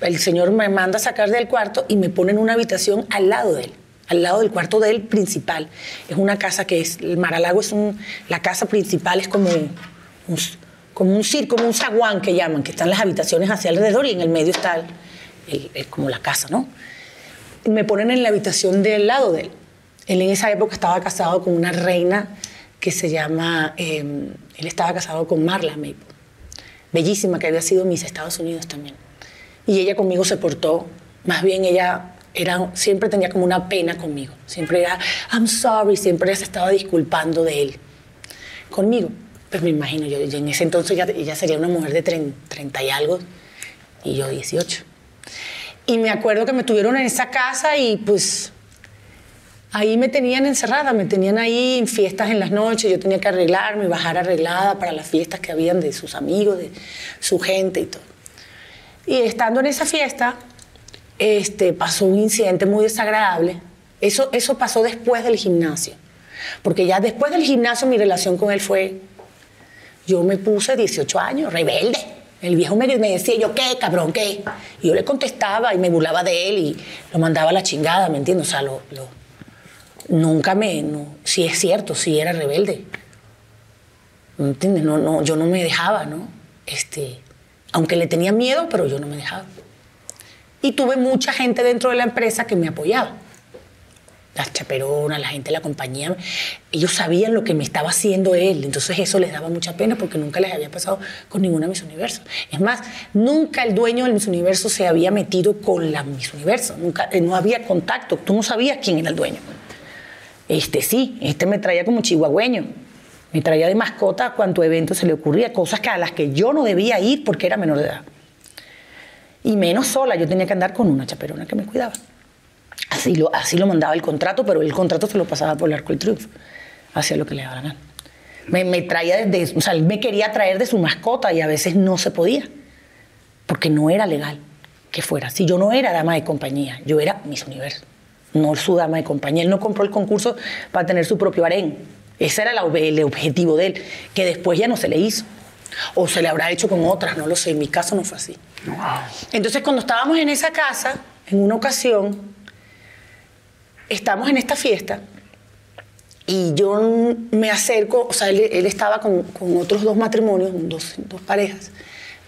el señor me manda a sacar del cuarto y me pone en una habitación al lado de él, al lado del cuarto de él principal. Es una casa que es, el Maralago es un, la casa principal es como un, como un circo, como un zaguán que llaman, que están las habitaciones hacia alrededor y en el medio está el, como la casa, ¿no? Me ponen en la habitación del lado de él. Él en esa época estaba casado con una reina que se llama, eh, él estaba casado con Marla Maple, bellísima, que había sido Miss Estados Unidos también. Y ella conmigo se portó, más bien ella era, siempre tenía como una pena conmigo, siempre era, I'm sorry, siempre se estaba disculpando de él. Conmigo, pues me imagino, yo, en ese entonces ya, ella sería una mujer de 30, 30 y algo, y yo 18. Y me acuerdo que me tuvieron en esa casa y pues ahí me tenían encerrada, me tenían ahí en fiestas en las noches, yo tenía que arreglarme, bajar arreglada para las fiestas que habían de sus amigos, de su gente y todo. Y estando en esa fiesta, este, pasó un incidente muy desagradable. Eso, eso pasó después del gimnasio. Porque ya después del gimnasio mi relación con él fue, yo me puse 18 años, rebelde. El viejo me, me decía, yo, ¿qué, cabrón, qué? Y yo le contestaba y me burlaba de él y lo mandaba a la chingada, ¿me entiendes? O sea, lo, nunca me, si es cierto, si era rebelde. ¿Me entiendes? No, no, yo no me dejaba, ¿no? Este, aunque le tenía miedo, pero yo no me dejaba. Y tuve mucha gente dentro de la empresa que me apoyaba. Las chaperonas, la gente de la compañía, ellos sabían lo que me estaba haciendo él, entonces eso les daba mucha pena porque nunca les había pasado con ninguna Miss Universo. Es más, nunca el dueño del Miss Universo se había metido con la Miss Universo, nunca, no había contacto, tú no sabías quién era el dueño. Este sí, este me traía como chihuahueño. Me traía de mascota cuanto evento se le ocurría, cosas que a las que yo no debía ir porque era menor de edad. Y menos sola, yo tenía que andar con una chaperona que me cuidaba. Así lo, así lo mandaba el contrato, pero el contrato se lo pasaba por el arco y triunfo. Hacía lo que le daba la gana. Me, me traía desde, o sea, él me quería traer de su mascota y a veces no se podía, porque no era legal que fuera. Si yo no era dama de compañía, yo era Miss Universo no su dama de compañía. Él no compró el concurso para tener su propio harén. Ese era el objetivo de él, que después ya no se le hizo. O se le habrá hecho con otras, no lo sé. En mi caso no fue así. Entonces, cuando estábamos en esa casa, en una ocasión, estamos en esta fiesta y yo me acerco, o sea, él, estaba con, con, otros dos matrimonios, dos, dos parejas,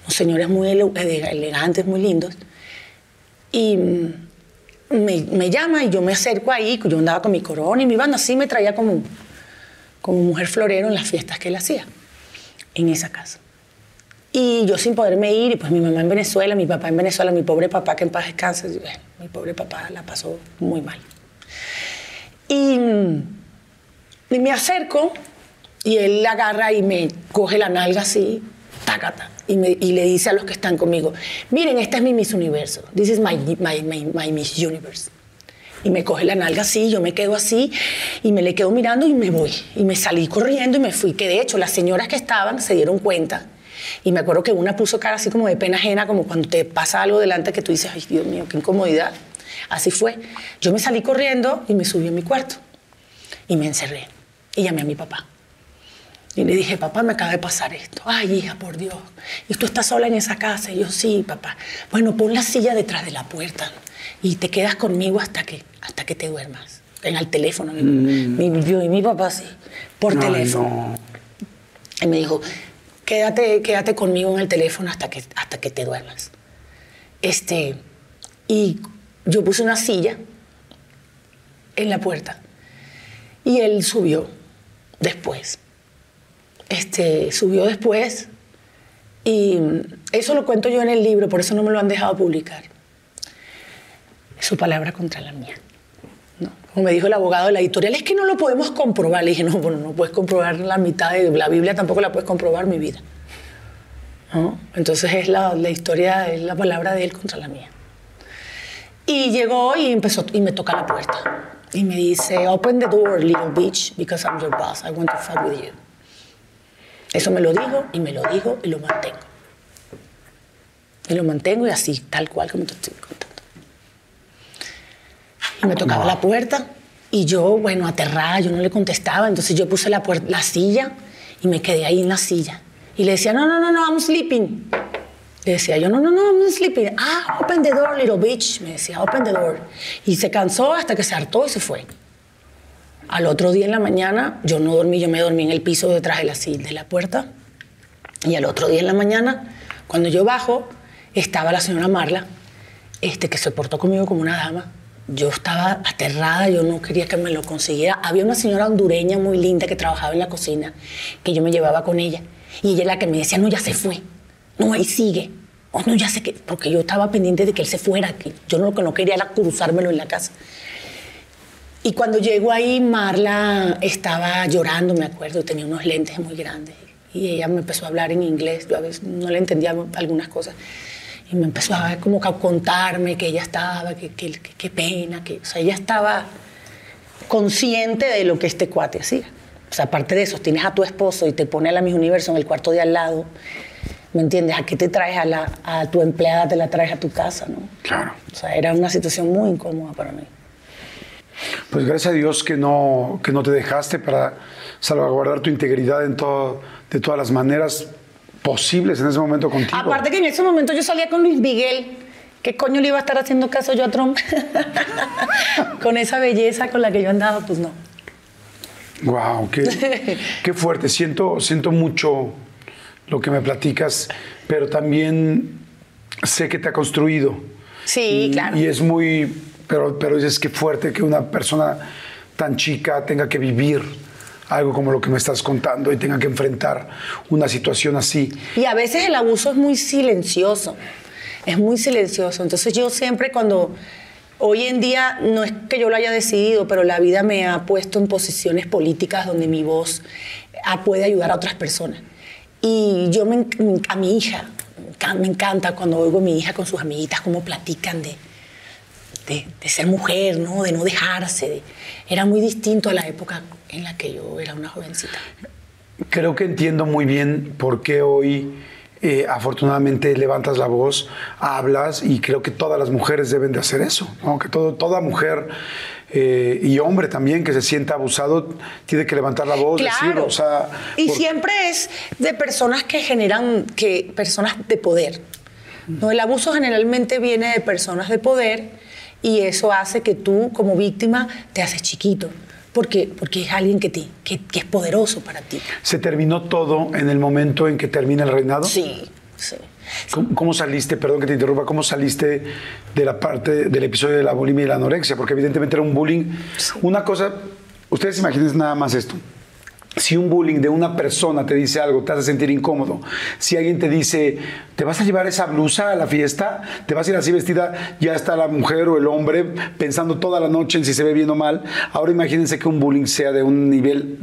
unos señores muy elegantes, muy lindos. Y me, me, llama y yo me acerco ahí, yo andaba con mi corona y mi banda, así me traía como, como mujer florero en las fiestas que él hacía, en esa casa. Y yo sin poderme ir, y pues mi mamá en Venezuela, mi papá en Venezuela, mi pobre papá que en paz descanse, mi pobre papá la pasó muy mal. Y, y me acerco y él la agarra y me coge la nalga así, tácata y, me, y, le dice a los que están conmigo, miren, esta es mi Miss Universo, this is my, my, my, my, Miss Universe. Y me coge la nalga así, yo me quedo así y me le quedo mirando y me voy. Y me salí corriendo y me fui, que de hecho las señoras que estaban se dieron cuenta Y me acuerdo que una puso cara así como de pena ajena, como cuando te pasa algo delante que tú dices, ay Dios mío, qué incomodidad. Así fue. Yo me salí corriendo y me subí a mi cuarto. Y me encerré. Y llamé a mi papá. Y le dije, papá, me acaba de pasar esto. Ay, hija, por Dios. ¿Y tú estás sola en esa casa? Y yo, sí, papá. Bueno, pon la silla detrás de la puerta y te quedas conmigo hasta que, hasta que te duermas. En el teléfono. Mi, yo y mi papá, sí. Por teléfono. no. Y me dijo, quédate, quédate conmigo en el teléfono hasta que, hasta que te duermas. Este, y yo puse una silla en la puerta. Y él subió después. Este, subió después. Y eso lo cuento yo en el libro, por eso no me lo han dejado publicar. Su palabra contra la mía. Como me dijo el abogado de la editorial, es que no lo podemos comprobar. Le dije, no, bueno, no puedes comprobar la mitad de la Biblia, tampoco la puedes comprobar mi vida. Entonces es la, la historia, es la palabra de él contra la mía. Y llegó y empezó y me toca la puerta. Y me dice, open the door, little bitch, because I'm your boss. I want to fuck with you. Eso me lo dijo y me lo dijo y lo mantengo. Y lo mantengo y así, tal cual como te estoy contando. Y me tocaba la puerta y yo, bueno, aterrada, yo no le contestaba. Entonces yo puse la, puer- la silla y me quedé ahí en la silla. Y le decía, no, no, no, no, I'm sleeping. Le decía yo, no, no, no, I'm sleeping. Ah, open the door, little bitch. Me decía, open the door. Y se cansó hasta que se hartó y se fue. Al otro día en la mañana, yo no dormí, yo me dormí en el piso detrás de la, si- de la puerta. Y al otro día en la mañana, cuando yo bajo, estaba la señora Marla, este, que se portó conmigo como una dama. Yo estaba aterrada, yo no quería que me lo consiguiera. Había una señora hondureña muy linda que trabajaba en la cocina, que yo me llevaba con ella. Y ella es la que me decía, no, ya se fue. No, ahí sigue. Oh, no, ya sé que... Porque yo estaba pendiente de que él se fuera. Que yo lo que no quería era cruzármelo en la casa. Y cuando llego ahí, Marla estaba llorando, me acuerdo, tenía unos lentes muy grandes. Y ella me empezó a hablar en inglés, yo a veces no le entendía algunas cosas. Y me empezó a como a contarme que ella estaba, que que- que- qué pena, que, o sea, ella estaba consciente de lo que este cuate hacía. O sea, aparte de eso, tienes a tu esposo y te pone a la Miss Universo en el cuarto de al lado, ¿me entiendes? ¿A qué te traes a, la, a tu empleada, te la traes a tu casa, no? Claro. O sea, era una situación muy incómoda para mí. Pues gracias a Dios que no, que no te dejaste para salvaguardar tu integridad en todo, de todas las maneras posibles en ese momento contigo. Aparte que en ese momento yo salía con Luis Miguel. ¿Qué coño le iba a estar haciendo caso yo a Trump? (laughs) con esa belleza con la que yo andaba, pues no. Wow, qué, (laughs) qué fuerte. Siento, siento mucho lo que me platicas, pero también sé que te ha construido. Sí, Y- claro. Y es muy, pero, pero dices que fuerte que una persona tan chica tenga que vivir algo como lo que me estás contando y tenga que enfrentar una situación así. Y a veces el abuso es muy silencioso, es muy silencioso. Entonces yo siempre cuando, hoy en día no es que yo lo haya decidido, pero la vida me ha puesto en posiciones políticas donde mi voz ah, puede ayudar a otras personas. Y yo a mi hija, me encan- me encanta cuando oigo a mi hija con sus amiguitas cómo platican de, de, de ser mujer, ¿no? de no dejarse. de- era muy distinto a la época en la que yo era una jovencita. Creo que entiendo muy bien por qué hoy eh, afortunadamente levantas la voz, hablas y creo que todas las mujeres deben de hacer eso, ¿no? que todo, toda mujer eh, y hombre también que se sienta abusado tiene que levantar la voz, decirlo. O sea, y por- siempre es de personas que generan, que personas de poder. ¿no? El abuso generalmente viene de personas de poder y eso hace que tú como víctima te haces chiquito, porque, porque es alguien que, te, que, que es poderoso para ti. ¿Se terminó todo en el momento en que termina el reinado? Sí, sí. ¿Cómo, cómo saliste, perdón que te interrumpa, cómo saliste de la parte del episodio de la bulimia y la anorexia? Porque evidentemente era un bullying. Una cosa, ustedes imaginen nada más esto. Si un bullying de una persona te dice algo, te hace sentir incómodo. Si alguien te dice, ¿te vas a llevar esa blusa a la fiesta? ¿Te vas a ir así vestida? Ya está la mujer o el hombre pensando toda la noche en si se ve bien o mal. Ahora imagínense que un bullying sea de un nivel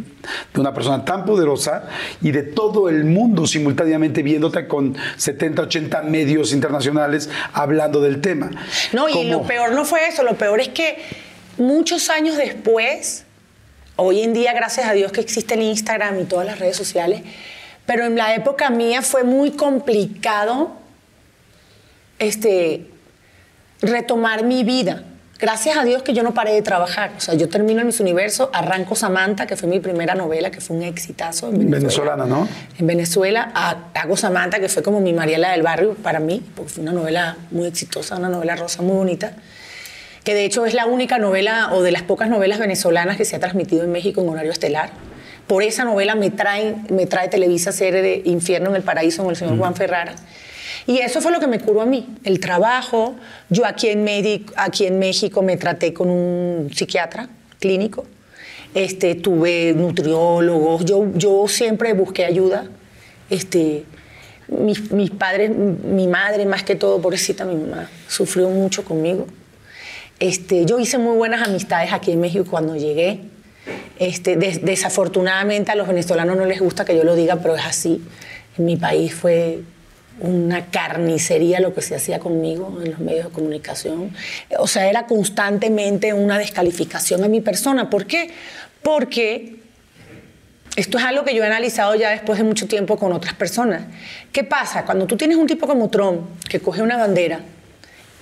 de una persona tan poderosa y de todo el mundo simultáneamente viéndote con 70, 80 medios internacionales hablando del tema. No, y ¿Cómo? lo peor no fue eso, lo peor es que muchos años después, hoy en día, gracias a Dios que existe el Instagram y todas las redes sociales, Pero en la época mía fue muy complicado este, retomar mi vida. Gracias a Dios que yo no paré de trabajar. O sea, yo termino en mis universos, arranco Samantha, que fue mi primera novela, que fue un exitazo en Venezuela. Venezolana, ¿no? En Venezuela, hago Samantha, que fue como mi Mariela del barrio para mí, porque fue una novela muy exitosa, una novela rosa muy bonita, que de hecho es la única novela o de las pocas novelas venezolanas que se ha transmitido en México en horario estelar. Por esa novela me, traen, me trae Televisa serie de Infierno en el Paraíso con el señor Juan Ferrara. Y eso fue lo que me curó a mí, el trabajo. Yo aquí en, aquí en México me traté con un psiquiatra clínico, este, tuve nutriólogos, yo, yo siempre busqué ayuda. Este, mis, mis padres, mi madre más que todo, pobrecita, mi mamá, sufrió mucho conmigo. Este, yo hice muy buenas amistades aquí en México cuando llegué. Este, des- desafortunadamente a los venezolanos no les gusta que yo lo diga, pero es así. En mi país fue una carnicería lo que se hacía conmigo en los medios de comunicación. O sea, era constantemente una descalificación a mi persona. ¿Por qué? Porque esto es algo que yo he analizado ya después de mucho tiempo con otras personas. ¿Qué pasa? Cuando tú tienes un tipo como Trump que coge una bandera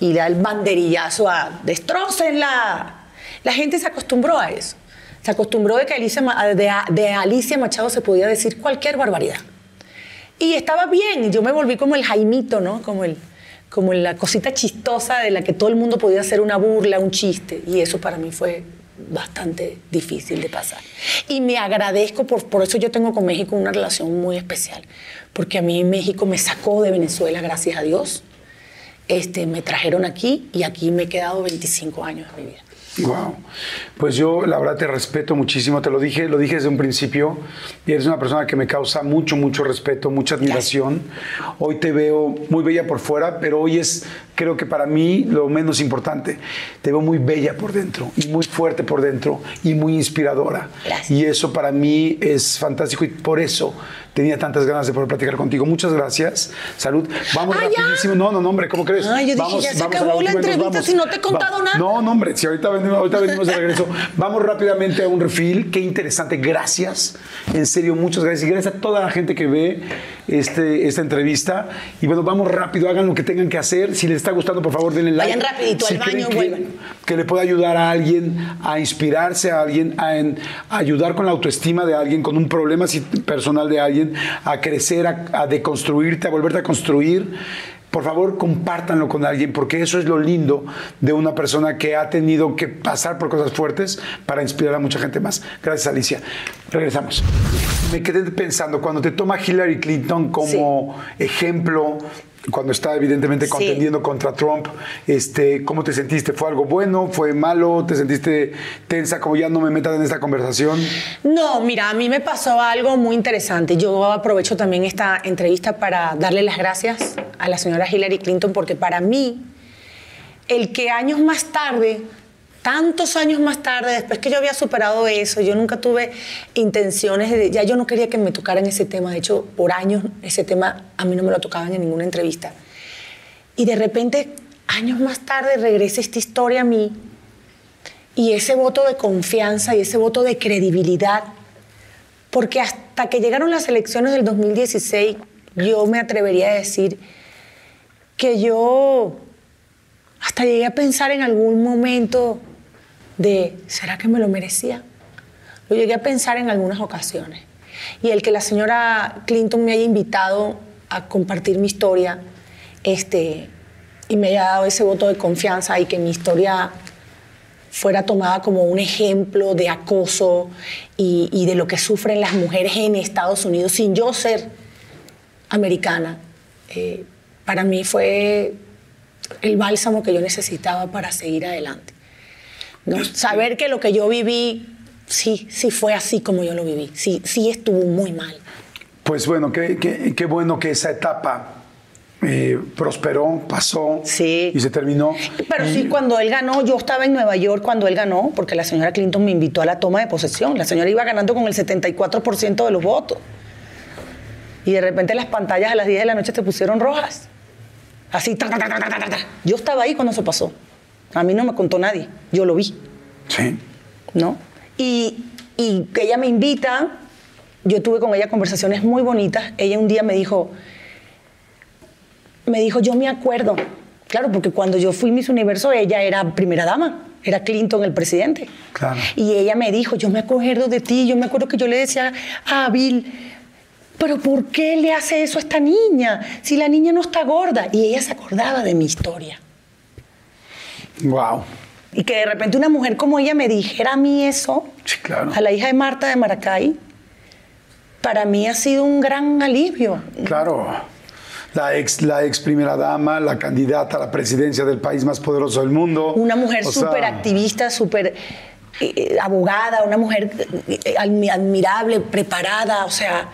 y da el banderillazo a ¡destrócenla! La gente se acostumbró a eso. Se acostumbró de que Alicia de, de Alicia Machado se podía decir cualquier barbaridad. Y estaba bien, yo me volví como el Jaimito, ¿no? Como, el, como la cosita chistosa de la que todo el mundo podía hacer una burla, un chiste. Y eso para mí fue bastante difícil de pasar. Y me agradezco, por, por eso yo tengo con México una relación muy especial. Porque a mí México me sacó de Venezuela, gracias a Dios. Este, me trajeron aquí y aquí me he quedado 25 años de mi vida. Wow. Pues yo la verdad te respeto muchísimo, te lo dije, lo dije desde un principio, y eres una persona que me causa mucho, mucho respeto, mucha admiración. Hoy te veo muy bella por fuera, pero hoy es, creo que para mí, lo menos importante. Te veo muy bella por dentro, y muy fuerte por dentro, y muy inspiradora. Gracias. Y eso para mí es fantástico, y por eso tenía tantas ganas de poder platicar contigo. Muchas gracias. Salud. Vamos Ah, ya. No, no, no, hombre, ¿cómo crees? Ay, yo dije, Vamos- ya se vamos acabó la entrevista vamos. si no te he contado nada. No, no, hombre, si ahorita venimos, ahorita venimos de regreso. (laughs) Vamos rápidamente a un refill. Qué interesante. Gracias. En serio, muchas gracias. Y gracias a toda la gente que ve este, esta entrevista. Y bueno, vamos rápido, hagan lo que tengan que hacer. Si les está gustando, por favor, denle like. Vayan rapidito al Si creen baño que- vuelvan. Que le pueda ayudar a alguien, a inspirarse a alguien, a, en- a ayudar con la autoestima de alguien, con un problema personal de alguien, a crecer, a, a deconstruirte, a volverte a construir. Por favor, compártanlo con alguien, porque eso es lo lindo de una persona que ha tenido que pasar por cosas fuertes para inspirar a mucha gente más. Gracias, Alicia. Regresamos. Me quedé pensando, cuando te toma Hillary Clinton como ejemplo, cuando está evidentemente Sí. contendiendo contra Trump, este, ¿cómo te sentiste? ¿Fue algo bueno? ¿Fue malo? ¿Te sentiste tensa como ya no me metas en esta conversación? No, mira, a mí me pasó algo muy interesante. Yo aprovecho también esta entrevista para darle las gracias a la señora Hillary Clinton porque para mí, el que años más tarde, tantos años más tarde, después que yo había superado eso, yo nunca tuve intenciones de, ya yo no quería que me tocaran ese tema. De hecho, por años ese tema a mí no me lo tocaban en ninguna entrevista. Y de repente, años más tarde, regresa esta historia a mí y ese voto de confianza y ese voto de credibilidad, porque hasta que llegaron las elecciones del 2016, yo me atrevería a decir que yo hasta llegué a pensar en algún momento de, ¿será que me lo merecía? Lo llegué a pensar en algunas ocasiones. Y el que la señora Clinton me haya invitado a compartir mi historia este, y me haya dado ese voto de confianza y que mi historia fuera tomada como un ejemplo de acoso y, de lo que sufren las mujeres en Estados Unidos sin yo ser americana, eh, para mí fue el bálsamo que yo necesitaba para seguir adelante. ¿No? Saber que lo que yo viví, sí, sí fue así como yo lo viví, sí, sí estuvo muy mal. Pues bueno, qué, qué- qué bueno que esa etapa eh, prosperó, pasó Sí. y se terminó. Pero Y- sí, cuando él ganó, yo estaba en Nueva York cuando él ganó, porque la señora Clinton me invitó a la toma de posesión. La señora iba ganando con el 74% de los votos. Y de repente las pantallas a las 10 de la noche se pusieron rojas. Así, ta, ta, ta, ta, ta, ta, ta. Yo estaba ahí cuando eso pasó. A mí no me contó nadie, yo lo vi. Sí. ¿no? Y, y que ella me invita yo tuve con ella conversaciones muy bonitas. Ella un día me dijo, me dijo, yo me acuerdo. Claro, porque cuando yo fui Miss Universo, ella era primera dama, era Clinton el presidente. Claro. Y ella me dijo, yo me acuerdo de ti, yo me acuerdo que yo le decía a Bill, pero ¿por qué le hace eso a esta niña? Si la niña no está gorda. Y ella se acordaba de mi historia. Wow. Y que de repente una mujer como ella me dijera a mí eso, Sí, claro. a la hija de Marta de Maracay, para mí ha sido un gran alivio. Claro. La ex, la ex primera dama, la candidata a la presidencia del país más poderoso del mundo. Una mujer sea, súper activista, súper eh, abogada, una mujer eh, admi- admirable, preparada, o sea,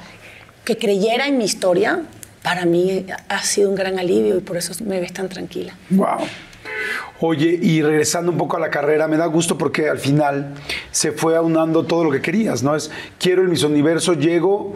que creyera en mi historia, para mí ha sido un gran alivio y por eso me ves tan tranquila. Wow. Oye, y regresando un poco a la carrera, me da gusto porque al final se fue aunando todo lo que querías, ¿no? Es, quiero el Miss Universo, llego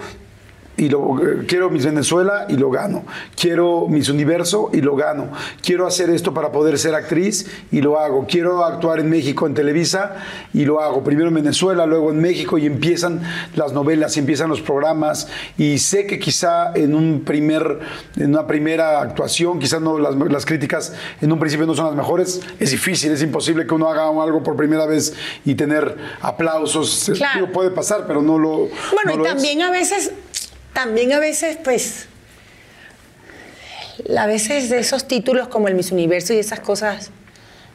y lo, eh, quiero Miss Venezuela y lo gano. Quiero Miss Universo y lo gano. Quiero hacer esto para poder ser actriz y lo hago. Quiero actuar en México en Televisa y lo hago. Primero en Venezuela, luego en México y empiezan las novelas y empiezan los programas y sé que quizá en un primer en una primera actuación, quizás no las, las críticas en un principio no son las mejores. Es difícil, es imposible que uno haga algo por primera vez y tener aplausos. Claro. Puede pasar, pero no lo Bueno, no y lo es. también a veces, también a veces, pues, a veces de esos títulos como el Miss Universo y esas cosas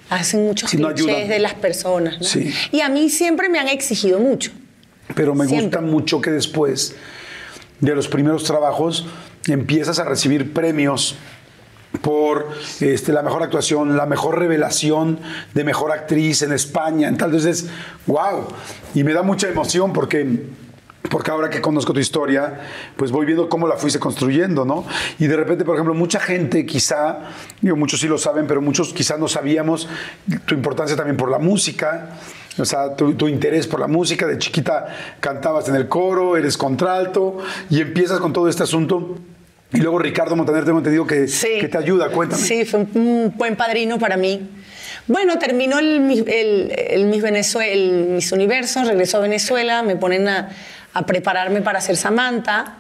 hacen muchos Sí, no de las personas, ¿no? Sí. Y a mí siempre me han exigido mucho. Pero me Siempre. gusta mucho que después de los primeros trabajos empiezas a recibir premios por este, la mejor actuación, la mejor revelación de mejor actriz en España. Entonces, wow. Y me da mucha emoción porque, porque ahora que conozco tu historia, pues voy viendo cómo la fuiste construyendo, ¿no? Y de repente, por ejemplo, mucha gente quizá, digo, muchos sí lo saben, pero muchos quizá no sabíamos tu importancia también por la música. O sea, tu, tu interés por la música, de chiquita cantabas en el coro, eres contralto y empiezas con todo este asunto. Y luego Ricardo Montaner, tengo entendido que, que te ayuda, cuéntame. Sí, fue un, buen padrino para mí. Bueno, terminó el, el, el Miss Venezue- el Miss Universo, regresó a Venezuela, me ponen a, a prepararme para ser Samantha.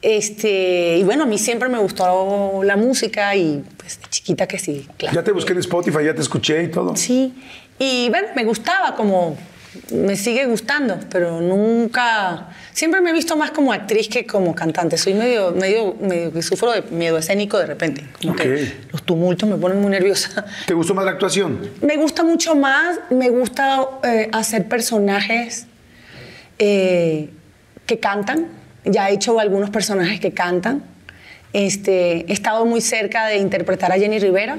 Este, y bueno, a mí siempre me gustó la música y pues de chiquita que sí, claro. Ya te busqué en Spotify, ya te escuché y todo. Sí, y bueno, me gustaba como, me sigue gustando, pero nunca, siempre me he visto más como actriz que como cantante. Soy medio, medio, medio que sufro de miedo escénico de repente, como que los tumultos me ponen muy nerviosa. ¿Te gustó más la actuación? Me gusta mucho más, me gusta eh, hacer personajes eh, que cantan. Ya he hecho algunos personajes que cantan. Este, he estado muy cerca de interpretar a Jenny Rivera.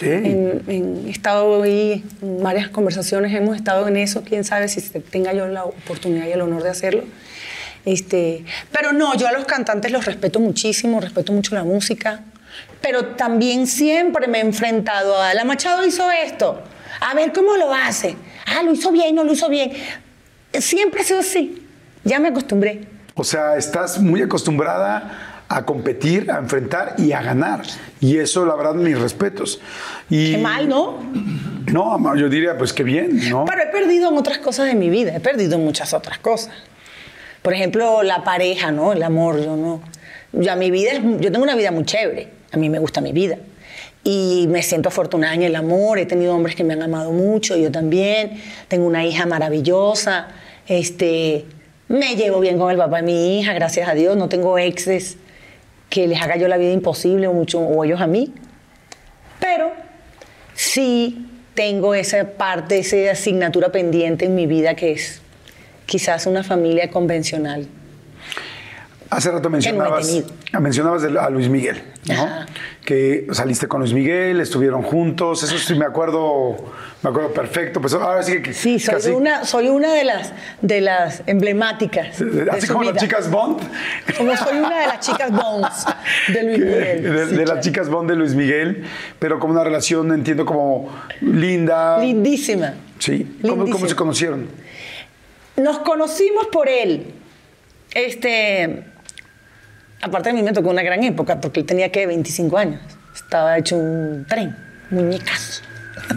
En- en- he estado ahí en varias conversaciones, hemos estado en eso, quién sabe si tenga yo la oportunidad y el honor de hacerlo. Este, pero no, yo a los cantantes los respeto muchísimo, respeto mucho la música, pero también siempre me he enfrentado a, la Machado hizo esto, a ver cómo lo hace, ah, lo hizo bien, no lo hizo bien. Siempre ha sido así, ya me acostumbré. O sea, estás muy acostumbrada a competir, a enfrentar y a ganar. Y eso, la verdad, mis respetos. Y, Qué mal, ¿no? No, yo diría, pues qué bien, ¿no? Pero he perdido en otras cosas de mi vida, he perdido en muchas otras cosas. Por ejemplo, la pareja, ¿no? El amor, yo no. Ya mi vida es, yo tengo una vida muy chévere. A mí me gusta mi vida. Y me siento afortunada en el amor. He tenido hombres que me han amado mucho, yo también. Tengo una hija maravillosa. Este, me llevo bien con el papá de mi hija, gracias a Dios. No tengo exes que les haga yo la vida imposible o mucho o ellos a mí. Pero sí tengo esa parte, esa asignatura pendiente en mi vida que es quizás una familia convencional. Hace rato mencionabas, tenido. mencionabas a Luis Miguel, ¿no? Que saliste con Luis Miguel, estuvieron juntos, eso sí me acuerdo, me acuerdo perfecto. Pues ahora sí que Sí, soy casi- una, soy una de las, de las emblemáticas. de así como las chicas Bond. Como soy una de las chicas Bones de Luis (laughs) Miguel. de, Sí, de claro. las chicas Bond de Luis Miguel, pero como una relación, entiendo, como linda. Lindísima. Sí. ¿Cómo, cómo Lindísima. se conocieron? Nos conocimos por él. Este, aparte de mí me tocó una gran época porque él tenía que 25 años. Estaba hecho un tren, muñecas. (laughs)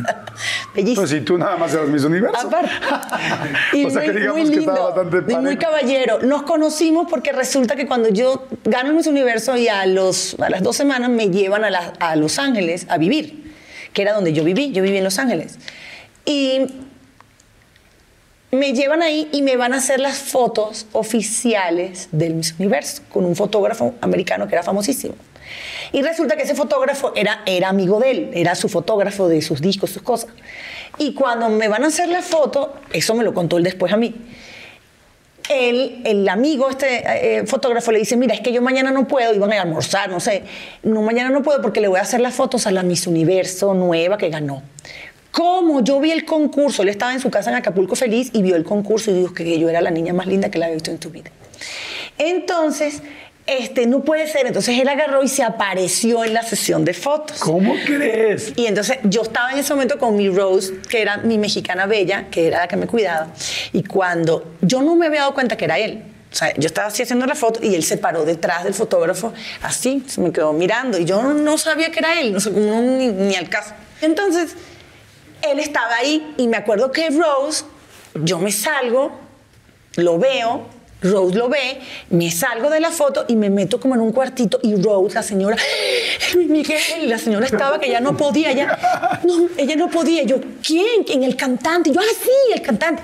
bellísimo. Pues si tú nada más eras Miss Universo. Aparte. (laughs) Y o sea que muy- digamos muy que lindo, estaba bastante y muy caballero. Nos conocimos porque resulta que cuando yo gano el Miss Universo y a, los, a las dos semanas me llevan a, la- a Los Ángeles a vivir, que era donde yo viví. Yo viví en Los Ángeles. Y me llevan ahí y me van a hacer las fotos oficiales del Miss Universo con un fotógrafo americano que era famosísimo. Y resulta que ese fotógrafo era, era amigo de él, era su fotógrafo de sus discos, sus cosas. Y cuando me van a hacer la foto, eso me lo contó él después a mí, él, el amigo, este eh, fotógrafo, le dice, mira, es que yo mañana no puedo, iban a almorzar, no sé, no, mañana no puedo porque le voy a hacer las fotos a la Miss Universo nueva que ganó. Como yo vi el concurso, él estaba en su casa en Acapulco feliz y vio el concurso y dijo que yo era la niña más linda que la había visto en tu vida. Entonces, este, no puede ser. Entonces él agarró y se apareció en la sesión de fotos. ¿Cómo crees? Y entonces yo estaba en ese momento con mi Rose, que era mi mexicana bella, que era la que me cuidaba. Y cuando yo no me había dado cuenta que era él. O sea, yo estaba así haciendo la foto y él se paró detrás del fotógrafo, así, se me quedó mirando. Y yo no sabía que era él, no sé, no, ni, ni al caso. Entonces, él estaba ahí y me acuerdo que Rose, yo me salgo, lo veo, Rose lo ve, me salgo de la foto y me meto como en un cuartito y Rose, la señora, "Es Luis Miguel, la señora estaba que ya no podía, ya, no, ella no podía. Yo, ¿quién? ¿Quién? El cantante. Y yo, ah, sí, el cantante.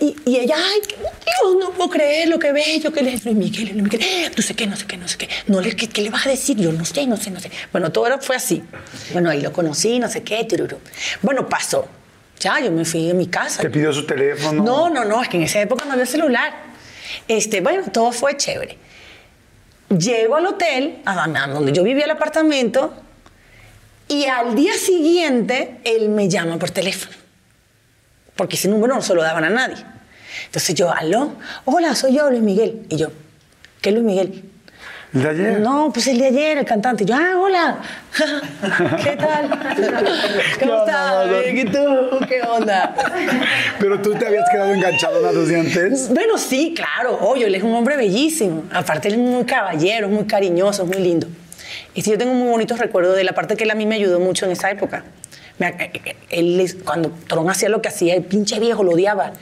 Y, y ella, ay, Dios, no puedo creer lo que bello que es Luis Miguel, Luis Miguel. No sé qué, no sé qué, no sé qué. No, le- ¿qué, qué le vas a decir? Yo no sé, no sé, no sé. Bueno, todo era- fue así. Bueno, ahí lo conocí, no sé qué, tururú. Bueno, pasó. Ya, yo me fui a mi casa. ¿Te pidió su teléfono? No, no, no, es que en esa época no había celular. Este, bueno, todo fue chévere. Llego al hotel, a donde yo vivía el apartamento, y al día siguiente él me llama por teléfono. Porque ese número no se lo daban a nadie. Entonces yo, aló, hola, soy yo, Luis Miguel. Y yo, ¿qué Luis Miguel? ¿El de ayer? No, pues el de ayer, el cantante. Yo, ah, hola. (laughs) ¿Qué tal? ¿Qué ¿Cómo estás? ¿Y tú? ¿Qué onda? Pero tú te habías quedado enganchado desde antes. Bueno, sí, claro, obvio, él es un hombre bellísimo. Aparte, él es muy caballero, muy cariñoso, muy lindo. Y sí, yo tengo muy bonitos recuerdos de la parte que él a mí me ayudó mucho en esa época. Eh, eh, él, cuando Tron hacía lo que hacía, el pinche viejo lo odiaba.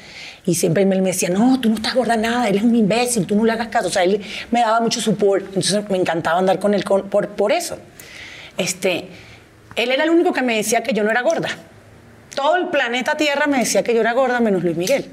Y siempre él me decía, no, tú no estás gorda nada, él es un imbécil, tú no le hagas caso. O sea, él me daba mucho support. Entonces me encantaba andar con él con- por, por eso. Este, él era el único que me decía que yo no era gorda. Todo el planeta Tierra me decía que yo era gorda, menos Luis Miguel.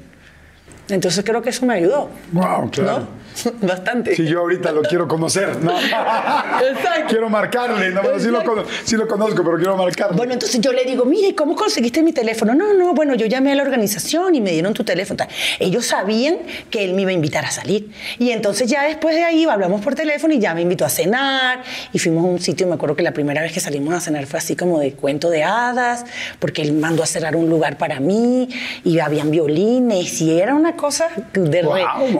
Entonces creo que eso me ayudó. Wow, claro. ¿No? (laughs) Bastante. Si yo ahorita lo quiero conocer, no. (laughs) Exacto. quiero marcarle, no, bueno, sí lo, sí conozco, pero quiero marcarle. Bueno, entonces yo le digo, mire, ¿cómo conseguiste mi teléfono? No, no, bueno, yo llamé a la organización y me dieron tu teléfono. tal. Ellos sabían que él me iba a invitar a salir. Y entonces ya después de ahí hablamos por teléfono y ya me invitó a cenar. Y fuimos a un sitio, me acuerdo que la primera vez que salimos a cenar fue así como de cuento de hadas, porque él mandó a cerrar un lugar para mí y habían violines y era una cosa de,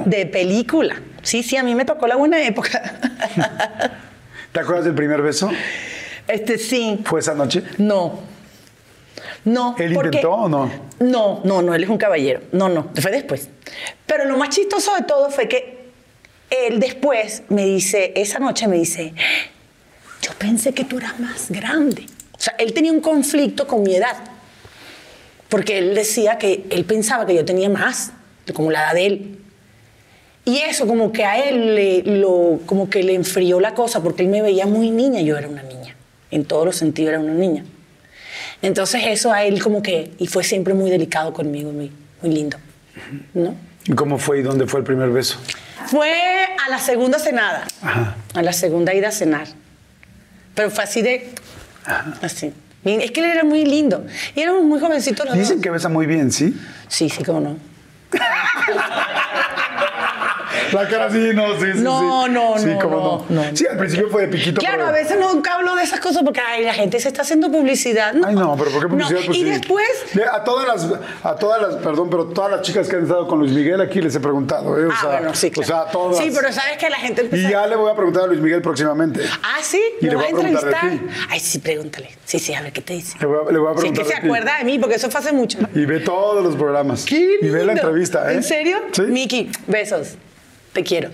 de película. Sí, sí, a mí me tocó la buena época. ¿Te acuerdas del primer beso? este sí. ¿Fue esa noche? No. No. ¿Él porque- intentó o no? No, no, no, él es un caballero. No, no, fue después. Pero lo más chistoso de todo fue que él después me dice, esa noche me dice, yo pensé que tú eras más grande. O sea, él tenía un conflicto con mi edad. Porque él decía que él pensaba que yo tenía más, como la edad de él. Y eso como que a él le, lo, como que le enfrió la cosa, porque él me veía muy niña, yo era una niña. En todos los sentidos era una niña. Entonces eso a él como que, y fue siempre muy delicado conmigo, muy, muy lindo. ¿No? ¿Y ¿Cómo fue y dónde fue el primer beso? Fue a la segunda cenada, Ajá. a la segunda ida a cenar. Pero fue así de, así. Y Es que él era muy lindo. Y éramos muy jovencitos los Dicen dos. que besa muy bien, ¿sí? Sí, sí, cómo no. (laughs) La cara sí, no, sí, sí. No, sí. no, Sí, no, cómo no, no. no. Sí, al principio fue de piquito. Claro, pero- a veces nunca hablo de esas cosas porque ay, la gente se está haciendo publicidad. No, Ay, no, pero ¿por qué publicidad? Pues y sí. después, De- a todas las, a todas las, perdón, pero todas las chicas que han estado con Luis Miguel aquí les he preguntado, ¿eh? O ah, sea, bueno, sí, claro. O sea, todas. Sí, pero sabes que la gente Y ya le voy a preguntar a Luis Miguel próximamente. Ah, sí, Y le va a voy a preguntar de entrevistar. Ay, sí, pregúntale. Sí, sí, a ver qué te dice. Le voy a, le voy a Si es preguntar que se ti. acuerda de mí, porque eso fue hace mucho. Y ve todos los programas. ¡Qué Y ve la entrevista, ¿eh? ¿En serio? Sí. Miki, besos. Te quiero.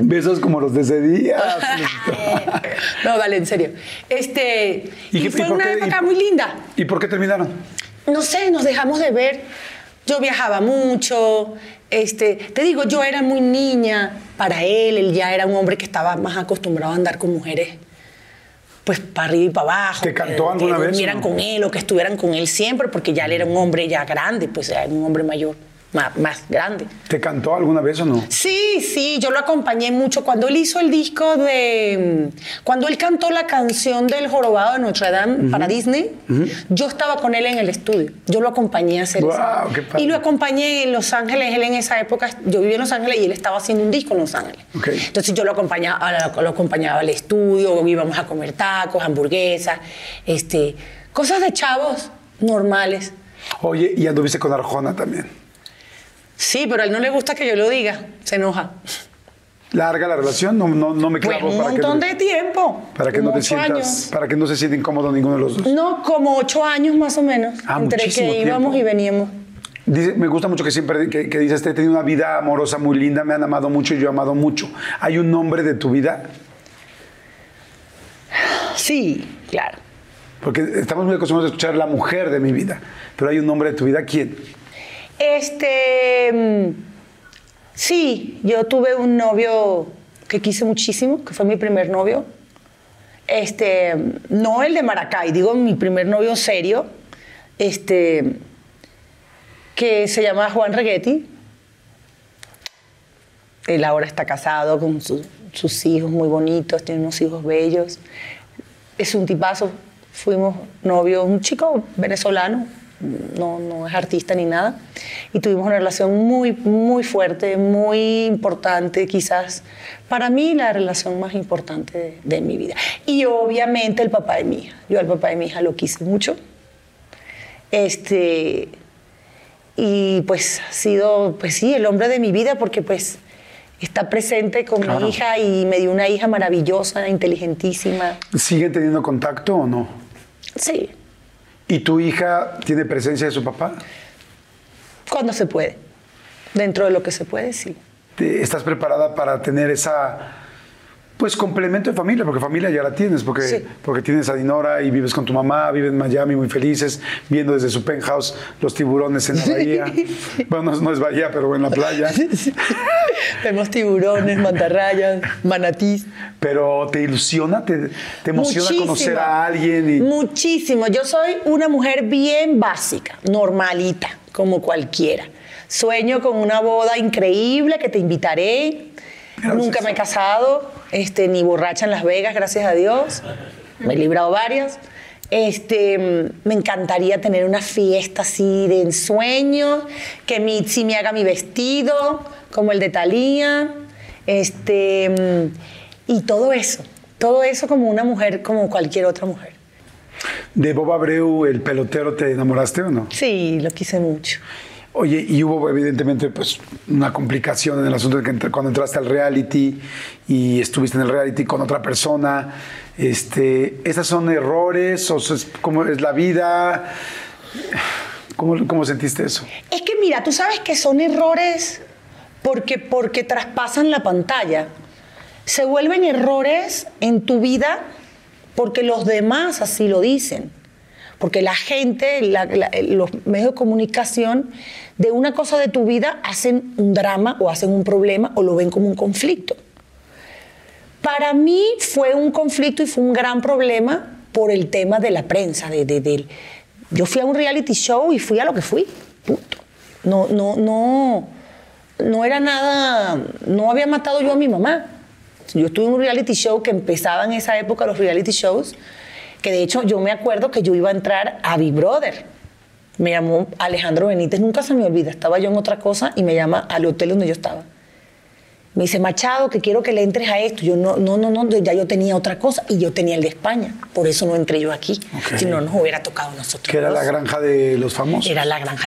Besos como los de ese día. (laughs) no, dale, en serio. Este, y, qué- fue una qué- época y- muy linda. ¿Y por qué terminaron? no sé, nos dejamos de ver. Yo viajaba mucho, este, te digo, yo era muy niña para él, él ya era un hombre que estaba más acostumbrado a andar con mujeres pues para arriba y para abajo. ¿Te cantó que, alguna que vez, o no? con él o que estuvieran con él siempre, porque ya él era un hombre ya grande, pues era un hombre mayor, más, más grande. ¿Te cantó alguna vez o no? Sí, sí, yo lo acompañé mucho. Cuando él hizo el disco de. Cuando él cantó la canción del Jorobado de Notre Dame para Disney, yo estaba con él en el estudio. Yo lo acompañé a hacer Guau, eso. qué padre. Y lo acompañé en Los Ángeles. Él en esa época, yo vivía en Los Ángeles y él estaba haciendo un disco en Los Ángeles. Entonces yo lo acompañaba, lo acompañaba al estudio, íbamos a comer tacos, hamburguesas, este, cosas de chavos normales. Oye, y anduviste con Arjona también. Sí, pero a él no le gusta que yo lo diga, se enoja. ¿Larga la relación? No, no, no me Pues clavo un para montón que, de tiempo. para que no te sientas, años. para que no se sienta incómodo ninguno de los dos. No, como ocho años más o menos. Ah, entre que íbamos y veníamos. Dice- me gusta mucho que siempre que, que dices, he tenido una vida amorosa muy linda, me han amado mucho y yo he amado mucho. ¿Hay un nombre de tu vida? Sí, claro. Porque estamos muy acostumbrados a escuchar la mujer de mi vida, pero hay un nombre de tu vida, ¿quién? Este. mm, Sí, yo tuve un novio que quise muchísimo, que fue mi primer novio. Este, no el de Maracay, digo mi primer novio serio, este, que se llama Juan Reghetti. Él ahora está casado con su- sus hijos muy bonitos, tiene unos hijos bellos. Es un tipazo. Fuimos novios, un chico venezolano, no, no es artista ni nada. Y tuvimos una relación muy, muy fuerte, muy importante, quizás para mí la relación más importante de, de mi vida. Y obviamente el papá de mi hija. Yo al papá de mi hija lo quise mucho. Este, y pues ha sido, pues sí, el hombre de mi vida porque pues está presente con Claro. mi hija y me dio una hija maravillosa, inteligentísima. ¿Siguen teniendo contacto o no? Sí, ¿Y tu hija tiene presencia de su papá? cuando se puede. Dentro de lo que se puede, sí. ¿Te- ¿Estás preparada para tener esa, pues, complemento de familia? Porque familia ya la tienes, porque, Sí. porque tienes a Dinora y vives con tu mamá, viven en Miami muy felices, viendo desde su penthouse los tiburones en la bahía. Bueno, no, es- bahía, pero en la playa. Vemos tiburones, mantarrayas, manatís. Pero te ilusiona, te, te emociona Muchísimo. conocer a alguien y... Muchísimo. Yo soy una mujer bien básica, normalita, como cualquiera. Sueño con una boda increíble que te invitaré. Gracias. Nunca me he casado, este, ni borracha en Las Vegas, gracias a Dios. Me he librado varias. Este, me encantaría tener una fiesta así de ensueño, que Mitzi me haga mi vestido, como el de Thalía. Este, y todo eso, todo eso como una mujer, como cualquier otra mujer. ¿De Bob Abreu, el pelotero, te enamoraste o no? Sí, lo quise mucho. Oye, y hubo evidentemente pues una complicación en el asunto de que cuando entraste al reality y estuviste en el reality con otra persona, este, ¿esas son errores o es, cómo es la vida? ¿Cómo, ¿Cómo sentiste eso? Es que mira, tú sabes que son errores porque, porque traspasan la pantalla. Se vuelven errores en tu vida porque los demás así lo dicen. Porque la gente, los medios de comunicación, de una cosa de tu vida hacen un drama o hacen un problema o lo ven como un conflicto. Para mí fue un conflicto y fue un gran problema por el tema de la prensa. De, de- del- yo fui a un reality show y fui a lo que fui. Punto. No, no, no, no era nada, no había matado yo a mi mamá. Yo estuve en un reality show que empezaba en esa época los reality shows, que de hecho yo me acuerdo que yo iba a entrar a Big Brother. Me llamó Alejandro Benítez, nunca se me olvida, estaba yo en otra cosa y me llama al hotel donde yo estaba. Me dice, Machado, que quiero que le entres a esto. Yo, no, no, no, no, ya yo tenía otra cosa y yo tenía el de España. Por eso no entré yo aquí. Ok. Si no, nos hubiera tocado a nosotros. Que era la granja de los famosos. Era la granja.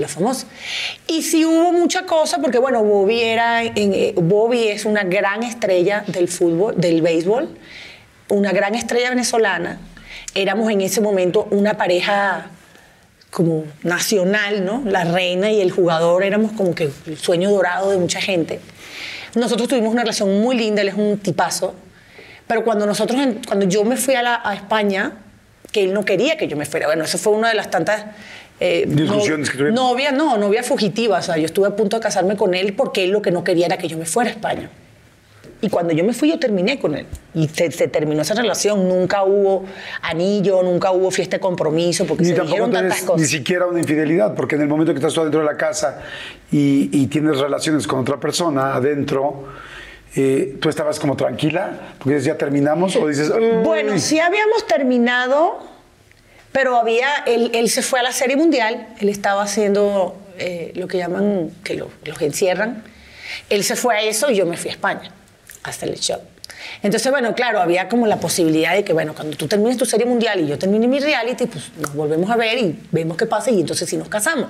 La famosa. Y sí hubo mucha cosa, porque bueno, Bobby, era en, eh, Bobby es una gran estrella del fútbol, del béisbol, una gran estrella venezolana. Éramos en ese momento una pareja como nacional, ¿no? La reina y el jugador éramos como que el sueño dorado de mucha gente. Nosotros tuvimos una relación muy linda, él es un tipazo. Pero cuando nosotros, cuando yo me fui a España, que él no quería que yo me fuera, bueno, eso fue una de las tantas eh, Discusiones que tuvieron. Novia, no, novia fugitiva. O sea, yo estuve a punto de casarme con él porque él lo que no quería era que yo me fuera a España. Y cuando yo me fui, yo terminé con él. Y se, se terminó esa relación. Nunca hubo anillo, nunca hubo fiesta de compromiso, porque Ni se dijeron tantas cosas. ni siquiera una infidelidad, porque en el momento que estás tú adentro de la casa y, y tienes relaciones con otra persona adentro, eh, tú estabas como tranquila, porque dices, ya terminamos, o dices. Bueno, sí habíamos terminado, pero había, él, él se fue a la Serie Mundial, él estaba haciendo eh, lo que llaman, que lo- los encierran. Él se fue a eso y yo me fui a España, hasta el show. Entonces, bueno, claro, había como la posibilidad de que, bueno, cuando tú termines tu Serie Mundial y yo termine mi reality, pues nos volvemos a ver y vemos qué pasa y entonces sí nos casamos.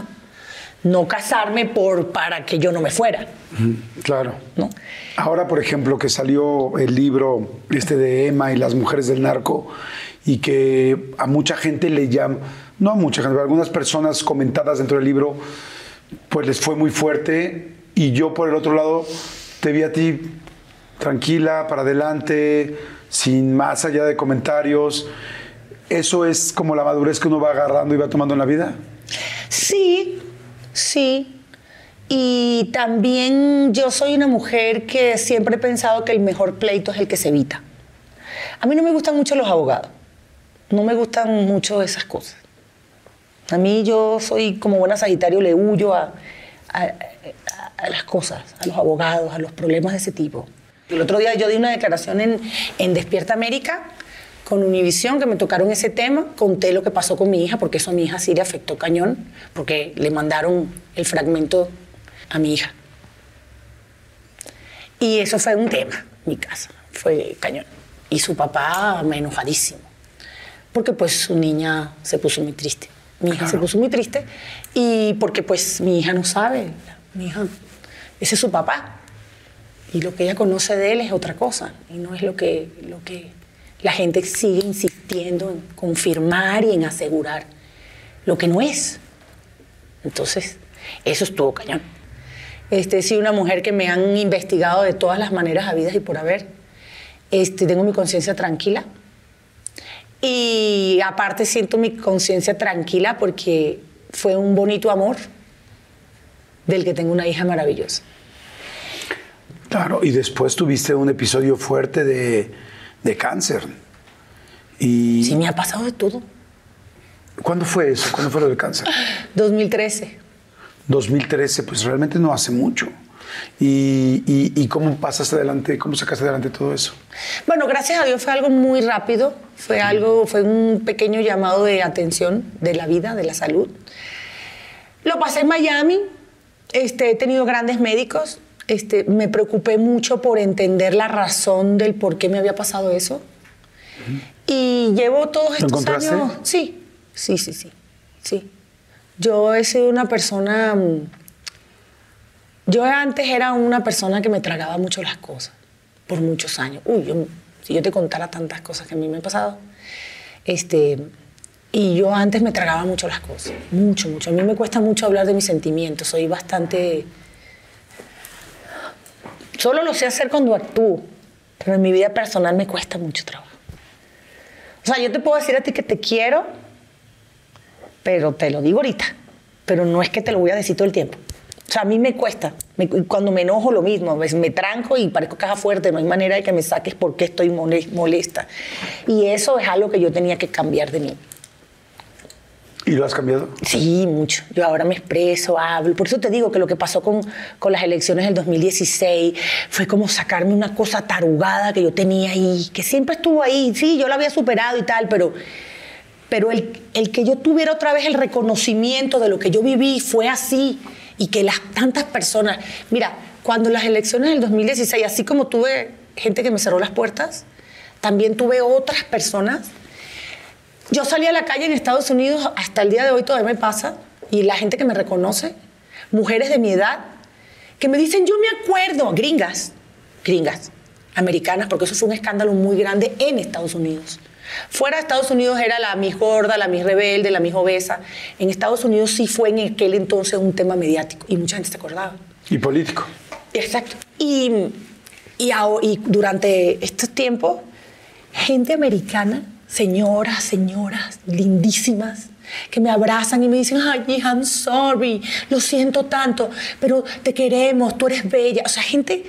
No casarme por, para que yo no me fuera, Claro. ¿no? Ahora, por ejemplo, que salió el libro este de Emma y las mujeres del narco y que a mucha gente le llama, no a mucha gente, pero a algunas personas comentadas dentro del libro, pues les fue muy fuerte y yo por el otro lado te vi a ti tranquila, para adelante, sin más allá de comentarios. ¿Eso es como la madurez que uno va agarrando y va tomando en la vida? Sí, sí. Y también yo soy una mujer que siempre he pensado que el mejor pleito es el que se evita. A mí no me gustan mucho los abogados. No me gustan mucho esas cosas. A mí yo soy como buena Sagitario, le huyo a, las cosas, a los abogados, a los problemas de ese tipo. El otro día yo di una declaración en, en Despierta América con Univisión que me tocaron ese tema, conté lo que pasó con mi hija, porque eso a mi hija sí le afectó cañón, porque le mandaron el fragmento a mi hija. Y eso fue un tema, mi casa, fue cañón. Y su papá me enojadísimo, porque pues su niña se puso muy triste. Mi hija se puso muy triste y porque pues mi hija no sabe, mi hija, ese es su papá. Y lo que ella conoce de él es otra cosa, y no es lo que, lo que la gente sigue insistiendo en confirmar y en asegurar lo que no es. Entonces, eso estuvo cañón. Este, sido una mujer que me han investigado de todas las maneras habidas y por haber. Este, tengo mi conciencia tranquila. Y aparte siento mi conciencia tranquila porque fue un bonito amor del que tengo una hija maravillosa. Claro, y después tuviste un episodio fuerte de, de cáncer. Y Sí, me ha pasado de todo. ¿Cuándo fue eso? ¿Cuándo fue lo del cáncer? 2013. 2013, pues realmente no hace mucho. ¿Y, y, y cómo pasaste adelante, cómo sacaste adelante todo eso? Bueno, gracias a Dios fue algo muy rápido, fue algo, fue un pequeño llamado de atención de la vida, de la salud. Lo pasé en Miami, este, he tenido grandes médicos, este, me preocupé mucho por entender la razón del por qué me había pasado eso. Y llevo todos ¿Lo estos encontraste? años. Sí, sí, sí, sí, sí. Yo he sido una persona. Yo antes era una persona que me tragaba mucho las cosas por muchos años. Uy, yo- si yo te contara tantas cosas que a mí me han pasado. Este, Y yo antes me tragaba mucho las cosas, mucho, mucho. A mí me cuesta mucho hablar de mis sentimientos, soy bastante... Solo lo sé hacer cuando actúo, pero en mi vida personal me cuesta mucho trabajo. O sea, yo te puedo decir a ti que te quiero, pero te lo digo ahorita, pero no es que te lo voy a decir todo el tiempo. O sea, a mí me cuesta. Me- cuando me enojo, lo mismo. Me, me tranco y parezco caja fuerte. No hay manera de que me saques porque estoy mole- molesta. Y eso es algo que yo tenía que cambiar de mí. ¿Y lo has cambiado? Sí, mucho. Yo ahora me expreso, hablo. Por eso te digo que lo que pasó con, con las elecciones del 2016 fue como sacarme una cosa tarugada que yo tenía ahí, que siempre estuvo ahí. Sí, yo la había superado y tal, pero, pero el, el que yo tuviera otra vez el reconocimiento de lo que yo viví fue así. Y que las tantas personas. Mira, cuando las elecciones del 2016, así como tuve gente que me cerró las puertas, también tuve otras personas yo salí a la calle en Estados Unidos, hasta el día de hoy todavía me pasa, y la gente que me reconoce, mujeres de mi edad, que me dicen, yo me acuerdo, gringas, gringas, americanas, porque eso fue un escándalo muy grande en Estados Unidos. Fuera de Estados Unidos era la mis gorda, la mis rebelde, la mis obesa. En Estados Unidos sí fue en aquel entonces un tema mediático y mucha gente se acordaba. Y político. Exacto. Y, y, durante estos tiempos, gente americana, señoras, señoras lindísimas, que me abrazan y me dicen, ay, hija, I'm sorry, lo siento tanto, pero te queremos, tú eres bella. O sea, gente,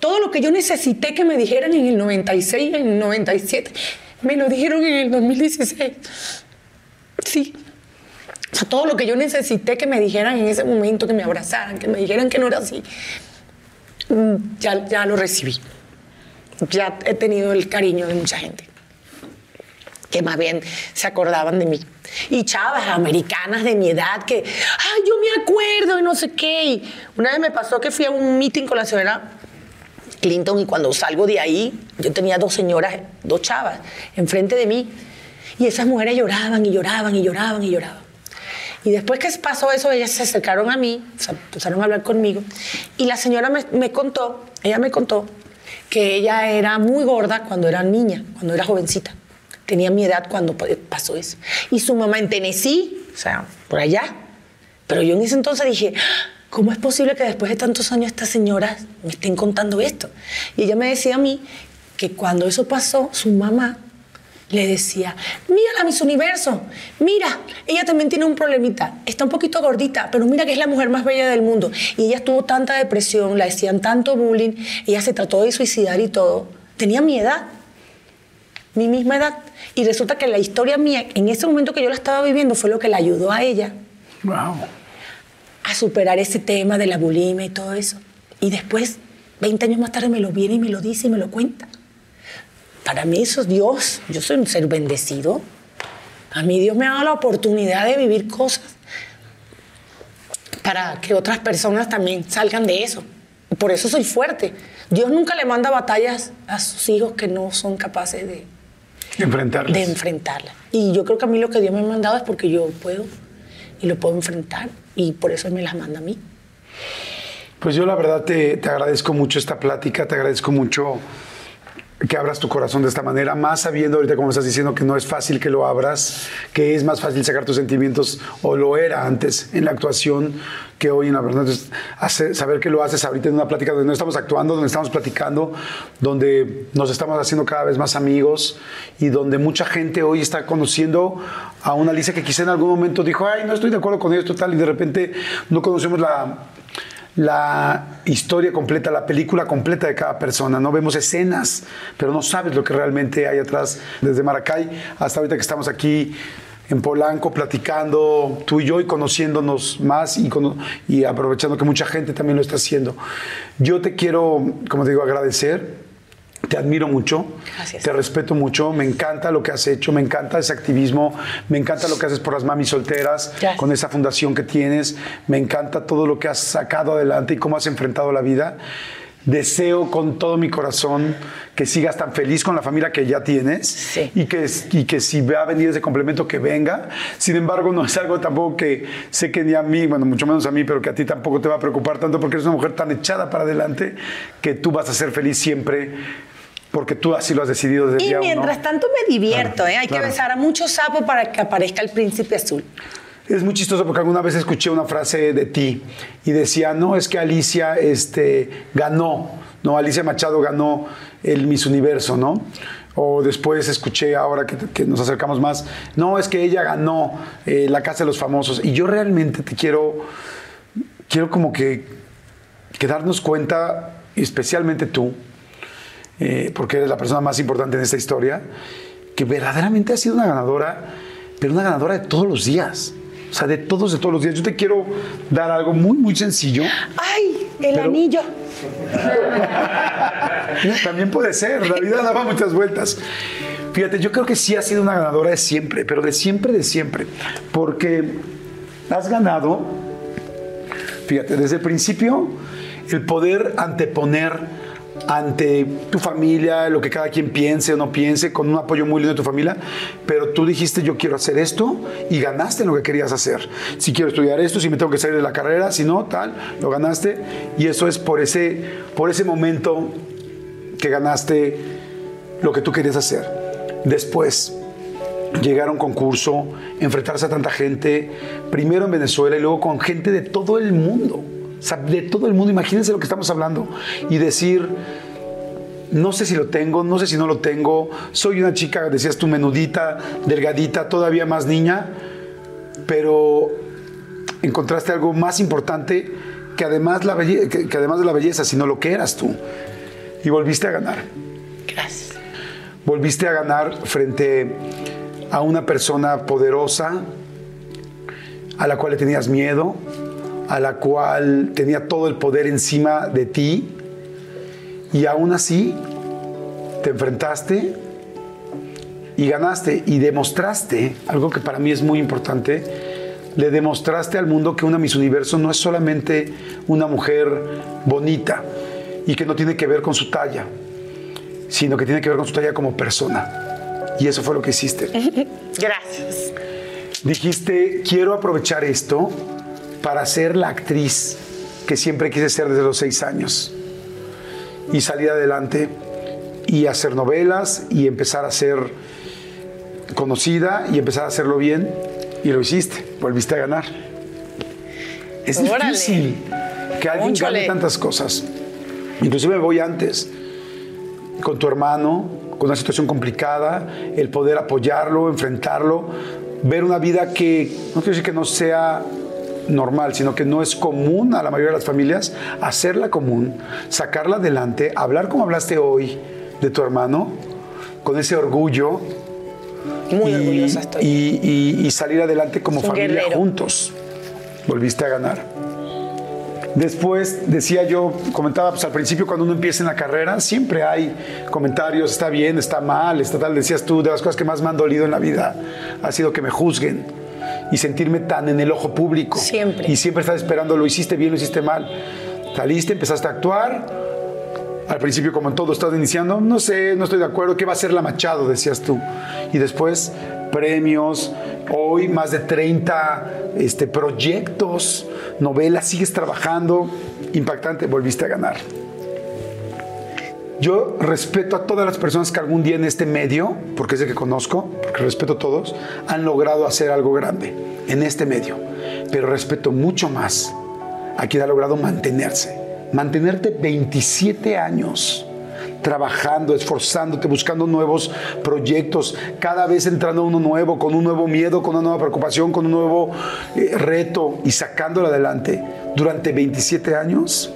todo lo que yo necesité que me dijeran en el 96, en el 97, me lo dijeron en el 2016. Sí. O sea, todo lo que yo necesité que me dijeran en ese momento, que me abrazaran, que me dijeran que no era así, mm, ya, ya lo recibí. Ya he tenido el cariño de mucha gente que más bien se acordaban de mí. Y chavas americanas de mi edad que, ay, yo me acuerdo y no sé qué. Y una vez me pasó que fui a un meeting con la señora Clinton y cuando salgo de ahí, yo tenía dos señoras, dos chavas, enfrente de mí. Y esas mujeres lloraban y lloraban y lloraban y lloraban. Y después que pasó eso, ellas se acercaron a mí, empezaron a hablar conmigo. Y la señora me, contó, ella me contó, que ella era muy gorda cuando era niña, cuando era jovencita. Tenía mi edad cuando pa- pasó eso. Y su mamá en Tennessee, o sea, por allá. Pero yo en ese entonces dije, ¿cómo es posible que después de tantos años estas señoras me estén contando esto? Y ella me decía a mí que cuando eso pasó, su mamá le decía, mira la Miss Universo, mira, ella también tiene un problemita, está un poquito gordita, pero mira que es la mujer más bella del mundo. Y ella tuvo tanta depresión, la decían tanto bullying, ella se trató de suicidar y todo. Tenía mi edad, mi misma edad. Y resulta que la historia mía, en ese momento que yo la estaba viviendo, fue lo que la ayudó a ella Wow. A superar ese tema de la bulimia y todo eso. Y después, 20 años más tarde, me lo viene y me lo dice y me lo cuenta. Para mí eso es Dios. Yo soy un ser bendecido. A mí Dios me ha dado la oportunidad de vivir cosas para que otras personas también salgan de eso. Por eso soy fuerte. Dios nunca le manda batallas a sus hijos que no son capaces de, Enfrentarlas. de enfrentarla. Y yo creo que a mí lo que Dios me ha mandado es porque yo puedo y lo puedo enfrentar y por eso me las manda a mí. Pues yo la verdad te, te agradezco mucho esta plática, te agradezco mucho que abras tu corazón de esta manera, más sabiendo ahorita como estás diciendo que no es fácil que lo abras, que es más fácil sacar tus sentimientos, o lo era antes en la actuación que hoy en la verdad. Entonces, saber que lo haces ahorita en una plática donde no estamos actuando, donde estamos platicando, donde nos estamos haciendo cada vez más amigos y donde mucha gente hoy está conociendo a una Alicia que quizá en algún momento dijo, ay, no estoy de acuerdo con esto, tal, y de repente no conocemos la la historia completa, la película completa de cada persona. No vemos escenas, pero no sabes lo que realmente hay atrás. Desde Maracay hasta ahorita que estamos aquí en Polanco platicando tú y yo y conociéndonos más y, aprovechando que mucha gente también lo está haciendo. Yo te quiero, como te digo, agradecer. Te admiro mucho, Gracias. te respeto mucho, me encanta lo que has hecho, me encanta ese activismo, me encanta lo que haces por las mamis solteras, Gracias. con esa fundación que tienes. Me encanta todo lo que has sacado adelante y cómo has enfrentado la vida. Deseo con todo mi corazón que sigas tan feliz con la familia que ya tienes Sí. y, que, y que si va a venir ese complemento que venga. Sin embargo, no es algo tampoco que sé que ni a mí, bueno, mucho menos a mí, pero que a ti tampoco te va a preocupar tanto porque eres una mujer tan echada para adelante que tú vas a ser feliz siempre porque tú así lo has decidido desde Y día uno. mientras tanto me divierto, ¿eh? Hay claro. que besar a muchos sapos para que aparezca el príncipe azul. Es muy chistoso porque alguna vez escuché una frase de ti y decía, no, es que Alicia este, ganó, no, Alicia Machado ganó el Miss Universo, ¿no? O después escuché ahora que, que nos acercamos más, no, es que ella ganó eh, la Casa de los Famosos. Y yo realmente te quiero, quiero como que, que darnos cuenta, especialmente tú, eh, porque eres la persona más importante en esta historia, que verdaderamente has sido una ganadora, pero una ganadora de todos los días. O sea, de todos, de todos los días. Yo te quiero dar algo muy, muy sencillo. ¡Ay! El Pero- anillo. (laughs) También puede ser, la vida daba muchas vueltas. Fíjate, yo creo que sí has sido una ganadora de siempre, pero de siempre, de siempre. Porque has ganado, fíjate, desde el principio, el poder anteponer ante tu familia, lo que cada quien piense o no piense, con un apoyo muy lindo de tu familia, pero tú dijiste yo quiero hacer esto y ganaste lo que querías hacer. Si quiero estudiar esto, si me tengo que salir de la carrera, si no, tal, lo ganaste y eso es por ese, por ese momento que ganaste lo que tú querías hacer. Después, llegar a un concurso, enfrentarse a tanta gente, primero en Venezuela y luego con gente de todo el mundo. Sea, de todo el mundo, imagínense lo que estamos hablando. Y decir, no sé si lo tengo, no sé si no lo tengo, soy una chica, decías tú, menudita, delgadita, todavía más niña, pero encontraste algo más importante que además, la que- que además de la belleza, sino lo que eras tú. Y volviste a ganar Gracias. volviste a ganar frente a una persona poderosa a la cual le tenías miedo, a la cual tenía todo el poder encima de ti y aún así te enfrentaste y ganaste y demostraste algo que para mí es muy importante. Le demostraste al mundo que una Miss Universo no es solamente una mujer bonita y que no tiene que ver con su talla, sino que tiene que ver con su talla como persona. Y eso fue lo que hiciste. (laughs) Gracias. Dijiste, quiero aprovechar esto para ser la actriz que siempre quise ser desde los seis años. Y salir adelante y hacer novelas y empezar a ser conocida y empezar a hacerlo bien. Y lo hiciste, volviste a ganar. Es Órale. difícil que alguien gane tantas cosas. Inclusive me voy antes con tu hermano, con una situación complicada, el poder apoyarlo, enfrentarlo, ver una vida que, no quiero decir que no sea normal, sino que no es común a la mayoría de las familias, hacerla común, sacarla adelante, hablar como hablaste hoy de tu hermano, con ese orgullo Muy y, orgullosa estoy. y- y- y salir adelante como familia guerrero. juntos. Volviste a ganar. Después decía yo, comentaba pues al principio cuando uno empieza en la carrera, siempre hay comentarios, está bien, está mal, está tal. Decías tú, de las cosas que más me han dolido en la vida ha sido que me juzguen y sentirme tan en el ojo público. Siempre. Y siempre estás esperando, lo hiciste bien, lo hiciste mal. Saliste, empezaste a actuar. Al principio, como en todo, estás iniciando, no sé, no estoy de acuerdo, ¿qué va a ser la Machado? Decías tú. Y después, premios, hoy más de 30 este, proyectos, novelas, sigues trabajando, impactante, volviste a ganar. Yo respeto a todas las personas que algún día en este medio, porque es el que conozco, porque respeto a todos, han logrado hacer algo grande en este medio. Pero respeto mucho más a quien ha logrado mantenerse. Mantenerte 27 años trabajando, esforzándote, buscando nuevos proyectos, cada vez entrando uno nuevo, con un nuevo miedo, con una nueva preocupación, con un nuevo eh, reto y sacándolo adelante durante 27 años.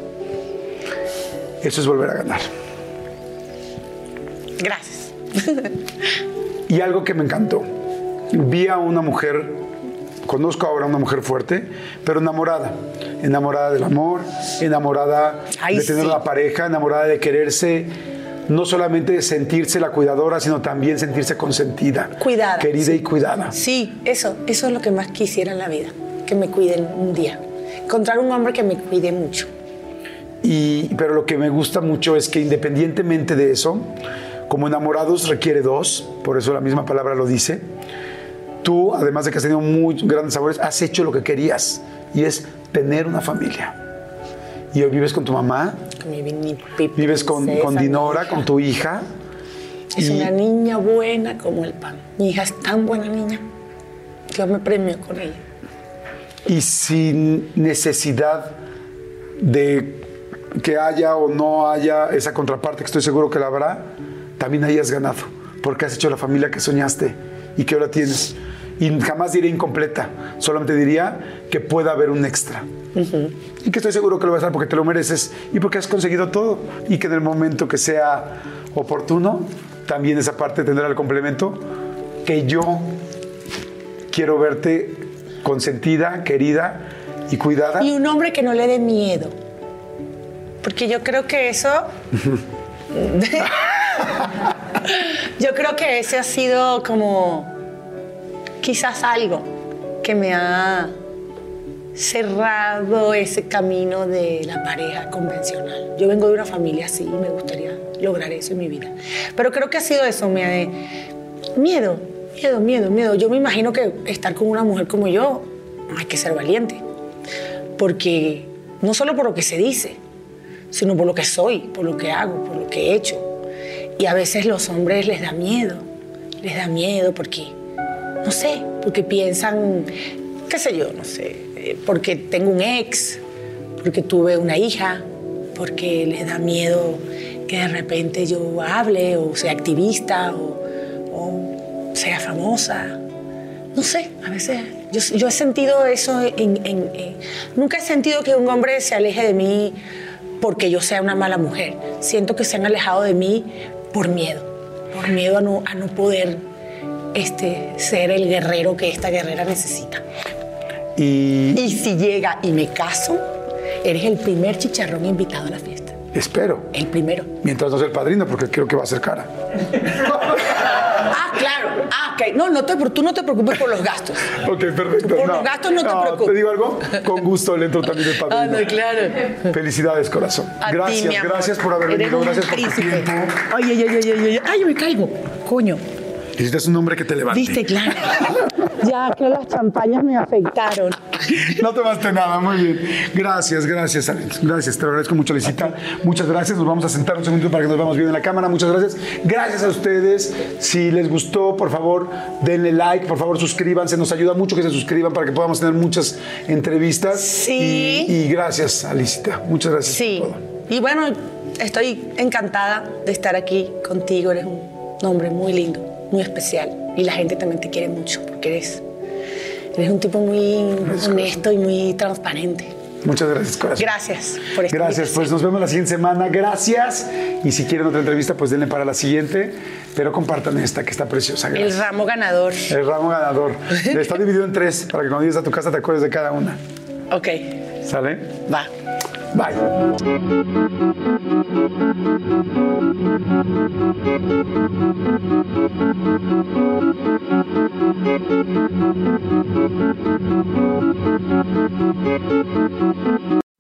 Eso es volver a ganar. Gracias. Y algo que me encantó. Vi a una mujer, conozco ahora a una mujer fuerte, pero enamorada. Enamorada del amor, enamorada Ay, de tener sí. la pareja, enamorada de quererse, no solamente de sentirse la cuidadora, sino también sentirse consentida. Cuidada, Querida sí. y cuidada. Sí, eso, eso es lo que más quisiera en la vida, que me cuiden un día. Encontrar un hombre que me cuide mucho. Y, pero lo que me gusta mucho es que independientemente de eso, como enamorados requiere dos, por eso la misma palabra lo dice, tú, además de que has tenido muy grandes sabores, has hecho lo que querías y es tener una familia. Y hoy vives con tu mamá, vives con, Dinora, con tu hija, Es Y- una niña buena como el pan. Mi hija es tan buena niña. Yo me premio con ella. y sin necesidad de que haya o no haya esa contraparte, que estoy seguro que la habrá, también hayas ganado, porque has hecho la familia que soñaste y que ahora tienes. Y jamás diré incompleta, solamente diría que pueda haber un extra. Y que estoy seguro que lo vas a dar porque te lo mereces y porque has conseguido todo. Y que en el momento que sea oportuno, también esa parte tendrá el complemento que yo quiero verte consentida, querida y cuidada. Y un hombre que no le dé miedo. Porque yo creo que eso. (laughs) yo creo que ese ha sido como. Quizás algo que me ha cerrado ese camino de la pareja convencional. Yo vengo de una familia así y me gustaría lograr eso en mi vida. Pero creo que ha sido eso, me miedo, miedo, miedo, miedo. Yo me imagino que estar con una mujer como yo hay que ser valiente. Porque no solo por lo que se dice, sino por lo que soy, por lo que hago, por lo que he hecho. Y a veces los hombres les da miedo, les da miedo porque, no sé, porque piensan, qué sé yo, no sé, eh, porque tengo un ex, porque tuve una hija, porque les da miedo que de repente yo hable o sea activista o, sea famosa. No sé, a veces yo, he sentido eso en- Nunca he sentido que un hombre se aleje de mí porque yo sea una mala mujer. Siento que se han alejado de mí por miedo, por miedo a no, a no poder este, ser el guerrero que esta guerrera necesita. Y Y si llega y me caso, eres el primer chicharrón invitado a la fiesta. espero, El primero. mientras no sea el padrino, porque creo que va a ser cara. Ah, claro. Ah, ok. No, no te, tú no te preocupes por los gastos. (laughs) Ok, perfecto. Por los gastos no te preocupes. ¿Te digo algo? Con gusto le entro también el (laughs) padrino. Ah, no, claro. Felicidades, corazón. A ti, gracias, mi amor. gracias por haber Eres venido, gracias por tu príncipe. tiempo. Ay, ay, ay, ay, ay, ay, ay, me caigo. Coño. Necesitas un hombre que te levante. Viste, claro. (laughs) ya que las champañas me afectaron. No tomaste nada, muy bien. Gracias, gracias, Alex. Gracias, te lo agradezco mucho, Licita. Muchas gracias. Nos vamos a sentar un segundo para que nos veamos bien en la cámara. Muchas gracias. Gracias a ustedes. Si les gustó, por favor, denle like, por favor, suscríbanse. Nos ayuda mucho que se suscriban para que podamos tener muchas entrevistas. Sí. Y, y gracias, Alicita. Muchas gracias Sí. por todo. Y bueno, estoy encantada de estar aquí contigo. Eres un hombre muy lindo, muy especial. Y la gente también te quiere mucho porque eres, eres un tipo muy honesto y muy transparente. Muchas gracias, corazón. Gracias por esta Gracias, pues nos vemos la siguiente semana. Gracias. Y si quieren otra entrevista, pues denle para la siguiente. Pero compartan esta que está preciosa. El Gracias. ramo ganador. El ramo ganador. (laughs) Está dividido en tres para que cuando llegues a tu casa te acuerdes de cada una. Ok, ¿Sale? va. Bye.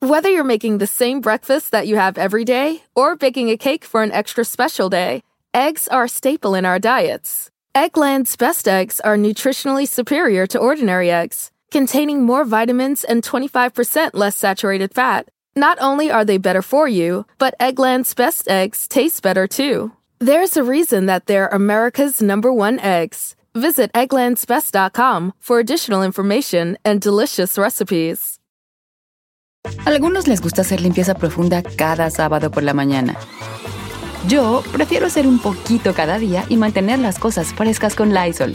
Whether you're making the same breakfast that you have every day or baking a cake for an extra special day, eggs are a staple in our diets. Eggland's best eggs are nutritionally superior to ordinary eggs, containing more vitamins and 25% less saturated fat. Not only are they better for you, but Eggland's best eggs taste better too. There's a reason that they're America's number one eggs. Visit egglandsbest.com for additional information and delicious recipes. Algunos les gusta hacer limpieza profunda cada sábado por la mañana. Yo prefiero hacer un poquito cada día y mantener las cosas frescas con Lysol.